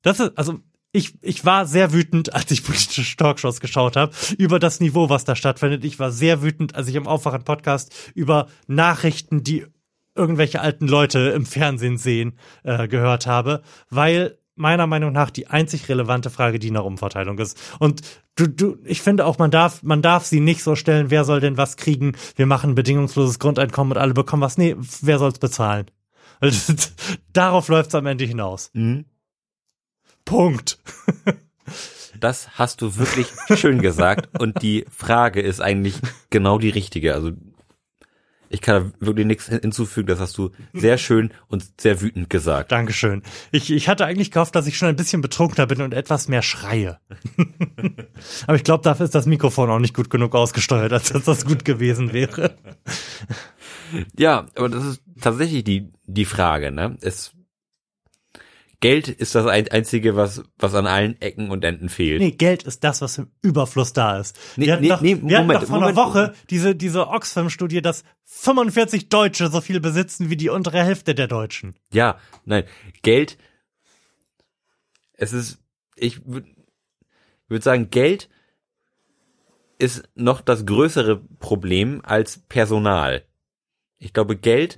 Das ist, also ich, ich war sehr wütend, als ich politische Talkshows geschaut habe, über das Niveau, was da stattfindet. Ich war sehr wütend, als ich im Aufwachen-Podcast über Nachrichten, die irgendwelche alten Leute im Fernsehen sehen, äh, gehört habe, weil meiner Meinung nach die einzig relevante Frage, die nach Umverteilung ist. Und du, du, ich finde auch, man darf, man darf sie nicht so stellen, wer soll denn was kriegen? Wir machen ein bedingungsloses Grundeinkommen und alle bekommen was. Nee, wer soll's bezahlen? Darauf läuft's am Ende hinaus. Mhm. Punkt. Das hast du wirklich schön gesagt und die Frage ist eigentlich genau die richtige. Also ich kann da wirklich nichts hinzufügen, das hast du sehr schön und sehr wütend gesagt. Dankeschön. Ich, ich hatte eigentlich gehofft, dass ich schon ein bisschen betrunkener bin und etwas mehr schreie. Aber ich glaube, dafür ist das Mikrofon auch nicht gut genug ausgesteuert, als dass das gut gewesen wäre. Ja, aber das ist tatsächlich die, die Frage, ne? Es, Geld ist das ein, einzige, was, was an allen Ecken und Enden fehlt. Nee, Geld ist das, was im Überfluss da ist. Nee, wir hatten nee, doch, nee, wir hatten Moment, doch vor Moment. einer Woche diese, diese Oxfam-Studie, dass 45 Deutsche so viel besitzen wie die untere Hälfte der Deutschen. Ja, nein, Geld, es ist, ich würde würd sagen, Geld ist noch das größere Problem als Personal. Ich glaube, Geld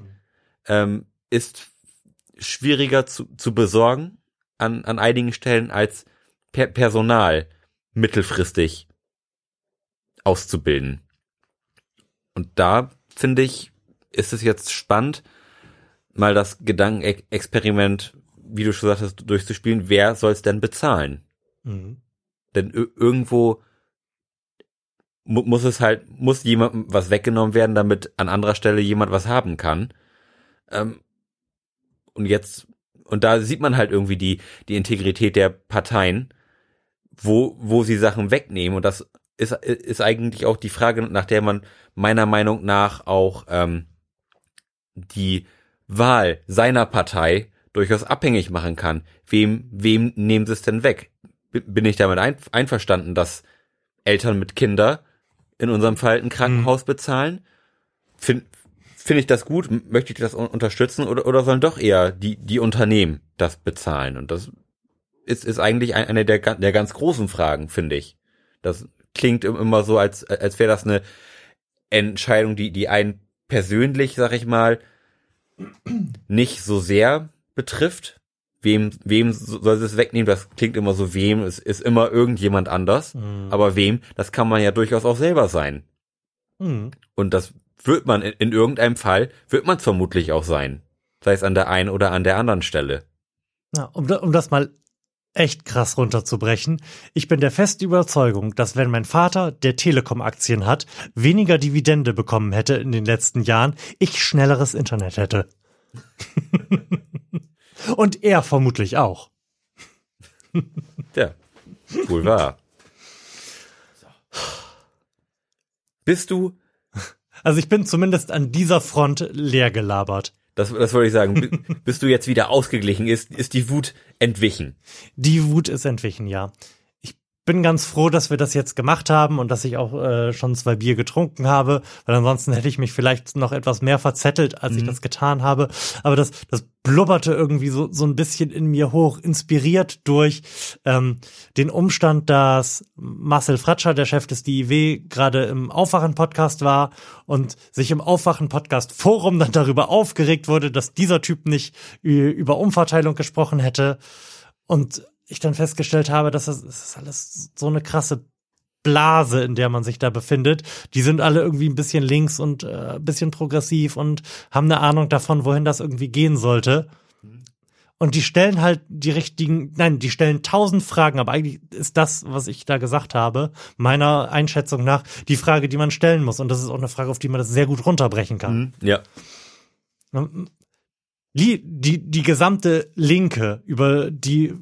ähm, ist schwieriger zu, zu besorgen an, an einigen Stellen als per Personal mittelfristig auszubilden. Und da finde ich, ist es jetzt spannend, mal das Gedankenexperiment, wie du schon sagtest, durchzuspielen. Wer soll es denn bezahlen? Mhm. Denn ir- irgendwo mu muss es halt, muss jemandem was weggenommen werden, damit an anderer Stelle jemand was haben kann. Ähm, und jetzt, und da sieht man halt irgendwie die, die Integrität der Parteien, wo, wo sie Sachen wegnehmen. Und das ist, ist eigentlich auch die Frage, nach der man meiner Meinung nach auch ähm, die Wahl seiner Partei durchaus abhängig machen kann. Wem, wem nehmen sie es denn weg? Bin ich damit ein, einverstanden, dass Eltern mit Kinder in unserem Fall ein Krankenhaus bezahlen? Finde find ich das gut? Möchte ich das un unterstützen oder, oder sollen doch eher die, die Unternehmen das bezahlen? Und das ist, ist eigentlich ein- eine der, der ganz großen Fragen, finde ich. Das klingt im- immer so, als, als wäre das eine Entscheidung, die, die einen persönlich, sag ich mal, nicht so sehr betrifft. Wem, wem soll sie es wegnehmen? Das klingt immer so, wem, es ist immer irgendjemand anders. Mhm. Aber wem, das kann man ja durchaus auch selber sein. Mhm. Und das wird man in, in irgendeinem Fall, wird man es vermutlich auch sein. Sei es an der einen oder an der anderen Stelle. Ja, um, um das mal echt krass runterzubrechen. Ich bin der festen Überzeugung, dass wenn mein Vater, der Telekom-Aktien hat, weniger Dividende bekommen hätte in den letzten Jahren, ich schnelleres Internet hätte. Und er vermutlich auch. Ja, wohl wahr. Bist du, Also ich bin zumindest an dieser Front leer gelabert. das, das wollte ich sagen, bi- bist du jetzt wieder ausgeglichen, ist, ist die Wut entwichen? Die Wut ist entwichen, ja. Ich bin ganz froh, dass wir das jetzt gemacht haben und dass ich auch äh, schon zwei Bier getrunken habe, weil ansonsten hätte ich mich vielleicht noch etwas mehr verzettelt, als ich das getan habe. Aber das, das blubberte irgendwie so, so ein bisschen in mir hoch, inspiriert durch ähm, den Umstand, dass Marcel Fratscher, der Chef des DIW, gerade im Aufwachen-Podcast war und sich im Aufwachen-Podcast-Forum dann darüber aufgeregt wurde, dass dieser Typ nicht über Umverteilung gesprochen hätte. Und ich dann festgestellt habe, dass das, das ist alles so eine krasse Blase, in der man sich da befindet. Die sind alle irgendwie ein bisschen links und äh, ein bisschen progressiv und haben eine Ahnung davon, wohin das irgendwie gehen sollte. Und die stellen halt die richtigen, nein, die stellen tausend Fragen, aber eigentlich ist das, was ich da gesagt habe, meiner Einschätzung nach, die Frage, die man stellen muss. Und das ist auch eine Frage, auf die man das sehr gut runterbrechen kann. Ja. Die, die, die gesamte Linke, über die,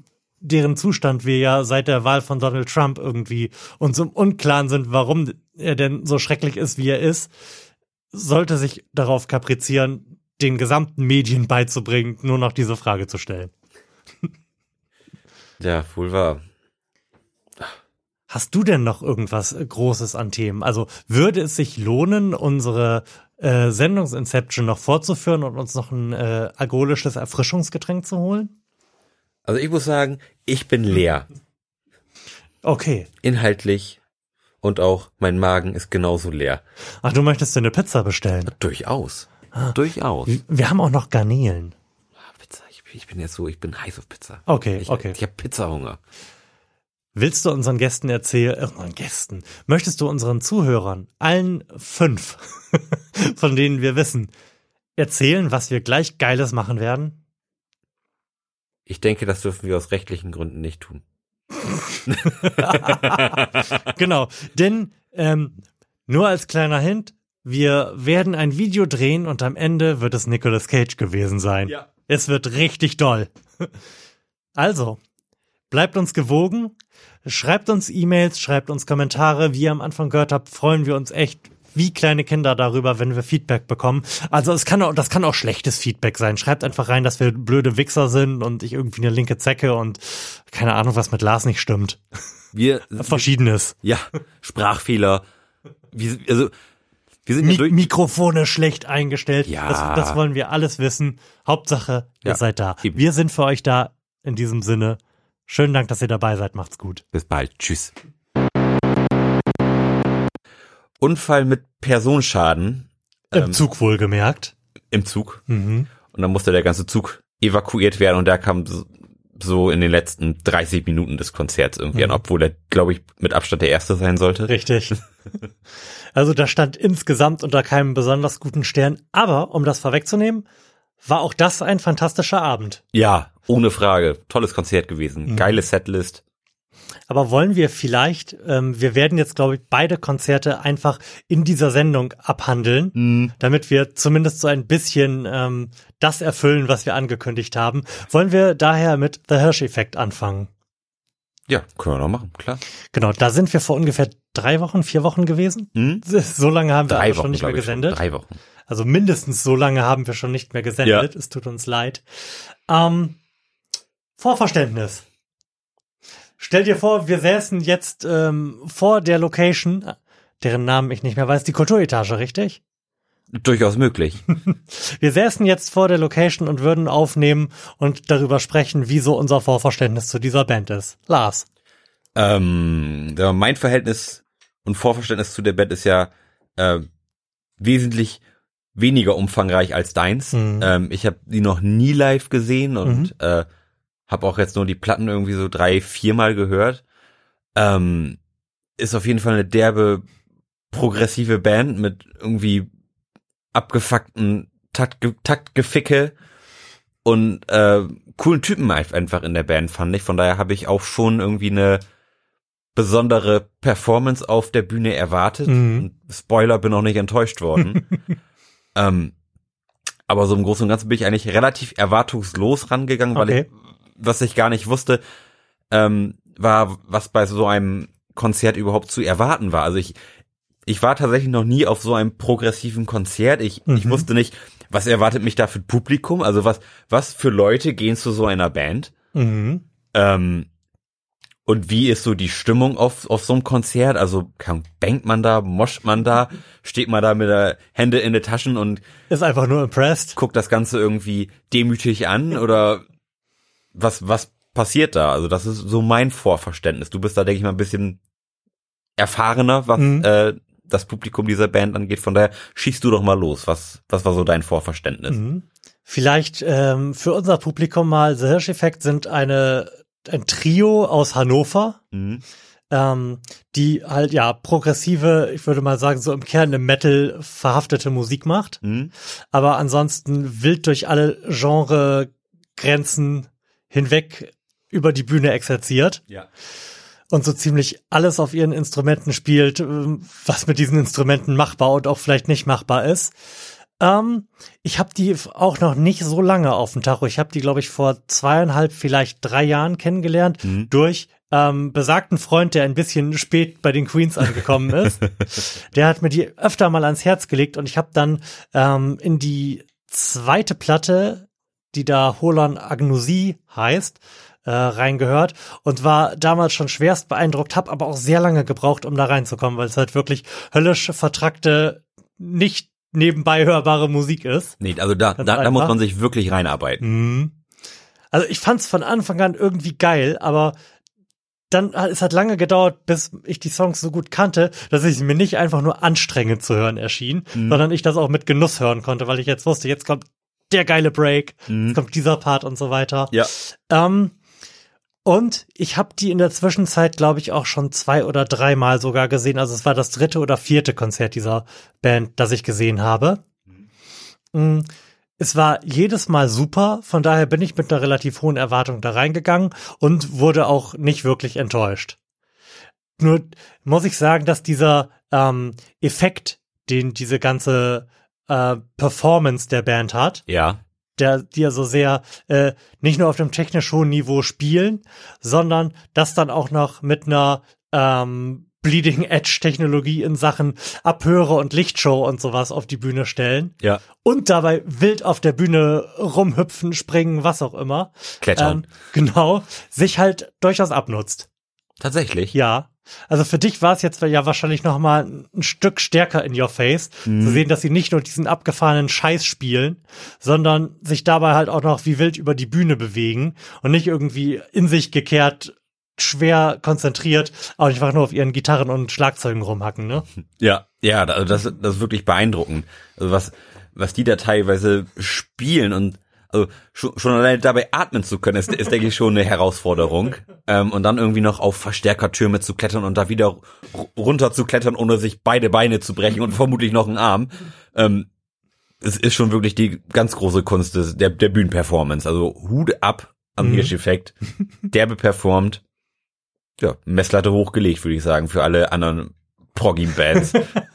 deren Zustand wir ja seit der Wahl von Donald Trump irgendwie uns im Unklaren sind, warum er denn so schrecklich ist, wie er ist, sollte sich darauf kaprizieren, den gesamten Medien beizubringen, nur noch diese Frage zu stellen. Ja, wohl wahr. Hast du denn noch irgendwas äh, Großes an Themen? Also würde es sich lohnen, unsere äh, Sendungsinception noch fortzuführen und uns noch ein äh, alkoholisches Erfrischungsgetränk zu holen? Also ich muss sagen, ich bin leer. Okay. Inhaltlich. Und auch mein Magen ist genauso leer. Ach, du möchtest dir eine Pizza bestellen? Durchaus. Durchaus. Wir haben auch noch Garnelen. Ah, Pizza, ich, ich bin jetzt so, ich bin heiß auf Pizza. Okay, ich, okay. Ich habe Pizzahunger. Willst du unseren Gästen erzählen, äh, unseren Gästen, möchtest du unseren Zuhörern, allen fünf, von denen wir wissen, erzählen, was wir gleich Geiles machen werden? Ich denke, das dürfen wir aus rechtlichen Gründen nicht tun. genau, denn ähm, nur als kleiner Hint, wir werden ein Video drehen und am Ende wird es Nicolas Cage gewesen sein. Ja. Es wird richtig doll. Also, bleibt uns gewogen, schreibt uns E-Mails, schreibt uns Kommentare. Wie ihr am Anfang gehört habt, freuen wir uns echt wie kleine Kinder darüber, wenn wir Feedback bekommen. Also es kann auch, das kann auch schlechtes Feedback sein. Schreibt einfach rein, dass wir blöde Wichser sind und ich irgendwie eine linke Zecke und keine Ahnung, was mit Lars nicht stimmt. Wir, Verschiedenes. ja, Sprachfehler. Wir, also, wir sind Mi durch, Mikrofone schlecht eingestellt. Ja. Das, das wollen wir alles wissen. Hauptsache, ihr Ja, seid da. eben. Wir sind für euch da. In diesem Sinne, schönen Dank, dass ihr dabei seid. Macht's gut. Bis bald. Tschüss. Unfall mit Personenschaden Im Ähm, Zug wohlgemerkt. im Zug. Mhm. Und dann musste der ganze Zug evakuiert werden und der kam so- in den letzten 30 Minuten des Konzerts irgendwie an, Mhm. obwohl er, glaube ich, mit Abstand der Erste sein sollte. Richtig. Also da stand insgesamt unter keinem besonders guten Stern. Aber um das vorwegzunehmen, war auch das ein fantastischer Abend. Ja, ohne Frage. Tolles Konzert gewesen. Mhm. Geile Setlist. Aber wollen wir vielleicht, ähm, wir werden jetzt, glaube ich, beide Konzerte einfach in dieser Sendung abhandeln, Mhm. damit wir zumindest so ein bisschen ähm, das erfüllen, was wir angekündigt haben. Wollen wir daher mit The Hirsch-Effekt anfangen? Ja, können wir noch machen, klar. Genau, da sind wir vor ungefähr drei Wochen, vier Wochen gewesen. Mhm. So lange haben wir Drei Wochen, schon nicht mehr gesendet. Drei Wochen. Also mindestens so lange haben wir schon nicht mehr gesendet. Es tut uns leid. Ähm, Vorverständnis. Stell dir vor, wir säßen jetzt ähm, vor der Location, deren Namen ich nicht mehr weiß, die Kulturetage, richtig? Durchaus möglich. Wir säßen jetzt vor der Location und würden aufnehmen und darüber sprechen, wie so unser Vorverständnis zu dieser Band ist. Lars. ähm, mein Verhältnis und Vorverständnis zu der Band ist ja äh, wesentlich weniger umfangreich als deins. Mhm. Ähm, ich habe die noch nie live gesehen und Mhm. äh, habe auch jetzt nur die Platten irgendwie so drei, viermal gehört. Ähm, ist auf jeden Fall eine derbe progressive Band mit irgendwie abgefuckten Taktge Taktgeficke und äh, coolen Typen ein- einfach in der Band fand ich. Von daher habe ich auch schon irgendwie eine besondere Performance auf der Bühne erwartet. Mhm. Und Spoiler, bin auch nicht enttäuscht worden. ähm, aber so im Großen und Ganzen bin ich eigentlich relativ erwartungslos rangegangen, weil Okay. ich, was ich gar nicht wusste, ähm, war, was bei so einem Konzert überhaupt zu erwarten war. Also ich, ich war tatsächlich noch nie auf so einem progressiven Konzert. Ich, ich Mhm. wusste nicht, was erwartet mich da für Publikum? Also was, was für Leute gehen zu so einer Band? Mhm. Ähm, und wie ist so die Stimmung auf, auf so einem Konzert? Also bangt man da, moscht man da, steht man da mit der Hände in den Taschen und Ist einfach nur impressed. guckt das Ganze irgendwie demütig an oder was, was passiert da? Also das ist so mein Vorverständnis. Du bist da, denke ich mal, ein bisschen erfahrener, was Mhm. äh, das Publikum dieser Band angeht. Von daher schießt du doch mal los. Was, was war so dein Vorverständnis? Mhm. Vielleicht ähm, für unser Publikum mal, The Hirsch-Effekt sind eine, ein Trio aus Hannover, Mhm. ähm, die halt ja progressive, ich würde mal sagen, so im Kern im Metal verhaftete Musik macht, Mhm. aber ansonsten wild durch alle Genregrenzen hinweg über die Bühne exerziert Ja. und so ziemlich alles auf ihren Instrumenten spielt, ähm, was mit diesen Instrumenten machbar und auch vielleicht nicht machbar ist. Ähm, ich habe die auch noch nicht so lange auf dem Tacho. Ich habe die, glaube ich, vor zweieinhalb, vielleicht drei Jahren kennengelernt Mhm. durch ähm, besagten Freund, der ein bisschen spät bei den Queens angekommen ist. der hat mir die öfter mal ans Herz gelegt und ich habe dann ähm, in die zweite Platte, die da Holon Agnosie heißt, äh, reingehört und war damals schon schwerst beeindruckt, habe aber auch sehr lange gebraucht, um da reinzukommen, weil es halt wirklich höllisch vertrackte, nicht nebenbei hörbare Musik ist. Nee, also da, Ganz da, da muss man sich wirklich reinarbeiten. Mhm. Also ich fand's von Anfang an irgendwie geil, aber dann hat es hat lange gedauert, bis ich die Songs so gut kannte, dass es mir nicht einfach nur anstrengend zu hören erschien, Mhm. sondern ich das auch mit Genuss hören konnte, weil ich jetzt wusste, jetzt kommt der geile Break, mhm. jetzt kommt dieser Part und so weiter. Ja. Ähm, und ich habe die in der Zwischenzeit, glaube ich, auch schon zwei oder dreimal sogar gesehen. Also es war das dritte oder vierte Konzert dieser Band, das ich gesehen habe. Mhm. Es war jedes Mal super, von daher bin ich mit einer relativ hohen Erwartung da reingegangen und wurde auch nicht wirklich enttäuscht. Nur muss ich sagen, dass dieser ähm, Effekt, den diese ganze äh, Performance der Band hat, ja der, die ja so sehr äh, nicht nur auf dem technisch hohen Niveau spielen, sondern das dann auch noch mit einer ähm, Bleeding Edge Technologie in Sachen Abhöre und Lichtshow und sowas auf die Bühne stellen. Ja. Und dabei wild auf der Bühne rumhüpfen, springen, was auch immer. Klettern. Ähm, genau. Sich halt durchaus abnutzt. Tatsächlich. Ja. Also für dich war es jetzt ja wahrscheinlich noch mal ein Stück stärker in your face, mhm. zu sehen, dass sie nicht nur diesen abgefahrenen Scheiß spielen, sondern sich dabei halt auch noch wie wild über die Bühne bewegen und nicht irgendwie in sich gekehrt schwer konzentriert, auch einfach nur auf ihren Gitarren und Schlagzeugen rumhacken, ne? Ja, ja, also das, das ist wirklich beeindruckend. Also was, was die da teilweise spielen und also schon, schon alleine dabei atmen zu können, ist, ist denke ich schon eine Herausforderung. Ähm, und dann irgendwie noch auf Verstärkertürme zu klettern und da wieder runter zu klettern, ohne sich beide Beine zu brechen und vermutlich noch einen Arm. Ähm, es ist schon wirklich die ganz große Kunst des, der, der Bühnenperformance. Also Hut ab am mhm. Hirsch-Effekt. Derbe performt. Ja, Messlatte hochgelegt, würde ich sagen, für alle anderen Proggy-Bands.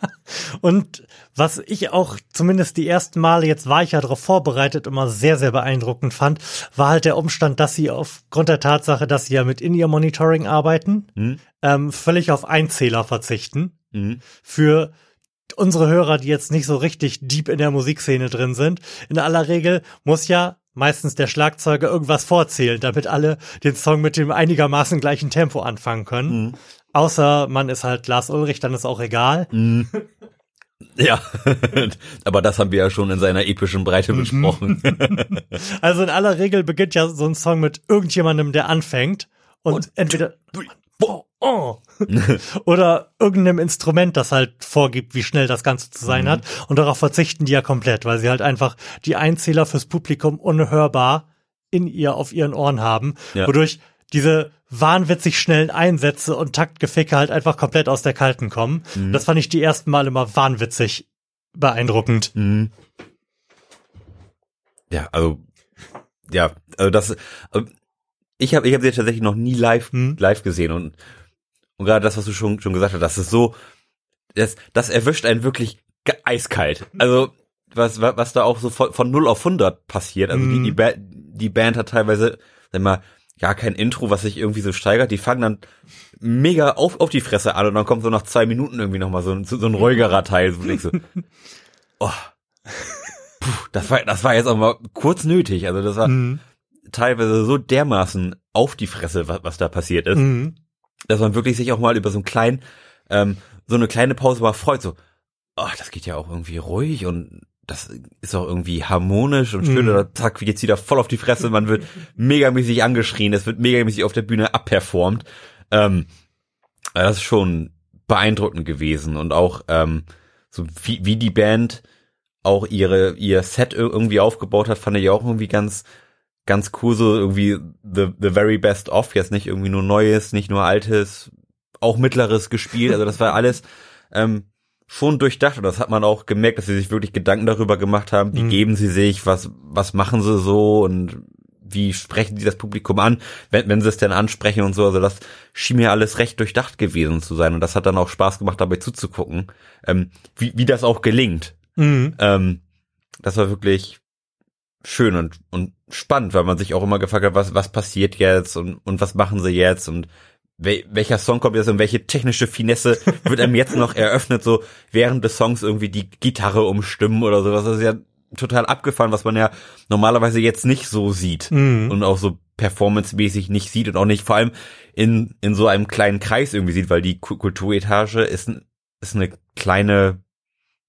und was ich auch zumindest die ersten Male, jetzt war ich ja darauf vorbereitet, immer sehr, sehr beeindruckend fand, war halt der Umstand, dass sie aufgrund der Tatsache, dass sie ja mit In-Ear-Monitoring arbeiten, mhm. ähm, völlig auf Einzähler verzichten. Mhm. Für unsere Hörer, die jetzt nicht so richtig deep in der Musikszene drin sind. In aller Regel muss ja meistens der Schlagzeuger irgendwas vorzählen, damit alle den Song mit dem einigermaßen gleichen Tempo anfangen können. Mhm. Außer man ist halt Lars Ulrich, dann ist auch egal. Mm. Ja, aber das haben wir ja schon in seiner epischen Breite mhm. besprochen. also in aller Regel beginnt ja so ein Song mit irgendjemandem, der anfängt und, und entweder oh, oh, oder irgendeinem Instrument, das halt vorgibt, wie schnell das Ganze zu sein mhm. hat. Und darauf verzichten die ja komplett, weil sie halt einfach die Einzähler fürs Publikum unhörbar in ihr auf ihren Ohren haben, ja. wodurch diese wahnwitzig schnellen Einsätze und Taktgeficke halt einfach komplett aus der Kalten kommen. Mhm. Das fand ich die ersten Mal immer wahnwitzig beeindruckend. Mhm. Ja, also ja, also das also ich habe ich habe sie tatsächlich noch nie live mhm. live gesehen und und gerade das was du schon schon gesagt hast, das ist so das das erwischt einen wirklich eiskalt. Also was was da auch so von, von 0 auf 100 passiert. Also die die, mhm. ba die Band hat teilweise sag mal gar kein Intro, was sich irgendwie so steigert. Die fangen dann mega auf, auf die Fresse an und dann kommt so nach zwei Minuten irgendwie nochmal so, so, so ein ruhigerer Teil, wo ich so, oh, puh, das war, das war jetzt auch mal kurz nötig. Also das war mhm. teilweise so dermaßen auf die Fresse, was, was da passiert ist, mhm. dass man wirklich sich auch mal über so einen kleinen, ähm, so eine kleine Pause mal freut, so, ach, das geht ja auch irgendwie ruhig und das ist auch irgendwie harmonisch und schön, mhm. oder zack, jetzt wieder voll auf die Fresse, man wird megamäßig angeschrien, es wird megamäßig auf der Bühne abperformt. Ähm, das ist schon beeindruckend gewesen und auch ähm, so wie, wie die Band auch ihre ihr Set irgendwie aufgebaut hat, fand ich auch irgendwie ganz ganz cool so irgendwie the the very best of jetzt nicht irgendwie nur neues, nicht nur altes, auch mittleres gespielt, also das war alles ähm, schon durchdacht und das hat man auch gemerkt, dass sie sich wirklich Gedanken darüber gemacht haben, wie mhm. geben sie sich, was, was machen sie so und wie sprechen sie das Publikum an, wenn, wenn sie es denn ansprechen und so. Also das schien mir alles recht durchdacht gewesen zu sein und das hat dann auch Spaß gemacht, dabei zuzugucken, ähm, wie, wie das auch gelingt. Mhm. Ähm, das war wirklich schön und, und spannend, weil man sich auch immer gefragt hat, was, was passiert jetzt und, und was machen sie jetzt und welcher Song kommt jetzt und welche technische Finesse wird einem jetzt noch eröffnet, so während des Songs irgendwie die Gitarre umstimmen oder sowas. Das ist ja total abgefahren, was man ja normalerweise jetzt nicht so sieht mhm. und auch so performancemäßig nicht sieht und auch nicht vor allem in, in so einem kleinen Kreis irgendwie sieht, weil die Kulturetage ist, ist eine kleine,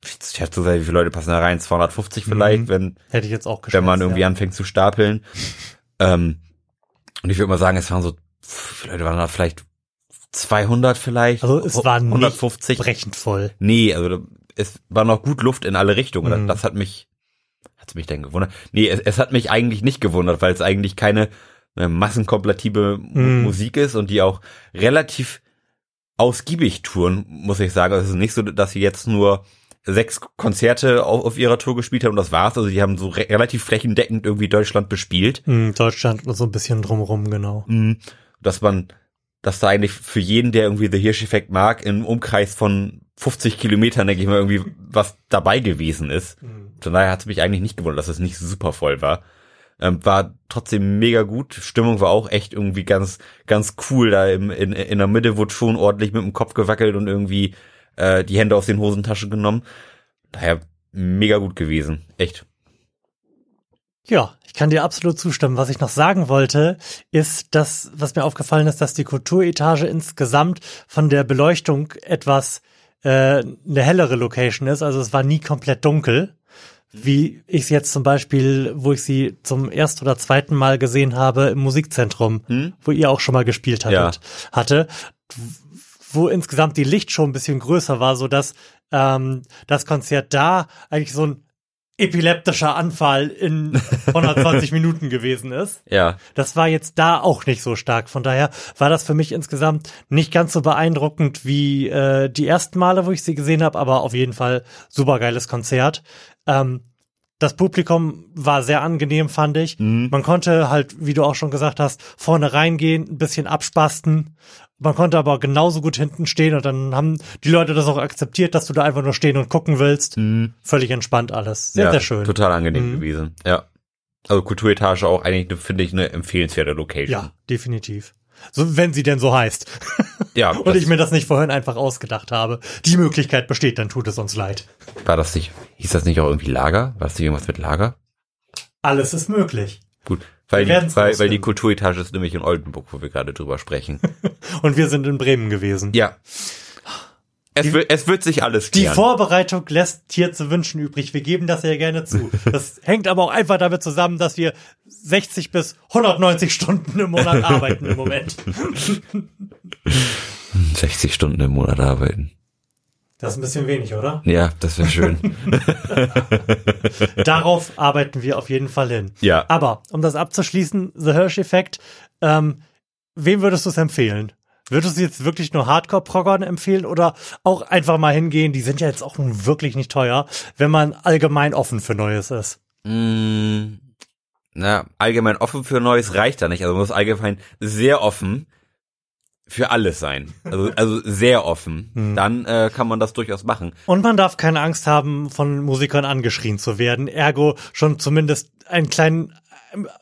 ich schätze, wie viele Leute passen da rein? 250 vielleicht, mhm. wenn, hätte ich jetzt auch wenn man irgendwie ja. anfängt zu stapeln. ähm, und ich würde mal sagen, es waren so Leute waren da vielleicht 200 vielleicht. Also es war 150. brechend voll. Nee, also es war noch gut Luft in alle Richtungen. Mhm. Das hat mich, hat's mich denn gewundert? Nee, es, es hat mich eigentlich nicht gewundert, weil es eigentlich keine äh, massenkompatible mm. Musik ist und die auch relativ ausgiebig touren, muss ich sagen. Also es ist nicht so, dass sie jetzt nur sechs Konzerte auf, auf ihrer Tour gespielt haben und das war's. Also die haben so re relativ flächendeckend irgendwie Deutschland bespielt. Mm, Deutschland und so ein bisschen drumherum, genau. Mm, dass man, dass da eigentlich für jeden, der irgendwie The Hirsch-Effekt mag, im Umkreis von 50 Kilometern, denke ich mal, irgendwie was dabei gewesen ist. Mhm. Von daher hat es mich eigentlich nicht gewundert, dass es nicht super voll war. Ähm, war trotzdem mega gut. Stimmung war auch echt irgendwie ganz, ganz cool. Da im, in, in der Mitte wurde schon ordentlich mit dem Kopf gewackelt und irgendwie äh, die Hände aus den Hosentaschen genommen. Daher mega gut gewesen. Echt. Ja, ich kann dir absolut zustimmen. Was ich noch sagen wollte, ist, dass, was mir aufgefallen ist, dass die Kulturetage insgesamt von der Beleuchtung etwas äh, eine hellere Location ist. Also es war nie komplett dunkel, wie ich es jetzt zum Beispiel, wo ich sie zum ersten oder zweiten Mal gesehen habe im Musikzentrum, hm? wo ihr auch schon mal gespielt hattet, ja. hatte, wo insgesamt die Lichtshow ein bisschen größer war, so dass ähm, das Konzert da eigentlich so ein epileptischer Anfall in 120 Minuten gewesen ist. Ja. Das war jetzt da auch nicht so stark. Von daher war das für mich insgesamt nicht ganz so beeindruckend wie äh, die ersten Male, wo ich sie gesehen habe, aber auf jeden Fall super geiles Konzert. Ähm, das Publikum war sehr angenehm, fand ich. Mhm. Man konnte halt, wie du auch schon gesagt hast, vorne reingehen, ein bisschen abspasten. Man konnte aber genauso gut hinten stehen und dann haben die Leute das auch akzeptiert, dass du da einfach nur stehen und gucken willst. Mhm. Völlig entspannt alles. Sehr, ja, sehr schön. Total angenehm mhm. gewesen. Ja. Also Kulturetage auch eigentlich, finde ich, eine empfehlenswerte Location. Ja, definitiv. So, wenn sie denn so heißt. Ja. und ich mir das nicht vorhin einfach ausgedacht habe. Die Möglichkeit besteht, dann tut es uns leid. War das nicht, hieß das nicht auch irgendwie Lager? War das nicht irgendwas mit Lager? Alles ist möglich. Gut. Weil die, weil, weil die Kulturetage ist nämlich in Oldenburg, wo wir gerade drüber sprechen. und wir sind in Bremen gewesen. Ja. Es, die, wird, es wird sich alles klären. Die Vorbereitung lässt hier zu wünschen übrig. Wir geben das ja gerne zu. Das hängt aber auch einfach damit zusammen, dass wir 60 bis 190 Stunden im Monat arbeiten im Moment. 60 Stunden im Monat arbeiten. Das ist ein bisschen wenig, oder? Ja, das wäre schön. Darauf arbeiten wir auf jeden Fall hin. Ja. Aber um das abzuschließen, The Hirsch-Effekt, ähm, wem würdest du es empfehlen? Würdest du jetzt wirklich nur Hardcore-Proggern empfehlen oder auch einfach mal hingehen? Die sind ja jetzt auch nun wirklich nicht teuer, wenn man allgemein offen für Neues ist. Mm, na, allgemein offen für Neues reicht da nicht. Also man muss allgemein sehr offen für alles sein. Also, also sehr offen. Hm. Dann äh, kann man das durchaus machen. Und man darf keine Angst haben, von Musikern angeschrien zu werden. Ergo schon zumindest einen kleinen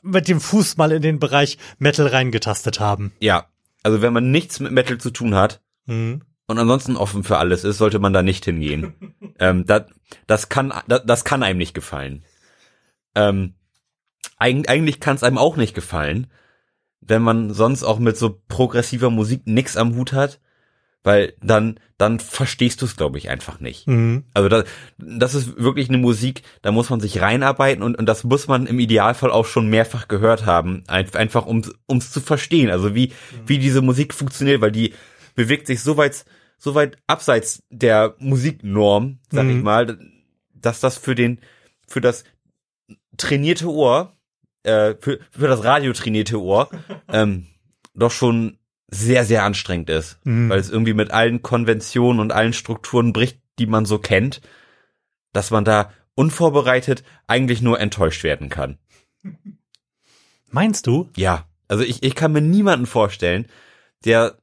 mit dem Fuß mal in den Bereich Metal reingetastet haben. Ja, also wenn man nichts mit Metal zu tun hat mhm. und ansonsten offen für alles ist, sollte man da nicht hingehen. ähm, das, das kann, das, das kann einem nicht gefallen. Ähm, eig eigentlich kann es einem auch nicht gefallen, wenn man sonst auch mit so progressiver Musik nix am Hut hat, weil dann dann verstehst du es glaube ich einfach nicht. Mhm. Also das, das ist wirklich eine Musik, da muss man sich reinarbeiten und und das muss man im Idealfall auch schon mehrfach gehört haben, einfach um ums zu verstehen, also wie mhm. wie diese Musik funktioniert, weil die bewegt sich so weit so weit abseits der Musiknorm, sag mhm. ich mal, dass das für den für das trainierte Ohr äh, für, für das radiotrainierte Ohr ähm, doch schon sehr, sehr anstrengend ist, mhm. weil es irgendwie mit allen Konventionen und allen Strukturen bricht, die man so kennt, dass man da unvorbereitet eigentlich nur enttäuscht werden kann. Meinst du? Ja. Also ich, ich kann mir niemanden vorstellen, der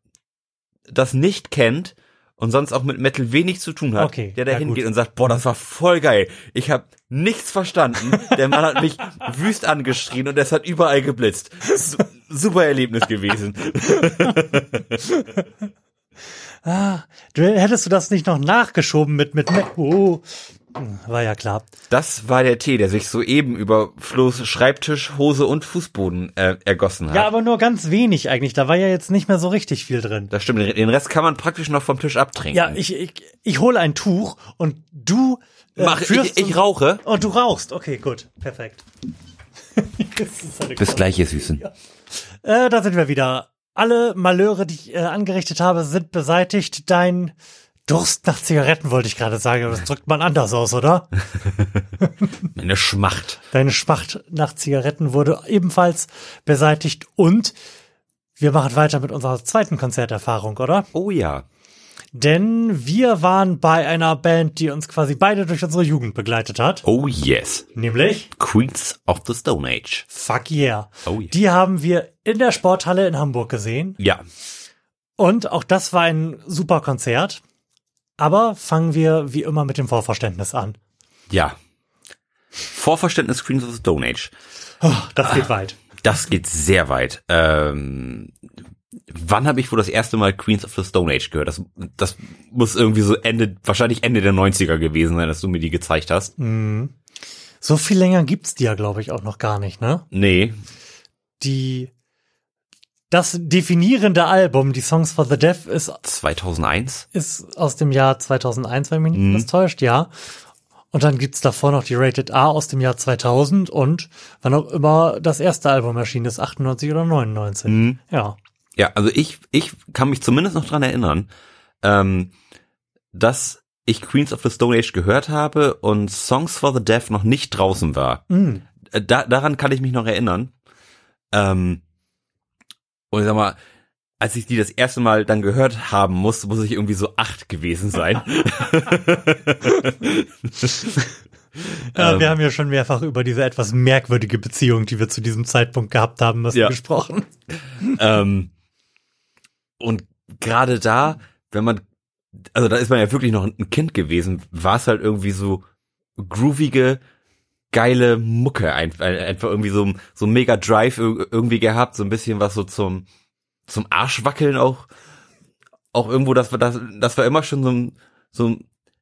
das nicht kennt und sonst auch mit Metal wenig zu tun hat, okay, der da hingeht und sagt, boah, das war voll geil. Ich habe nichts verstanden. Der Mann hat mich wüst angeschrien und es hat überall geblitzt. Super Erlebnis gewesen. ah, hättest du das nicht noch nachgeschoben mit mit oh, war ja klar. Das war der Tee, der sich soeben über Flo's Schreibtisch, Hose und Fußboden äh, ergossen hat. Ja, aber nur ganz wenig eigentlich. Da war ja jetzt nicht mehr so richtig viel drin. Das stimmt. Den Rest kann man praktisch noch vom Tisch abtrinken. Ja, ich, ich, ich hole ein Tuch und du äh, Mach, ich, ich rauche. Und du rauchst. Okay, gut. Perfekt. Bis gleich, ihr Süßen. Ja. Äh, da sind wir wieder. Alle Malheure, die ich äh, angerichtet habe, sind beseitigt. Dein Durst nach Zigaretten wollte ich gerade sagen, aber das drückt man anders aus, oder? Eine Schmacht. Deine Schmacht nach Zigaretten wurde ebenfalls beseitigt und wir machen weiter mit unserer zweiten Konzerterfahrung, oder? Oh ja. Denn wir waren bei einer Band, die uns quasi beide durch unsere Jugend begleitet hat. Oh yes. Nämlich Queens of the Stone Age. Fuck yeah. Oh yeah. Die haben wir in der Sporthalle in Hamburg gesehen. Ja. Und auch das war ein super Konzert. Aber fangen wir wie immer mit dem Vorverständnis an. Ja. Vorverständnis Queens of the Stone Age. Oh, das geht weit. Das geht sehr weit. Ähm, wann habe ich wohl das erste Mal Queens of the Stone Age gehört? Das, das muss irgendwie so Ende, wahrscheinlich Ende der 90er gewesen sein, dass du mir die gezeigt hast. So viel länger gibt's die ja, glaube ich, auch noch gar nicht, ne? Nee. Die, das definierende Album, die Songs for the Deaf, ist, 2001? ist aus dem Jahr 2001, wenn mich nicht das täuscht, ja. Und dann gibt's davor noch die Rated A aus dem Jahr 2000 und wann auch immer das erste Album erschienen ist, 98 oder 99. Ja. Ja, also ich, ich kann mich zumindest noch dran erinnern, ähm, dass ich Queens of the Stone Age gehört habe und Songs for the Deaf noch nicht draußen war. Mm. Äh, Da, daran kann ich mich noch erinnern. Ähm, und ich sag mal, als ich die das erste Mal dann gehört haben muss, muss ich irgendwie so acht gewesen sein. Ja, Ähm. wir haben ja schon mehrfach über diese etwas merkwürdige Beziehung, die wir zu diesem Zeitpunkt gehabt haben, Ja. gesprochen. ähm, und gerade da, wenn man, also da ist man ja wirklich noch ein Kind gewesen, war es halt irgendwie so groovige, geile Mucke ein- ein- einfach irgendwie so so mega Drive ir- irgendwie gehabt, so ein bisschen was so zum zum Arschwackeln auch auch irgendwo das war das das war immer schon so ein, so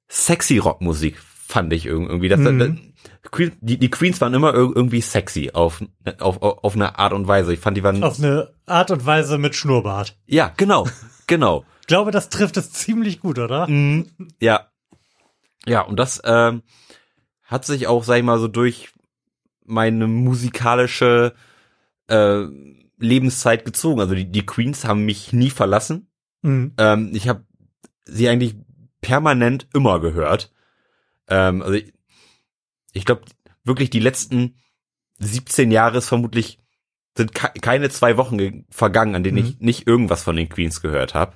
sexy Rockmusik fand ich irg- irgendwie das, Mhm. das die die Queens waren immer ir- irgendwie sexy auf auf auf eine Art und Weise ich fand die waren Auf eine Art und Weise mit Schnurrbart. ja genau genau Ich glaube, das trifft es ziemlich gut, oder? Ja. Ja, und das ähm, hat sich auch, sag ich mal, so durch meine musikalische äh, Lebenszeit gezogen. Also die, die Queens haben mich nie verlassen. Mhm. Ähm, ich habe sie eigentlich permanent immer gehört. Ähm, also ich, ich glaube, wirklich die letzten 17 Jahre ist vermutlich sind ke keine zwei Wochen ge- vergangen, an denen Mhm. ich nicht irgendwas von den Queens gehört habe.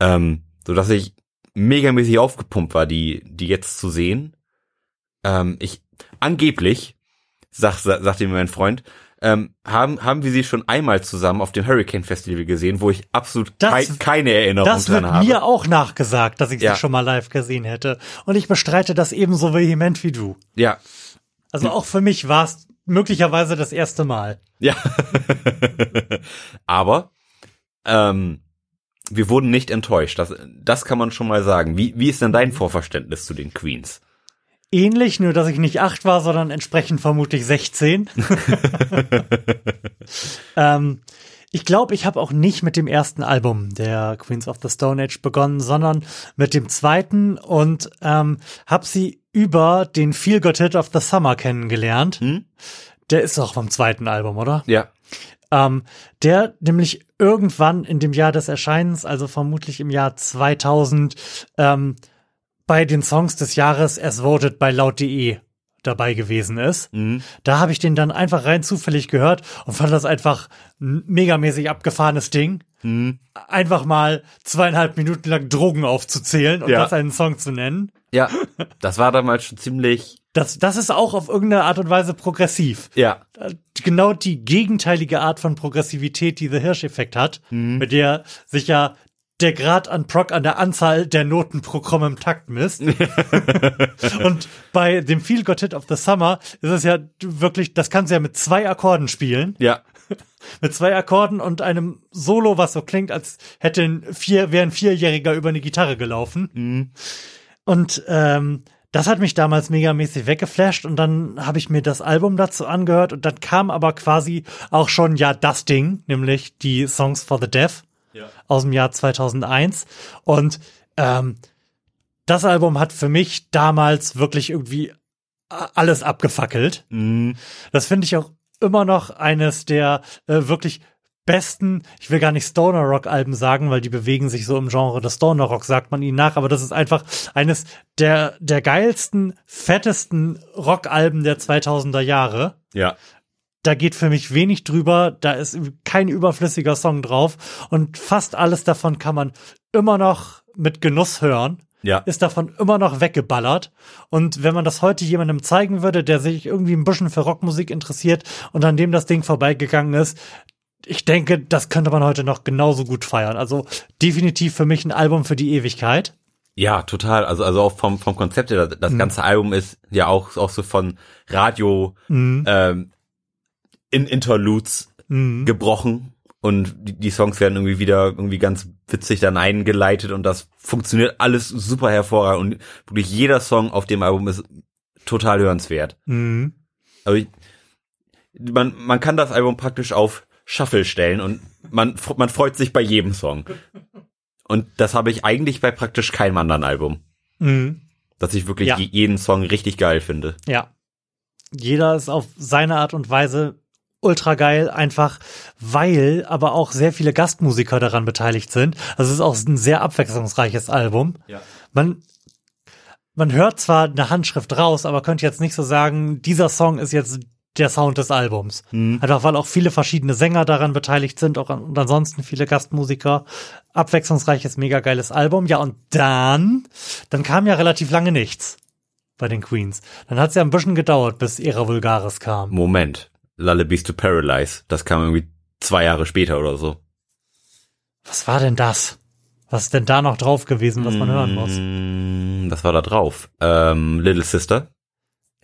Ähm, so dass ich megamäßig aufgepumpt war, die, die jetzt zu sehen. Ähm, ich, angeblich, sag, sag, sagte mir mein Freund, ähm, haben, haben wir sie schon einmal zusammen auf dem Hurricane Festival gesehen, wo ich absolut Das- kei keine Erinnerung Das wird dran habe. mir auch nachgesagt, dass ich Ja. sie schon mal live gesehen hätte. Und ich bestreite das ebenso vehement wie du. Ja, Also auch für mich war es möglicherweise das erste Mal. ja. Aber, ähm, wir wurden nicht enttäuscht. Das, das kann man schon mal sagen. Wie, wie ist denn dein Vorverständnis zu den Queens? Ähnlich, nur dass ich nicht acht war, sondern entsprechend vermutlich 16. ähm, ich glaube, ich habe auch nicht mit dem ersten Album der Queens of the Stone Age begonnen, sondern mit dem zweiten und ähm, habe sie über den Feel Good Hit of the Summer kennengelernt. Hm? Der ist auch vom zweiten Album, oder? Ja. Ähm, der nämlich irgendwann in dem Jahr des Erscheinens, also vermutlich im Jahr 2000, ähm, bei den Songs des Jahres as voted bei laut.de dabei gewesen ist. Mhm. Da habe ich den dann einfach rein zufällig gehört und fand das einfach ein megamäßig abgefahrenes Ding. Mhm. Einfach mal zweieinhalb Minuten lang Drogen aufzuzählen und Ja. das einen Song zu nennen. Ja. Das war damals schon ziemlich, Das, das ist auch auf irgendeine Art und Weise progressiv. ja. Äh, genau die gegenteilige Art von Progressivität, die der Hirsch-Effekt hat, mit der sich ja der Grad an Proc an der Anzahl der Noten pro Krumm im Takt misst. Und bei dem Feel Got Hit of the Summer ist es ja wirklich, das kannst du ja mit zwei Akkorden spielen. Ja. Mit zwei Akkorden und einem Solo, was so klingt, als hätte ein vier, wäre ein Vierjähriger über eine Gitarre gelaufen. Und ähm, das hat mich damals megamäßig weggeflasht und dann habe ich mir das Album dazu angehört und dann kam aber quasi auch schon ja das Ding, nämlich die Songs for the Deaf Ja. aus dem Jahr 2001 und ähm, das Album hat für mich damals wirklich irgendwie alles abgefackelt. Mhm. Das finde ich auch immer noch eines der äh, wirklich besten, ich will gar nicht Stoner Rock Alben sagen, weil die bewegen sich so im Genre des Stoner Rock, sagt man ihnen nach, aber das ist einfach eines der, der geilsten, fettesten Rockalben der 2000er Jahre. Ja. Da geht für mich wenig drüber, da ist kein überflüssiger Song drauf und fast alles davon kann man immer noch mit Genuss hören Ja. ist davon immer noch weggeballert. Und wenn man das heute jemandem zeigen würde, der sich irgendwie ein bisschen für Rockmusik interessiert und an dem das Ding vorbeigegangen ist, ich denke, das könnte man heute noch genauso gut feiern. Also definitiv für mich ein Album für die Ewigkeit. Ja, total. Also, also auch vom, vom Konzept her, das, das ganze Album ist ja auch, auch so von Radio, ähm, in Interludes gebrochen und die, die Songs werden irgendwie wieder irgendwie ganz witzig dann eingeleitet und das funktioniert alles super hervorragend und wirklich jeder Song auf dem Album ist total hörenswert. Mhm. Also ich, man, man kann das Album praktisch auf Shuffle stellen und man, man freut sich bei jedem Song. Und das habe ich eigentlich bei praktisch keinem anderen Album. Mhm. Dass ich wirklich Ja. je- jeden Song richtig geil finde. Ja. Jeder ist auf seine Art und Weise ultra geil, einfach weil aber auch sehr viele Gastmusiker daran beteiligt sind. Also es ist auch ein sehr abwechslungsreiches Album. Ja. Man, man hört zwar eine Handschrift raus, aber könnte jetzt nicht so sagen, dieser Song ist jetzt der Sound des Albums. Einfach weil auch viele verschiedene Sänger daran beteiligt sind, auch an, und ansonsten viele Gastmusiker. Abwechslungsreiches, mega geiles Album. Ja, und dann, dann kam ja relativ lange nichts bei den Queens. Dann hat es ja ein bisschen gedauert, bis Era Vulgaris kam. Moment. Lullabies to Paralyze. Das kam irgendwie zwei Jahre später oder so. Was war denn das? Was ist denn da noch drauf gewesen, was man hören muss? Mm, Was war da drauf? Ähm, Little Sister.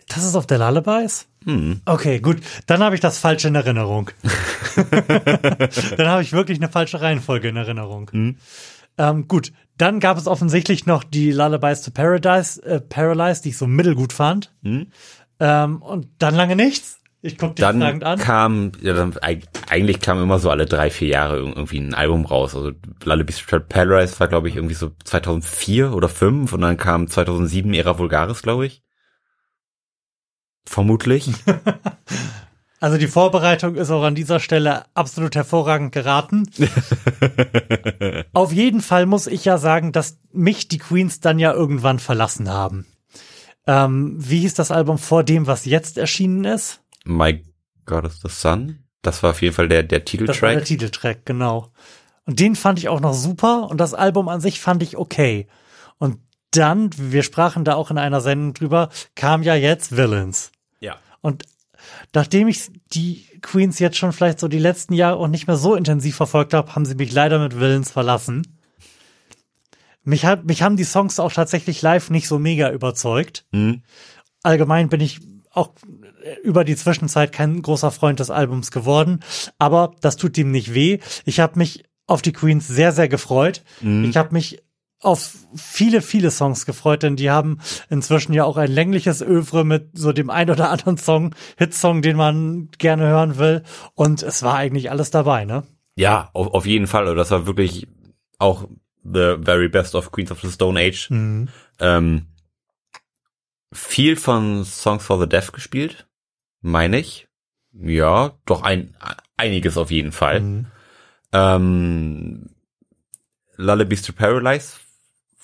Das ist auf der Lullabies? Hm. Okay, gut. Dann habe ich das falsch in Erinnerung. dann habe ich wirklich eine falsche Reihenfolge in Erinnerung. Ähm, gut, dann gab es offensichtlich noch die Lullabies to Paradise, äh, Paralyze, die ich so mittelgut fand. Ähm, und dann lange nichts. Ich guck dich fragend Dann an. kam, ja, dann, eig- eigentlich kam immer so alle drei, vier Jahre ir- irgendwie ein Album raus. Also Lullabies to Paralyze war, glaube ich, irgendwie so 2004 oder 5 und dann kam 2007 Era Vulgaris, glaube ich. Vermutlich. Also die Vorbereitung ist auch an dieser Stelle absolut hervorragend geraten. Auf jeden Fall muss ich ja sagen, dass mich die Queens dann ja irgendwann verlassen haben. Ähm, wie hieß das Album vor dem, was jetzt erschienen ist? My God is the Sun. Das war auf jeden Fall der, der Das war Titeltrack. der Titeltrack, genau. Und den fand ich auch noch super und das Album an sich fand ich okay. Und dann, wir sprachen da auch in einer Sendung drüber, kam ja jetzt Villains. ja. Und nachdem ich die Queens jetzt schon vielleicht so die letzten Jahre auch nicht mehr so intensiv verfolgt habe, haben sie mich leider mit Villains verlassen. Mich, hat, mich haben die Songs auch tatsächlich live nicht so mega überzeugt. Hm. Allgemein bin ich auch über die Zwischenzeit kein großer Freund des Albums geworden, aber das tut ihm nicht weh. Ich habe mich auf die Queens sehr, sehr gefreut. Ich habe mich auf viele, viele Songs gefreut, denn die haben inzwischen ja auch ein längliches Övre mit so dem ein oder anderen Song, Hitsong, den man gerne hören will. Und es war eigentlich alles dabei, ne? Ja, auf, auf jeden Fall. Also das war wirklich auch the very best of Queens of the Stone Age. Ähm, viel von Songs for the Deaf gespielt, meine ich. Ja, doch ein einiges auf jeden Fall. Ähm, Lullabies to Paralyze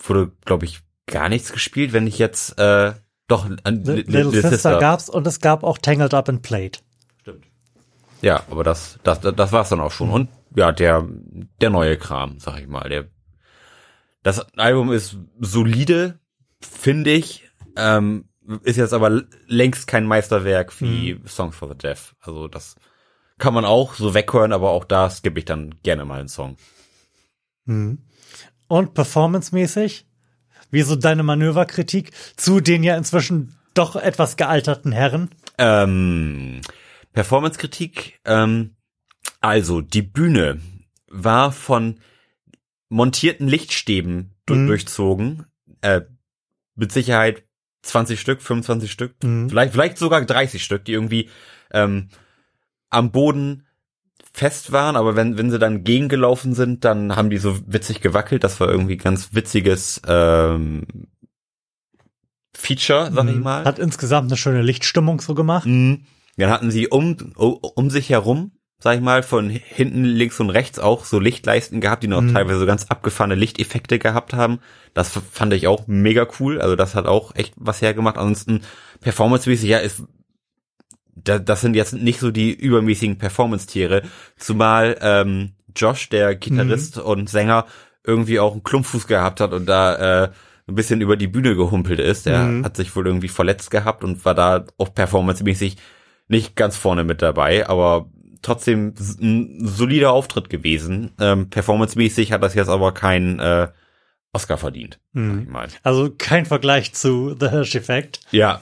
wurde, glaube ich, gar nichts gespielt, wenn ich jetzt äh, doch an Little, Little Sister, gab's und es gab auch Tangled Up and Played. Ja, aber das, das, das, war's dann auch schon. Und ja, der, der neue Kram, sag ich mal. Der, das Album ist solide, finde ich. Ähm, ist jetzt aber längst kein Meisterwerk wie Songs for the Deaf. Also das kann man auch so weghören, aber auch da skippe ich dann gerne mal einen Song. Und performancemäßig, wie so deine Manöverkritik zu den ja inzwischen doch etwas gealterten Herren. Ähm, Performance-Kritik. Ähm, also, die Bühne war von montierten Lichtstäben Mhm. durchzogen. Äh, mit Sicherheit 20 Stück, 25 Stück, Mhm. vielleicht, vielleicht sogar 30 Stück, die irgendwie ähm, am Boden fest waren, aber wenn, wenn sie dann gegengelaufen sind, dann haben die so witzig gewackelt. Das war irgendwie ganz witziges ähm, Feature, sag ich Mhm. mal. Hat insgesamt eine schöne Lichtstimmung so gemacht. Mhm. Dann hatten sie um, um sich herum sag ich mal, von hinten links und rechts auch so Lichtleisten gehabt, die noch mhm. teilweise so ganz abgefahrene Lichteffekte gehabt haben. Das fand ich auch mega cool. Also das hat auch echt was hergemacht. Ansonsten performancemäßig, ja, ist das sind jetzt nicht so die übermäßigen Performance-Tiere, zumal ähm, Josh, der Gitarrist mhm. und Sänger, irgendwie auch einen Klumpfuß gehabt hat und da äh, ein bisschen über die Bühne gehumpelt ist. Er mhm. hat sich wohl irgendwie verletzt gehabt und war da auch performancemäßig nicht ganz vorne mit dabei, aber trotzdem ein solider Auftritt gewesen. Ähm, performancemäßig hat das jetzt aber kein äh, Oscar verdient. Mhm. Also kein Vergleich zu The Hirsch Effect. Ja.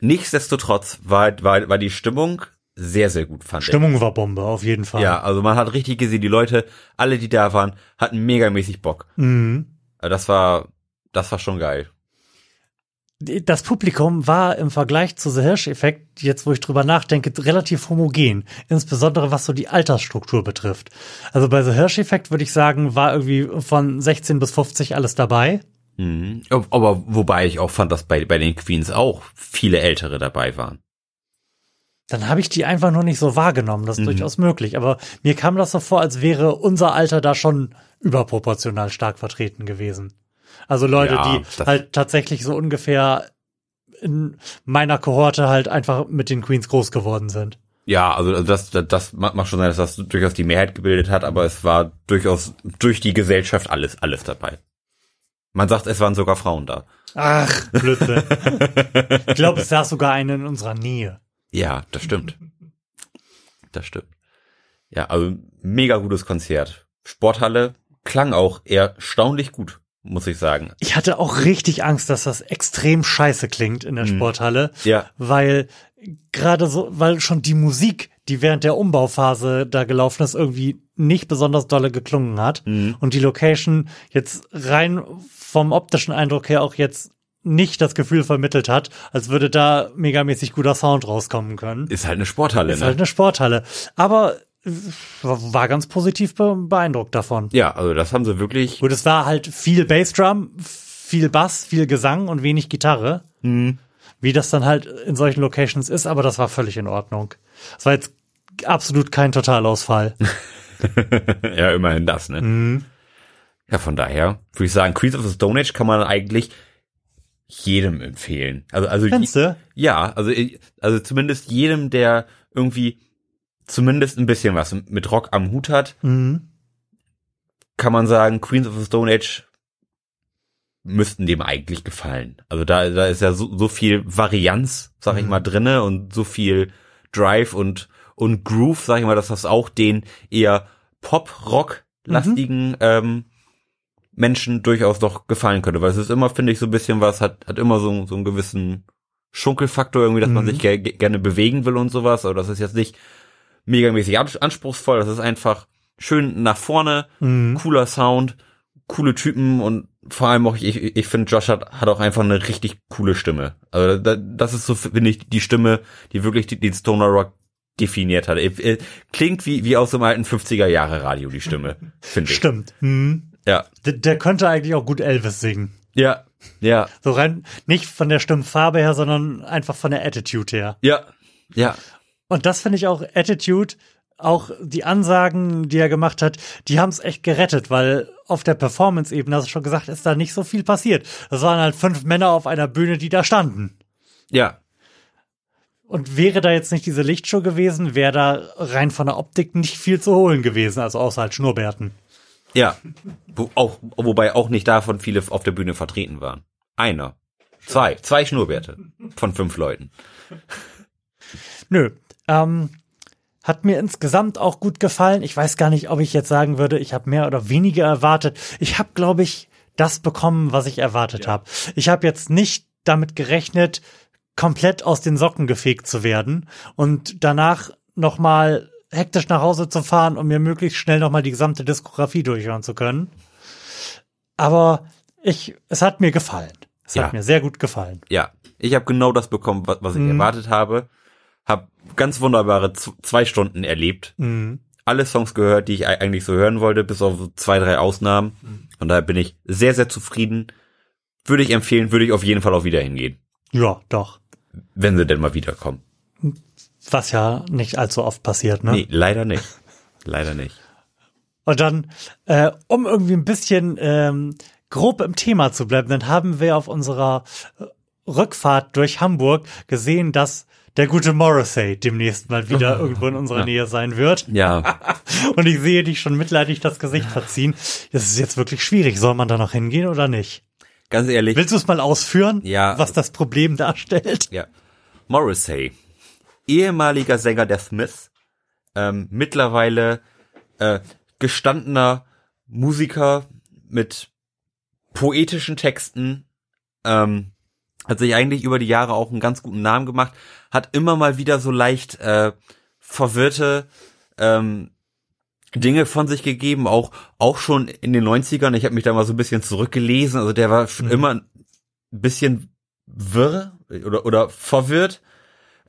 Nichtsdestotrotz war, war, war die Stimmung sehr, sehr gut, fand Stimmung ich. war Bombe, auf jeden Fall. Ja, also man hat richtig gesehen, die Leute, alle, die da waren, hatten megamäßig Bock. Mhm. Also das war, das war schon geil das Publikum war im Vergleich zu The Hirsch-Effekt, jetzt wo ich drüber nachdenke, relativ homogen. Insbesondere was so die Altersstruktur betrifft. Also bei The Hirsch-Effekt würde ich sagen, war irgendwie von 16 bis 50 alles dabei. Mhm. Aber wobei ich auch fand, dass bei, bei den Queens auch viele Ältere dabei waren. Dann habe ich die einfach nur nicht so wahrgenommen. Das ist mhm. durchaus möglich. Aber mir kam das so vor, als wäre unser Alter da schon überproportional stark vertreten gewesen. Also Leute, ja, die halt tatsächlich so ungefähr in meiner Kohorte halt einfach mit den Queens groß geworden sind. Ja, also das, das, das macht schon sein, dass das durchaus die Mehrheit gebildet hat, aber es war durchaus durch die Gesellschaft alles, alles dabei. Man sagt, es waren sogar Frauen da. Ach, Blödsinn. ich glaube, es saß sogar eine in unserer Nähe. Ja, das stimmt. Das stimmt. Ja, also mega gutes Konzert. Sporthalle klang auch erstaunlich gut muss ich sagen. Ich hatte auch richtig Angst, dass das extrem scheiße klingt in der mhm. Sporthalle. Ja. Weil gerade so, weil schon die Musik, die während der Umbauphase da gelaufen ist, irgendwie nicht besonders dolle geklungen hat. Mhm. Und die Location jetzt rein vom optischen Eindruck her auch jetzt nicht das Gefühl vermittelt hat, als würde da megamäßig guter Sound rauskommen können. Ist halt eine Sporthalle, Ist ne? halt eine Sporthalle. Aber war ganz positiv beeindruckt davon. Ja, also das haben sie wirklich. Gut, es war halt viel Bassdrum, viel Bass, viel Gesang und wenig Gitarre. Mhm. Wie das dann halt in solchen Locations ist, aber das war völlig in Ordnung. Es war jetzt absolut kein Totalausfall. ja, immerhin das, ne? Mhm. Ja, von daher würde ich sagen, Queens of the Stone Age kann man eigentlich jedem empfehlen. Also, also, Findest du? ja, also, also zumindest jedem, der irgendwie zumindest ein bisschen was mit Rock am Hut hat, mhm. kann man sagen, Queens of the Stone Age müssten dem eigentlich gefallen. Also da, da ist ja so, so viel Varianz, sag mhm. ich mal, drinne und so viel Drive und, und Groove, sag ich mal, dass das auch den eher Pop-Rock-lastigen mhm. ähm, Menschen durchaus doch gefallen könnte. Weil es ist immer, finde ich, so ein bisschen was, hat, hat immer so, so einen gewissen Schunkelfaktor irgendwie, dass man mhm. sich ge gerne bewegen will und sowas. Aber das ist jetzt nicht megamäßig anspruchsvoll. Das ist einfach schön nach vorne, mhm. cooler Sound, coole Typen und vor allem auch, ich, ich finde, Josh hat, hat auch einfach eine richtig coole Stimme. Also das ist so, finde ich, die Stimme, die wirklich den Stoner Rock definiert hat. Klingt wie, wie aus dem alten 50er Jahre Radio, die Stimme, finde ich. Stimmt. Mhm. Ja. Der, der könnte eigentlich auch gut Elvis singen. Ja, ja. So rein, nicht von der Stimmfarbe her, sondern einfach von der Attitude her. Ja, ja. Und das finde ich auch Attitude, auch die Ansagen, die er gemacht hat, die haben es echt gerettet, weil auf der Performance-Ebene, hast du schon gesagt, ist da nicht so viel passiert. Das waren halt fünf Männer auf einer Bühne, die da standen. Ja. Und wäre da jetzt nicht diese Lichtshow gewesen, wäre da rein von der Optik nicht viel zu holen gewesen, also außer halt Schnurrbärten. Ja. Wo, auch, wobei auch nicht davon viele auf der Bühne vertreten waren. Einer. Zwei. Zwei Schnurrbärte. Von fünf Leuten. Nö, ähm, hat mir insgesamt auch gut gefallen. Ich weiß gar nicht, ob ich jetzt sagen würde, ich habe mehr oder weniger erwartet. Ich habe, glaube ich, das bekommen, was ich erwartet ja. habe. Ich habe jetzt nicht damit gerechnet, komplett aus den Socken gefegt zu werden und danach noch mal hektisch nach Hause zu fahren, um mir möglichst schnell noch mal die gesamte Diskografie durchhören zu können. Aber ich, es hat mir gefallen. Es ja. hat mir sehr gut gefallen. Ja, ich habe genau das bekommen, was, was ich mhm. erwartet habe habe ganz wunderbare zwei Stunden erlebt. Mhm. Alle Songs gehört, die ich eigentlich so hören wollte, bis auf zwei, drei Ausnahmen. Mhm. Und daher bin ich sehr, sehr zufrieden. Würde ich empfehlen, würde ich auf jeden Fall auch wieder hingehen. Ja, doch. Wenn sie denn mal wiederkommen. Was ja nicht allzu oft passiert, ne? Nee, leider nicht. Leider nicht. Und dann, äh, um irgendwie ein bisschen ähm, grob im Thema zu bleiben, dann haben wir auf unserer äh, Rückfahrt durch Hamburg gesehen, dass der gute Morrissey demnächst mal wieder irgendwo in unserer Nähe sein wird. Ja. Und ich sehe dich schon mitleidig das Gesicht verziehen. Das ist jetzt wirklich schwierig. Soll man da noch hingehen oder nicht? Ganz ehrlich. Willst du es mal ausführen, Ja. was das Problem darstellt? Ja. Morrissey, ehemaliger Sänger der Smiths, ähm, mittlerweile äh, gestandener Musiker mit poetischen Texten, ähm, hat sich eigentlich über die Jahre auch einen ganz guten Namen gemacht, hat immer mal wieder so leicht äh, verwirrte ähm, Dinge von sich gegeben, auch auch schon in den 90ern. Ich habe mich da mal so ein bisschen zurückgelesen, also der war schon immer ein bisschen wirr oder oder verwirrt.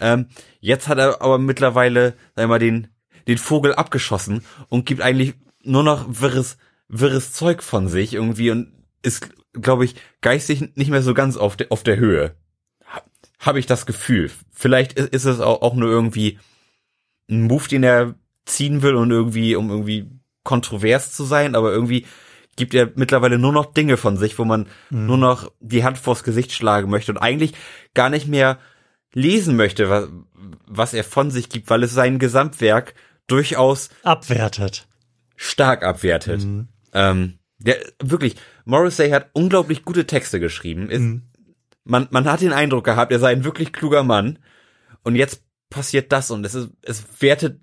Ähm, jetzt hat er aber mittlerweile, sag ich mal, den den Vogel abgeschossen und gibt eigentlich nur noch wirres wirres Zeug von sich irgendwie und ist, glaube ich, geistig nicht mehr so ganz auf der auf der Höhe. Habe ich das Gefühl. Vielleicht ist es auch, auch nur irgendwie ein Move, den er ziehen will und irgendwie, um irgendwie kontrovers zu sein, aber irgendwie gibt er mittlerweile nur noch Dinge von sich, wo man nur noch die Hand vors Gesicht schlagen möchte und eigentlich gar nicht mehr lesen möchte, was, was er von sich gibt, weil es sein Gesamtwerk durchaus Abwertet. stark abwertet. Ähm, der wirklich, Morrissey hat unglaublich gute Texte geschrieben. Ist, man, man hat den Eindruck gehabt, er sei ein wirklich kluger Mann. Und jetzt passiert das und es ist, es wertet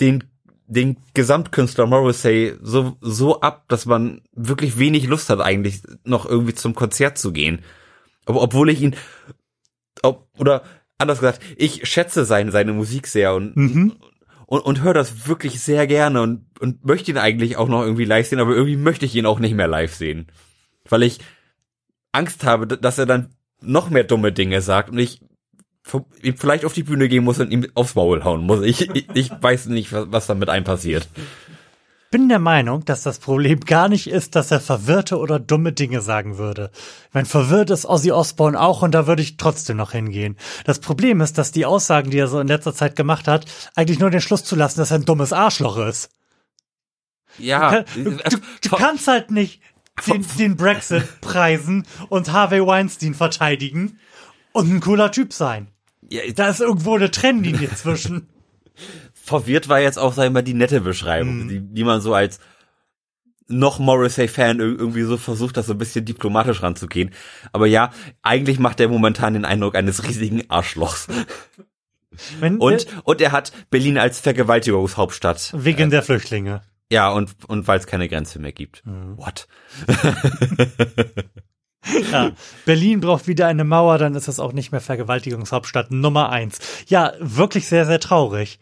den, den Gesamtkünstler Morrissey so, so ab, dass man wirklich wenig Lust hat, eigentlich noch irgendwie zum Konzert zu gehen. Aber obwohl ich ihn, ob, oder anders gesagt, ich schätze seine, seine Musik sehr und, und, und höre das wirklich sehr gerne und, und möchte ihn eigentlich auch noch irgendwie live sehen, aber irgendwie möchte ich ihn auch nicht mehr live sehen. Weil ich Angst habe, dass er dann noch mehr dumme Dinge sagt und ich vielleicht auf die Bühne gehen muss und ihm aufs Maul hauen muss. Ich, ich, ich weiß nicht, was, was da mit einem passiert. Bin der Meinung, dass das Problem gar nicht ist, dass er verwirrte oder dumme Dinge sagen würde. Meine, verwirrt ist Ozzy Osbourne auch und da würde ich trotzdem noch hingehen. Das Problem ist, dass die Aussagen, die er so in letzter Zeit gemacht hat, eigentlich nur den Schluss zulassen, dass er ein dummes Arschloch ist. Ja, Du, du, du kannst halt nicht den, den Brexit preisen und Harvey Weinstein verteidigen und ein cooler Typ sein. ja, Da ist irgendwo eine Trennlinie zwischen. verwirrt war jetzt auch, sag ich mal, die nette Beschreibung, die, die man so als noch Morrissey-Fan ir- irgendwie so versucht, das so ein bisschen diplomatisch ranzugehen. Aber ja, eigentlich macht er momentan den Eindruck eines riesigen Arschlochs. Wenn, Und, und er hat Berlin als Vergewaltigungshauptstadt. wegen der Flüchtlinge. Ja, und, und weil es keine Grenze mehr gibt. What? Ja, Berlin braucht wieder eine Mauer, dann ist das auch nicht mehr Vergewaltigungshauptstadt Nummer eins. Ja, wirklich sehr, sehr traurig.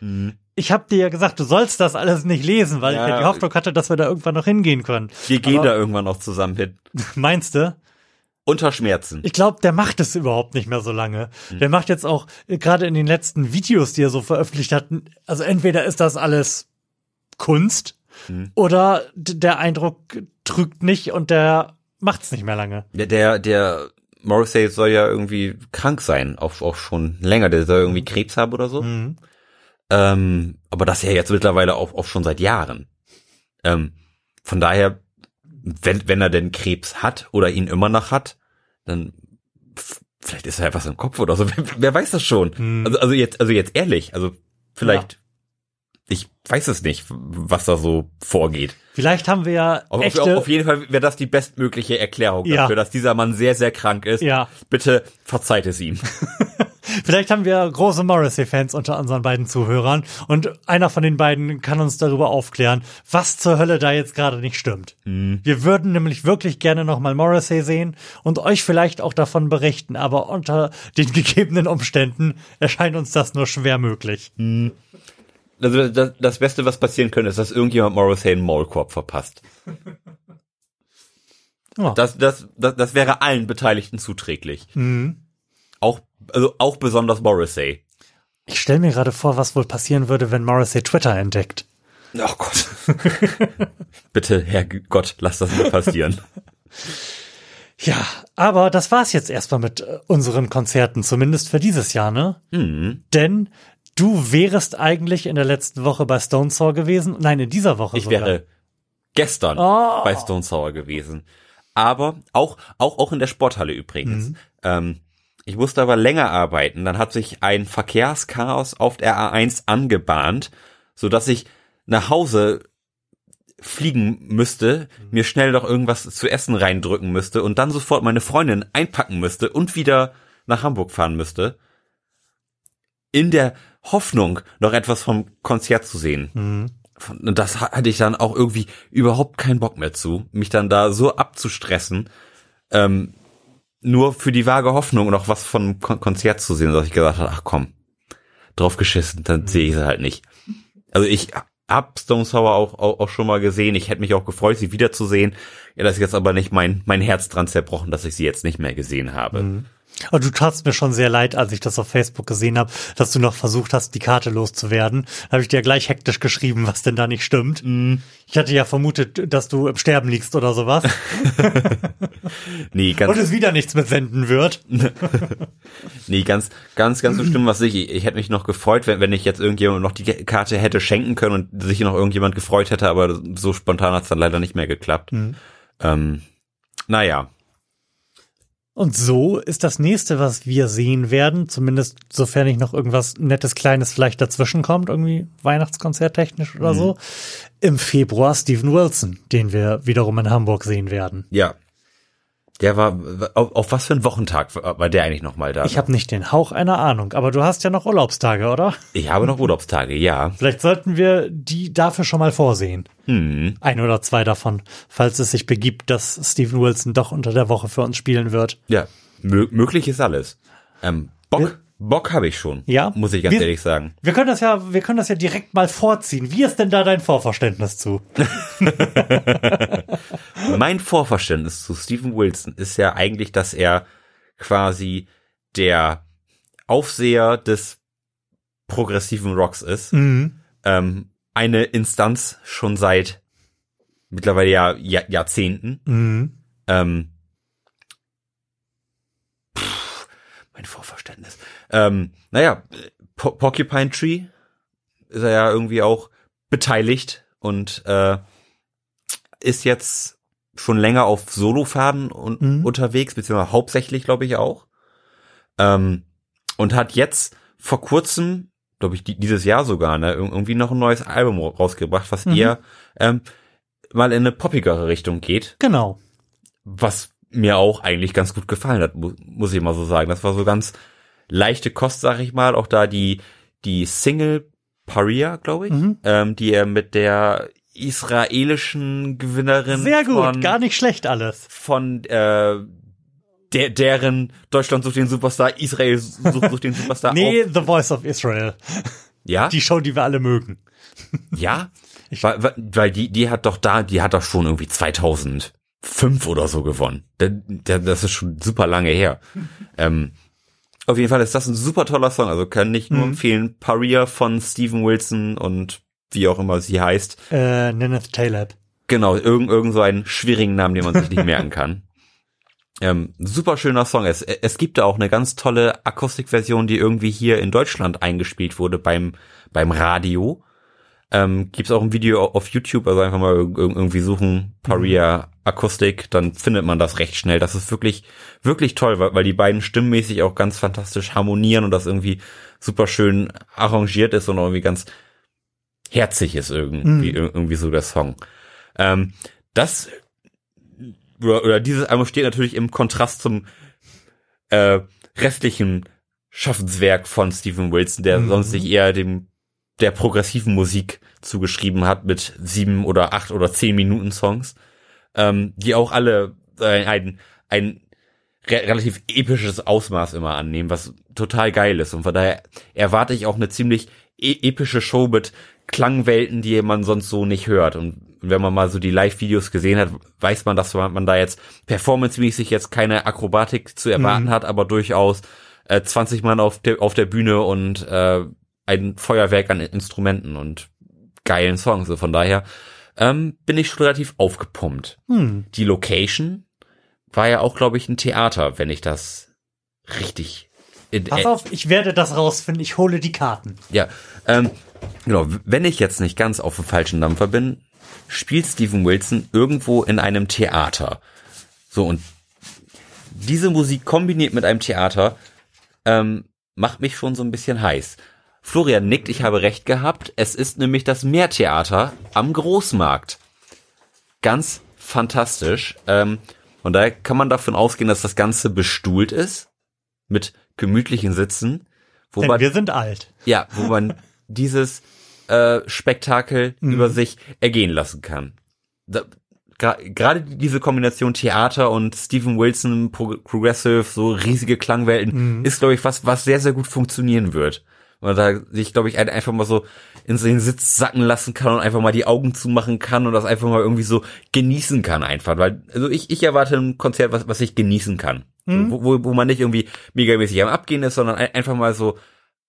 Ich habe dir ja gesagt, du sollst das alles nicht lesen, weil Ja, ich ja die Hoffnung hatte, dass wir da irgendwann noch hingehen können. Wir gehen Aber- da irgendwann noch zusammen hin. Meinst du? Unter Schmerzen. Ich glaube, der macht es überhaupt nicht mehr so lange. Der macht jetzt auch äh, gerade in den letzten Videos, die er so veröffentlicht hat, also entweder ist das alles Kunst oder d- der Eindruck trügt nicht und der macht's nicht mehr lange. Der, der, der Morrissey soll ja irgendwie krank sein, auch, auch schon länger. Der soll irgendwie Krebs haben oder so. Ähm, aber das ja jetzt mittlerweile auch, auch schon seit Jahren. Ähm, von daher, wenn, wenn er denn Krebs hat oder ihn immer noch hat, dann vielleicht ist er einfach im Kopf oder so. Wer, wer weiß das schon? Also, also jetzt, also jetzt ehrlich, also vielleicht, ich weiß es nicht, was da so vorgeht. Vielleicht haben wir ja Auf, auf, echte, auf jeden Fall wäre das die bestmögliche Erklärung Ja. dafür, dass dieser Mann sehr, sehr krank ist. Ja. Bitte verzeiht es ihm. Vielleicht haben wir große Morrissey-Fans unter unseren beiden Zuhörern und einer von den beiden kann uns darüber aufklären, was zur Hölle da jetzt gerade nicht stimmt. Wir würden nämlich wirklich gerne nochmal Morrissey sehen und euch vielleicht auch davon berichten, aber unter den gegebenen Umständen erscheint uns das nur schwer möglich. Also das, das Beste, was passieren könnte, ist, dass irgendjemand Morrissey einen Maulkorb verpasst. Ja. Das, das, das, das wäre allen Beteiligten zuträglich. Auch, also auch besonders Morrissey. Ich stelle mir gerade vor, was wohl passieren würde, wenn Morrissey Twitter entdeckt. Oh Gott. Bitte, Herr Gott, lass das nicht passieren. Ja, aber das war's jetzt erstmal mit äh, unseren Konzerten, zumindest für dieses Jahr, ne? Hm. Denn Du wärest eigentlich in der letzten Woche bei Stone Sour gewesen. Nein, in dieser Woche Ich sogar. wäre gestern Oh. bei Stone Sour gewesen. Aber auch, auch, auch in der Sporthalle übrigens. Ähm, ich musste aber länger arbeiten. Dann hat sich ein Verkehrschaos auf der A1 angebahnt, so dass ich nach Hause fliegen müsste, mir schnell noch irgendwas zu essen reindrücken müsste und dann sofort meine Freundin einpacken müsste und wieder nach Hamburg fahren müsste. In der Hoffnung, noch etwas vom Konzert zu sehen. Von- Und das ha- hatte ich dann auch irgendwie überhaupt keinen Bock mehr zu, mich dann da so abzustressen, ähm, nur für die vage Hoffnung noch was vom Kon Konzert zu sehen, dass ich gesagt habe, ach komm, drauf geschissen, dann sehe ich sie halt nicht. Also ich hab Stone Sour auch, auch, auch schon mal gesehen, ich hätte mich auch gefreut, sie wiederzusehen. Ja, das ist jetzt aber nicht mein, mein Herz dran zerbrochen, dass ich sie jetzt nicht mehr gesehen habe. Und du tatst mir schon sehr leid, als ich das auf Facebook gesehen habe, dass du noch versucht hast, die Karte loszuwerden. Da habe ich dir gleich hektisch geschrieben, was denn da nicht stimmt. Ich hatte ja vermutet, dass du im Sterben liegst oder sowas. Nee, ganz, Und es wieder nichts mit senden wird. Nee, ganz, ganz, ganz so schlimm was ich. Ich hätte mich noch gefreut, wenn, wenn ich jetzt irgendjemand noch die Karte hätte schenken können und sich noch irgendjemand gefreut hätte, aber so spontan hat's dann leider nicht mehr geklappt. Ähm, naja, Und so ist das nächste, was wir sehen werden, zumindest sofern nicht noch irgendwas Nettes, Kleines vielleicht dazwischen kommt, irgendwie Weihnachtskonzert technisch oder so, im Februar Steven Wilson, den wir wiederum in Hamburg sehen werden. ja. Der war, auf, auf was für ein Wochentag war war der eigentlich nochmal da? Ich habe nicht den Hauch einer Ahnung, aber du hast ja noch Urlaubstage, oder? ich habe noch Urlaubstage, ja. Vielleicht sollten wir die dafür schon mal vorsehen. Hm. Ein oder zwei davon, falls es sich begibt, dass Steven Wilson doch unter der Woche für uns spielen wird. Ja, mö möglich ist alles. Ähm, Bock, Bock habe ich schon. Ja? Muss ich ganz Wir- ehrlich sagen. Wir können das ja, wir können das ja direkt mal vorziehen. Wie ist denn da dein Vorverständnis zu? Mein Vorverständnis zu Steven Wilson ist ja eigentlich, dass er quasi der Aufseher des progressiven Rocks ist. Mhm. Ähm, eine Instanz schon seit mittlerweile ja, ja Jahrzehnten. Mhm. Ähm, pff, mein Vorverständnis. Ähm, naja, Po- Porcupine Tree ist er ja irgendwie auch beteiligt und äh, ist jetzt schon länger auf Solofaden und Mhm. unterwegs, beziehungsweise hauptsächlich, glaube ich, auch. Ähm, und hat jetzt vor kurzem, glaube ich, die, dieses Jahr sogar, ne, irg- irgendwie noch ein neues Album ra- rausgebracht, was Mhm. eher ähm, mal in eine poppigere Richtung geht Genau. was mir auch eigentlich ganz gut gefallen hat, mu muss ich mal so sagen. Das war so ganz leichte Kost, sag ich mal. Auch da die, die Single Paria, glaube ich, Mhm. ähm, die er mit der israelischen Gewinnerin Sehr gut, von, gar nicht schlecht alles. von äh, der, deren Deutschland sucht den Superstar, Israel sucht, sucht den Superstar Nee, auch. The Voice of Israel. Ja, Die Show, die wir alle mögen. ja, weil, weil- weil die, die hat doch da, die hat doch schon irgendwie 2005 oder so gewonnen. Da- da- Das ist schon super lange her. Ähm, auf jeden Fall ist das ein super toller Song. Also kann ich nur empfehlen. Paria von Steven Wilson und wie auch immer sie heißt. Äh, Neneth Taleb. Genau, irgend, irgend so einen schwierigen Namen, den man sich nicht merken kann. Ähm, super schöner Song. Es, es gibt da auch eine ganz tolle Akustikversion, die irgendwie hier in Deutschland eingespielt wurde beim, beim Radio. Ähm, gibt's auch ein Video auf YouTube, also einfach mal irg- irgendwie suchen, Paria Akustik, dann findet man das recht schnell. Das ist wirklich, wirklich toll, weil, weil die beiden stimmmäßig auch ganz fantastisch harmonieren und das irgendwie super schön arrangiert ist und irgendwie ganz herzig ist irgendwie, ir- irgendwie so der Song. Ähm, das oder, oder dieses Album steht natürlich im Kontrast zum äh, restlichen Schaffenswerk von Stephen Wilson, der sonst sich eher dem der progressiven Musik zugeschrieben hat mit sieben oder acht oder zehn Minuten Songs, ähm, die auch alle äh, ein, ein re relativ episches Ausmaß immer annehmen, was total geil ist. Und von daher erwarte ich auch eine ziemlich e epische Show mit Klangwelten, die man sonst so nicht hört. Und wenn man mal so die Live-Videos gesehen hat, weiß man, dass man da jetzt performancemäßig jetzt keine Akrobatik zu erwarten hat, aber durchaus äh, 20 Mann auf der, auf der Bühne und äh, ein Feuerwerk an Instrumenten und geilen Songs. So von daher ähm, bin ich schon relativ aufgepumpt. Hm. Die Location war ja auch, glaube ich, ein Theater, wenn ich das richtig Pass auf, ich werde das rausfinden. Ich hole die Karten. Ja, ähm, genau. Wenn ich jetzt nicht ganz auf dem falschen Dampfer bin, spielt Steven Wilson irgendwo in einem Theater. So und diese Musik kombiniert mit einem Theater ähm, macht mich schon so ein bisschen heiß. Florian nickt, ich habe recht gehabt. Es ist nämlich das Meertheater am Großmarkt. Ganz fantastisch. Ähm, und daher kann man davon ausgehen, dass das Ganze bestuhlt ist mit gemütlichen Sitzen. Wo Denn man, wir sind alt. ja, wo man dieses äh, Spektakel über sich ergehen lassen kann. Da, Gerade diese Kombination Theater und Stephen Wilson Pro Progressive, so riesige Klangwelten, ist, glaube ich, was, was sehr, sehr gut funktionieren wird. Weil da sich, glaube ich, ein- einfach mal so in den Sitz sacken lassen kann und einfach mal die Augen zumachen kann und das einfach mal irgendwie so genießen kann einfach. Weil, also ich, ich erwarte ein Konzert, was, was ich genießen kann. So, wo, wo, man nicht irgendwie megamäßig am Abgehen ist, sondern ein- einfach mal so,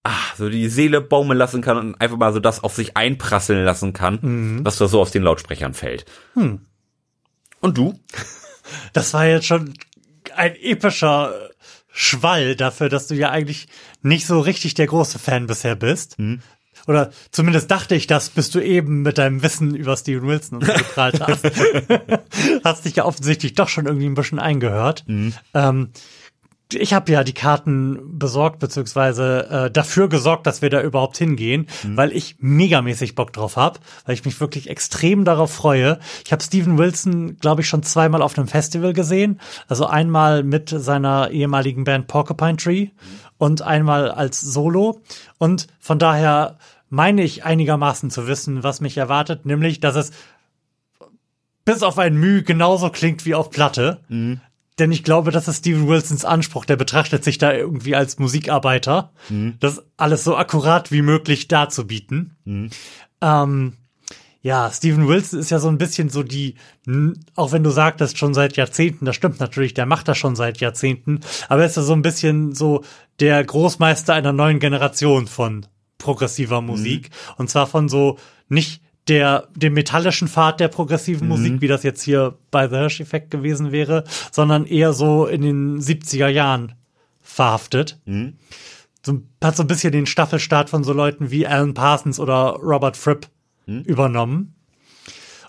ah, so die Seele baumeln lassen kann und einfach mal so das auf sich einprasseln lassen kann, was da so aus den Lautsprechern fällt. Und du? Das war jetzt schon ein epischer Schwall dafür, dass du ja eigentlich nicht so richtig der große Fan bisher bist. Oder zumindest dachte ich das, bis du eben mit deinem Wissen über Steven Wilson und so geprahlt hast. hast dich ja offensichtlich doch schon irgendwie ein bisschen eingehört. Ähm, ich habe ja die Karten besorgt, beziehungsweise äh, dafür gesorgt, dass wir da überhaupt hingehen, weil ich megamäßig Bock drauf habe, weil ich mich wirklich extrem darauf freue. Ich habe Steven Wilson, glaube ich, schon zweimal auf einem Festival gesehen. Also einmal mit seiner ehemaligen Band Porcupine Tree und einmal als Solo. Und von daher meine ich einigermaßen zu wissen, was mich erwartet, nämlich, dass es bis auf ein Mühe genauso klingt wie auf Platte. Denn ich glaube, das ist Steven Wilsons Anspruch. Der betrachtet sich da irgendwie als Musikarbeiter, das alles so akkurat wie möglich darzubieten. Ähm, ja, Steven Wilson ist ja so ein bisschen so die, auch wenn du sagtest, schon seit Jahrzehnten, das stimmt natürlich, der macht das schon seit Jahrzehnten, aber er ist ja so ein bisschen so der Großmeister einer neuen Generation von progressiver Musik. Und zwar von so nicht der, dem metallischen Pfad der progressiven Musik, wie das jetzt hier bei The Hirsch Effect gewesen wäre, sondern eher so in den 70er Jahren verhaftet. So, hat so ein bisschen den Staffelstart von so Leuten wie Alan Parsons oder Robert Fripp übernommen.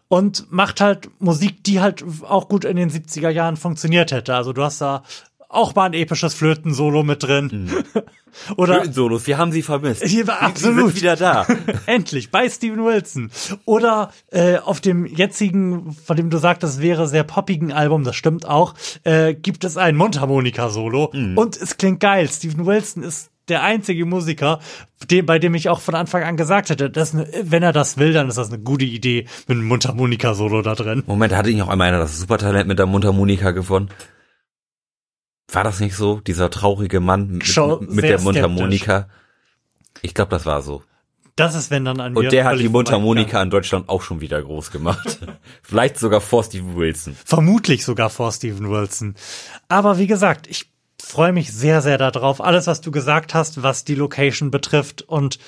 Und macht halt Musik, die halt auch gut in den 70er Jahren funktioniert hätte. Also du hast da auch mal ein episches Flöten-Solo mit drin. Oder Solos, wir haben sie vermisst. Hier war absolut. wieder da. Endlich, bei Steven Wilson. Oder äh, auf dem jetzigen, von dem du sagtest, wäre sehr poppigen Album, das stimmt auch, äh, gibt es ein Mundharmonika-Solo. Und es klingt geil. Steven Wilson ist der einzige Musiker, dem, bei dem ich auch von Anfang an gesagt hätte, dass wenn er das will, dann ist das eine gute Idee mit einem Mundharmonika-Solo da drin. Moment, hatte ich noch einmal einer das Supertalent mit der Mundharmonika gewonnen? War das nicht so? Dieser traurige Mann mit, Schon mit der Mundharmonika? Ich glaube, das war so. Das ist, wenn dann an mir Und der hat die Mundharmonika in Deutschland auch schon wieder groß gemacht. Vielleicht sogar vor Steve Wilson. Vermutlich sogar vor Steven Wilson. Aber wie gesagt, ich freue mich sehr, sehr darauf. Alles, was du gesagt hast, was die Location betrifft und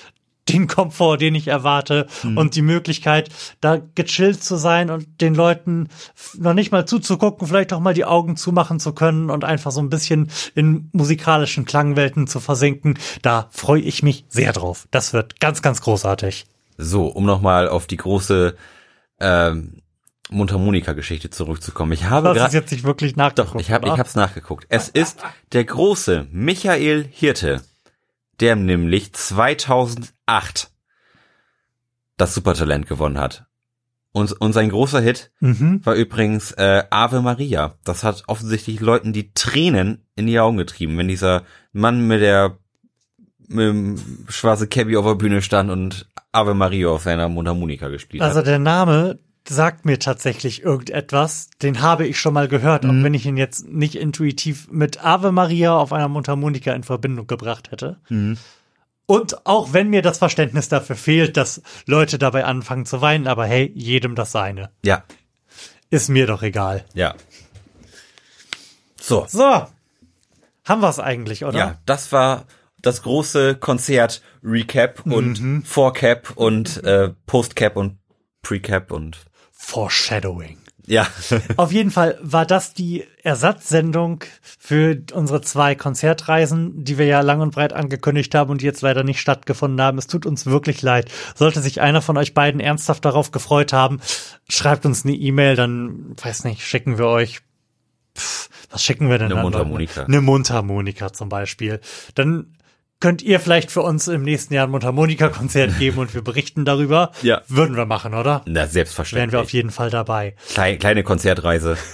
den Komfort, den ich erwarte und die Möglichkeit, da gechillt zu sein und den Leuten noch nicht mal zuzugucken, vielleicht auch mal die Augen zumachen zu können und einfach so ein bisschen in musikalischen Klangwelten zu versinken. Da freue ich mich sehr drauf. Das wird ganz, ganz großartig. So, um nochmal auf die große ähm, Mundharmonika-Geschichte zurückzukommen. Ich habe gerade jetzt nicht wirklich nachgeguckt. Ich habe ich oder? hab's nachgeguckt. Es ist der große Michael Hirte, der nämlich 2008 das Supertalent gewonnen hat. Und, und sein großer Hit Mhm. war übrigens äh, Ave Maria. Das hat offensichtlich Leuten die Tränen in die Augen getrieben, wenn dieser Mann mit der mit dem schwarze Cabby auf der Bühne stand und Ave Maria auf seiner Mundharmonika gespielt Also hat. der Name sagt mir tatsächlich irgendetwas. Den habe ich schon mal gehört, auch wenn ich ihn jetzt nicht intuitiv mit Ave Maria auf einer Mundharmonika in Verbindung gebracht hätte. Und auch wenn mir das Verständnis dafür fehlt, dass Leute dabei anfangen zu weinen, aber hey, jedem das seine. Ja, Ist mir doch egal. ja. So, So. Haben wir es eigentlich, oder? Ja, das war das große Konzert Recap und Vorcap und äh, Postcap und Precap und Foreshadowing. Ja. Auf jeden Fall war das die Ersatzsendung für unsere zwei Konzertreisen, die wir ja lang und breit angekündigt haben und die jetzt leider nicht stattgefunden haben. Es tut uns wirklich leid. Sollte sich einer von euch beiden ernsthaft darauf gefreut haben, schreibt uns eine E-Mail, dann, weiß nicht, schicken wir euch Pff, was schicken wir denn Eine? Mundharmonika. Eine Mundharmonika zum Beispiel. Dann könnt ihr vielleicht für uns im nächsten Jahr ein Mundharmonika-Konzert geben und wir berichten darüber. Ja. Würden wir machen, oder? Na, Wären selbstverständlich. wir auf jeden Fall dabei. Kleine, kleine Konzertreise.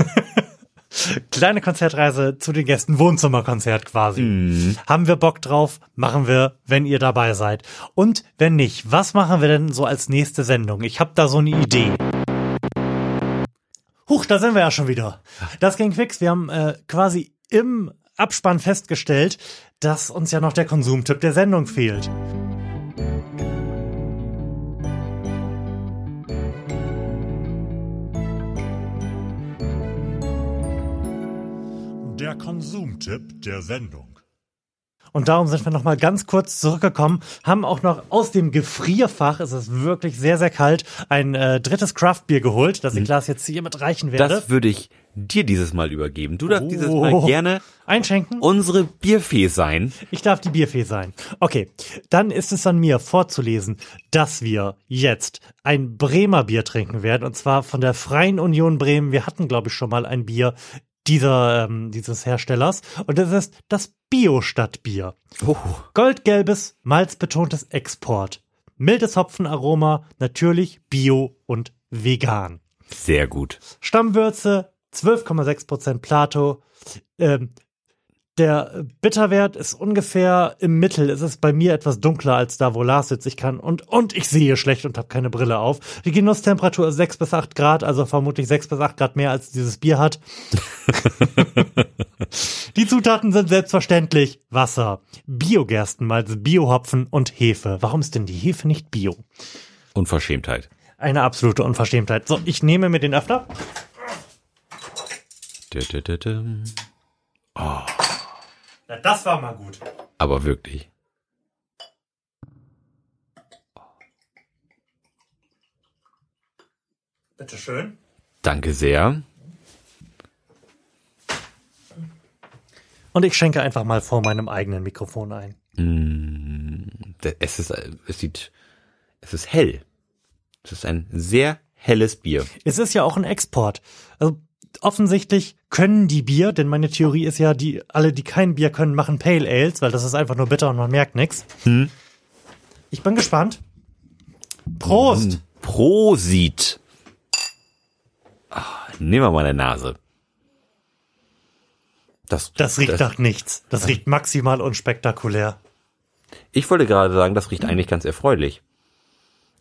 Kleine Konzertreise zu den Gästen, Wohnzimmerkonzert quasi. Mhm. Haben wir Bock drauf? Machen wir, wenn ihr dabei seid. Und wenn nicht, was machen wir denn so als nächste Sendung? Ich habe da so eine Idee. Huch, da sind wir ja schon wieder. Das ging fix. Wir haben äh, quasi im Abspann festgestellt, dass uns ja noch der Konsumtipp der Sendung fehlt. Der Konsumtipp der Sendung. Und darum sind wir noch mal ganz kurz zurückgekommen, haben auch noch aus dem Gefrierfach, es ist wirklich sehr, sehr kalt, ein äh, drittes Craftbier geholt, das ich Glas jetzt hier mit reichen werde. Das würde ich dir dieses Mal übergeben. Du darfst dieses Mal Oh. gerne Einschenken? unsere Bierfee sein. Ich darf die Bierfee sein. Okay, dann ist es an mir vorzulesen, dass wir jetzt ein Bremer Bier trinken werden, und zwar von der Freien Union Bremen. Wir hatten, glaube ich, schon mal ein Bier dieser, ähm, dieses Herstellers, und das ist das Bio-Stadtbier. Oh. Goldgelbes, malzbetontes Export. Mildes Hopfenaroma, natürlich bio und vegan. Sehr gut. Stammwürze 12,6% Plato. Ähm, der Bitterwert ist ungefähr im Mittel. Es ist bei mir etwas dunkler als da, wo Lars sitzt. Ich kann und, und ich sehe schlecht und habe keine Brille auf. Die Genusstemperatur ist 6 bis 8 Grad, also vermutlich 6 bis 8 Grad mehr als dieses Bier hat. Die Zutaten sind selbstverständlich Wasser, Biogerstenmalz, Biohopfen und Hefe. Warum ist denn die Hefe nicht Bio? Unverschämtheit. Eine absolute Unverschämtheit. So, ich nehme mir den Öffner. Dö, dö. Na, das war mal gut. Aber wirklich. Bitteschön. Danke sehr. Und ich schenke einfach mal vor meinem eigenen Mikrofon ein. Es ist, es sieht, es ist hell. Es ist ein sehr helles Bier. Es ist ja auch ein Export. Also offensichtlich können die Bier, denn meine Theorie ist ja, die alle, die kein Bier können, machen Pale Ales, weil das ist einfach nur bitter und man merkt nichts. Ich bin gespannt. Prost! Prosit. Ah, nehmen wir mal eine Nase. Das, Das riecht nach nichts. Das riecht maximal unspektakulär. Ich wollte gerade sagen, das riecht eigentlich ganz erfreulich.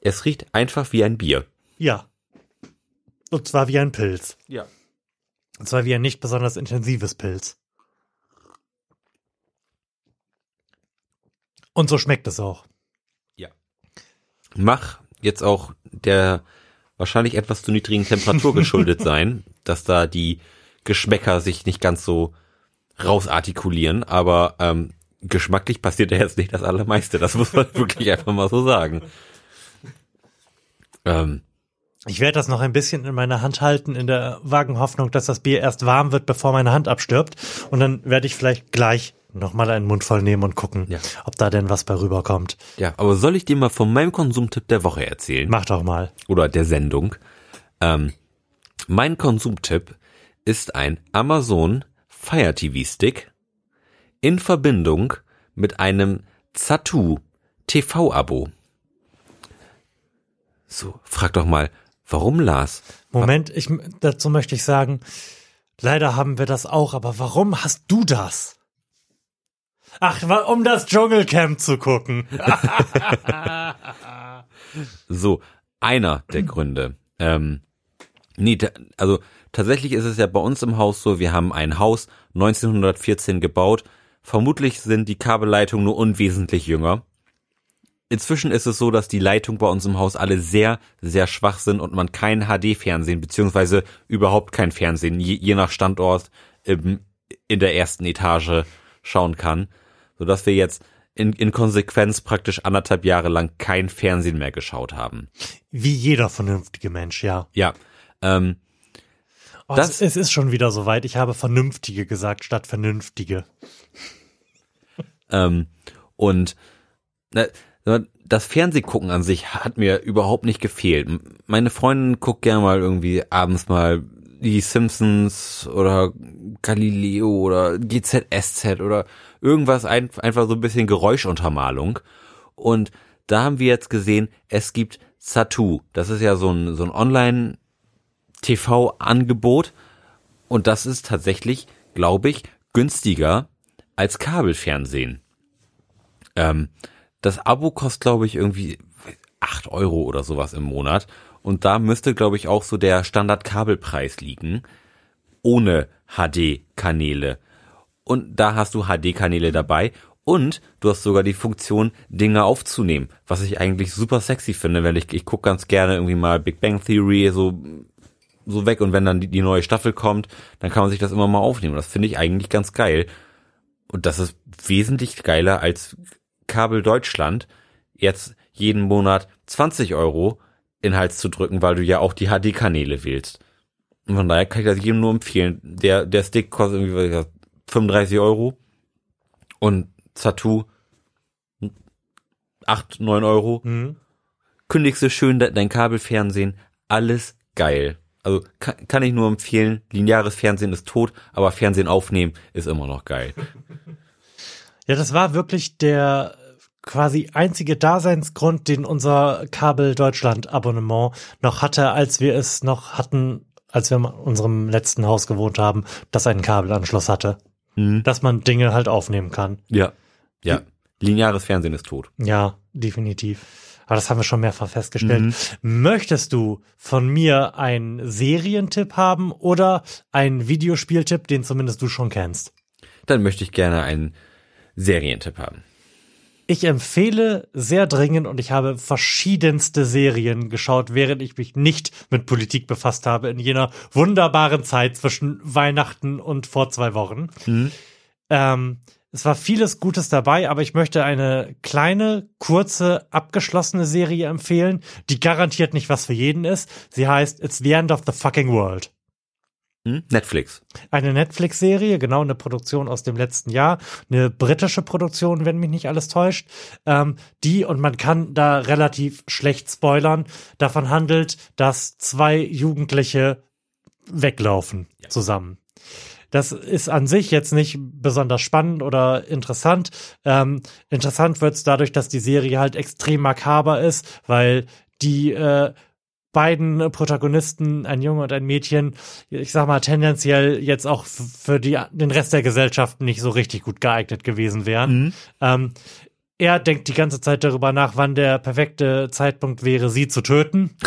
Es riecht einfach wie ein Bier. Ja. Und zwar wie ein Pilz. Ja. Und zwar wie ein nicht besonders intensives Pilz. Und so schmeckt es auch. Ja. Mach jetzt auch der wahrscheinlich etwas zu niedrigen Temperatur geschuldet sein, dass da die Geschmäcker sich nicht ganz so rausartikulieren, aber ähm, geschmacklich passiert ja jetzt nicht das Allermeiste. Das muss man wirklich einfach mal so sagen. Ähm, Ich werde das noch ein bisschen in meiner Hand halten, in der vagen Hoffnung, dass das Bier erst warm wird, bevor meine Hand abstirbt. Und dann werde ich vielleicht gleich nochmal einen Mund voll nehmen und gucken, Ja. ob da denn was bei rüberkommt. ja, aber soll ich dir mal von meinem Konsumtipp der Woche erzählen? Mach doch mal. oder der Sendung. Ähm, mein Konsumtipp ist ein Amazon Fire TV Stick in Verbindung mit einem Zatu TV Abo. So, frag doch mal, warum Lars? Moment, ich, dazu möchte ich sagen, leider haben wir das auch, aber warum hast du das? Ach, um das Dschungelcamp zu gucken. So, einer der Gründe. Ähm, nee, also tatsächlich ist es ja bei uns im Haus so, wir haben ein Haus 1914 gebaut. Vermutlich sind die Kabelleitungen nur unwesentlich jünger. Inzwischen ist es so, dass die Leitungen bei uns im Haus alle sehr, sehr schwach sind und man kein HD-Fernsehen beziehungsweise überhaupt kein Fernsehen, je, je nach Standort im, in der ersten Etage schauen kann, sodass wir jetzt in, in Konsequenz praktisch anderthalb Jahre lang kein Fernsehen mehr geschaut haben. Wie jeder vernünftige Mensch, ja. Ja, ähm, Oh, Das- es, ist schon wieder soweit. Ich habe vernünftige gesagt statt vernünftige. Ähm, und na, das Fernsehgucken an sich hat mir überhaupt nicht gefehlt. Meine Freundin guckt gerne mal irgendwie abends mal die Simpsons oder Galileo oder GZSZ oder irgendwas ein, einfach so ein bisschen Geräuschuntermalung. Und da haben wir jetzt gesehen, es gibt Satu. Das ist ja so ein, so ein Online-TV-Angebot. Und das ist tatsächlich, glaube ich, günstiger als Kabelfernsehen. Ähm, das Abo kostet, glaube ich, irgendwie acht Euro oder sowas im Monat. Und da müsste, glaube ich, auch so der Standard-Kabelpreis liegen. Ohne HD-Kanäle. Und da hast du HD-Kanäle dabei. Und du hast sogar die Funktion, Dinge aufzunehmen. Was ich eigentlich super sexy finde, weil ich, ich gucke ganz gerne irgendwie mal Big Bang Theory so, so weg. Und wenn dann die, die neue Staffel kommt, dann kann man sich das immer mal aufnehmen. Das finde ich eigentlich ganz geil. Und das ist wesentlich geiler als Kabel Deutschland jetzt jeden Monat 20 Euro in den Hals zu drücken, weil du ja auch die HD-Kanäle wählst. Und von daher kann ich das jedem nur empfehlen. Der, der Stick kostet irgendwie was ich sag, 35 Euro und Zatu 8, 9 Euro. Mhm. Kündigst du schön de- dein Kabelfernsehen, alles geil. Also kann, kann ich nur empfehlen, lineares Fernsehen ist tot, aber Fernsehen aufnehmen ist immer noch geil. Ja, das war wirklich der quasi einzige Daseinsgrund, den unser Kabel Deutschland Abonnement noch hatte, als wir es noch hatten, als wir in unserem letzten Haus gewohnt haben, das einen Kabelanschluss hatte. Mhm. Dass man Dinge halt aufnehmen kann. Ja. Ja. Lineares Fernsehen ist tot. Ja, definitiv. Aber das haben wir schon mehrfach festgestellt. Möchtest du von mir einen Serientipp haben oder einen Videospieltipp, den zumindest du schon kennst? Dann möchte ich gerne einen Serientipp haben. Ich empfehle sehr dringend und ich habe verschiedenste Serien geschaut, während ich mich nicht mit Politik befasst habe, in jener wunderbaren Zeit zwischen Weihnachten und vor zwei Wochen. Ähm, es war vieles Gutes dabei, aber ich möchte eine kleine, kurze, abgeschlossene Serie empfehlen, die garantiert nicht was für jeden ist. Sie heißt It's the End of the Fucking World. Hm? Netflix. Eine Netflix-Serie, genau eine Produktion aus dem letzten Jahr, eine britische Produktion, wenn mich nicht alles täuscht, ähm, die, und man kann da relativ schlecht spoilern, davon handelt, dass zwei Jugendliche weglaufen zusammen. Das ist an sich jetzt nicht besonders spannend oder interessant. Ähm, interessant wird's dadurch, dass die Serie halt extrem makaber ist, weil die äh, beiden Protagonisten, ein Junge und ein Mädchen, ich sag mal tendenziell jetzt auch für die, den Rest der Gesellschaft nicht so richtig gut geeignet gewesen wären. Ähm, er denkt die ganze Zeit darüber nach, wann der perfekte Zeitpunkt wäre, sie zu töten.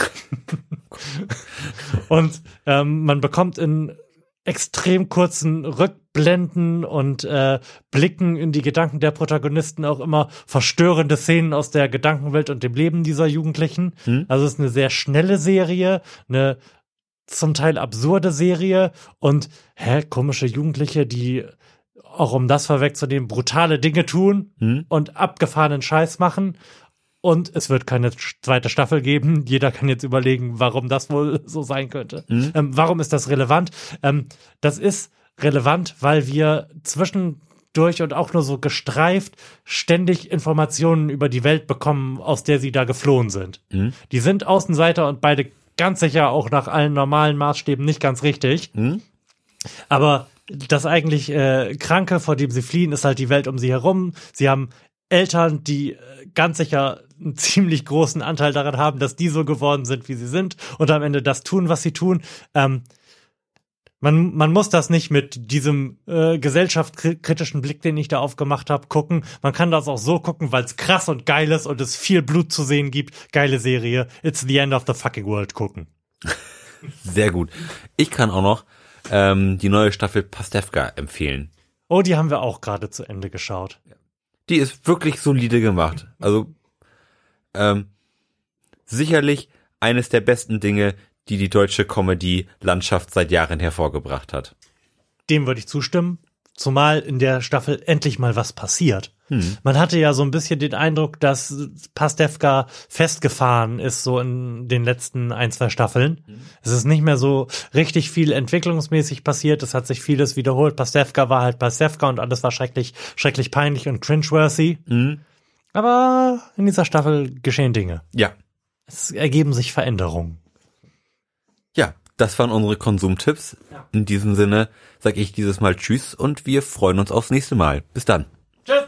und ähm, man bekommt in extrem kurzen Rückblenden und äh, Blicken in die Gedanken der Protagonisten auch immer verstörende Szenen aus der Gedankenwelt und dem Leben dieser Jugendlichen. Also es ist eine sehr schnelle Serie, eine zum Teil absurde Serie und hä, komische Jugendliche, die auch um das vorwegzunehmen, brutale Dinge tun und abgefahrenen Scheiß machen. Und es wird keine zweite Staffel geben. Jeder kann jetzt überlegen, warum das wohl so sein könnte. Ähm, warum ist das relevant? Ähm, das ist relevant, weil wir zwischendurch und auch nur so gestreift ständig Informationen über die Welt bekommen, aus der sie da geflohen sind. Die sind Außenseiter und beide ganz sicher auch nach allen normalen Maßstäben nicht ganz richtig. Aber das eigentlich äh, Kranke, vor dem sie fliehen, ist halt die Welt um sie herum. Sie haben Eltern, die äh, ganz sicher einen ziemlich großen Anteil daran haben, dass die so geworden sind, wie sie sind und am Ende das tun, was sie tun. Ähm, man, man muss das nicht mit diesem äh, gesellschaftskritischen Blick, den ich da aufgemacht habe, gucken. Man kann das auch so gucken, weil es krass und geil ist und es viel Blut zu sehen gibt. Geile Serie. It's the end of the fucking world gucken. Sehr gut. Ich kann auch noch ähm, die neue Staffel Pastewka empfehlen. Oh, die haben wir auch gerade zu Ende geschaut. Die ist wirklich solide gemacht. Also ähm, sicherlich eines der besten Dinge, die die deutsche Comedy-Landschaft seit Jahren hervorgebracht hat. Dem würde ich zustimmen. Zumal in der Staffel endlich mal was passiert. Man hatte ja so ein bisschen den Eindruck, dass Pastewka festgefahren ist, so in den letzten ein, zwei Staffeln. Es ist nicht mehr so richtig viel entwicklungsmäßig passiert. Es hat sich vieles wiederholt. Pastewka war halt Pastewka und alles war schrecklich, schrecklich peinlich und cringeworthy. Aber in dieser Staffel geschehen Dinge. Ja. Es ergeben sich Veränderungen. Ja, das waren unsere Konsumtipps. In diesem Sinne sage ich dieses Mal Tschüss und wir freuen uns aufs nächste Mal. Bis dann. Tschüss.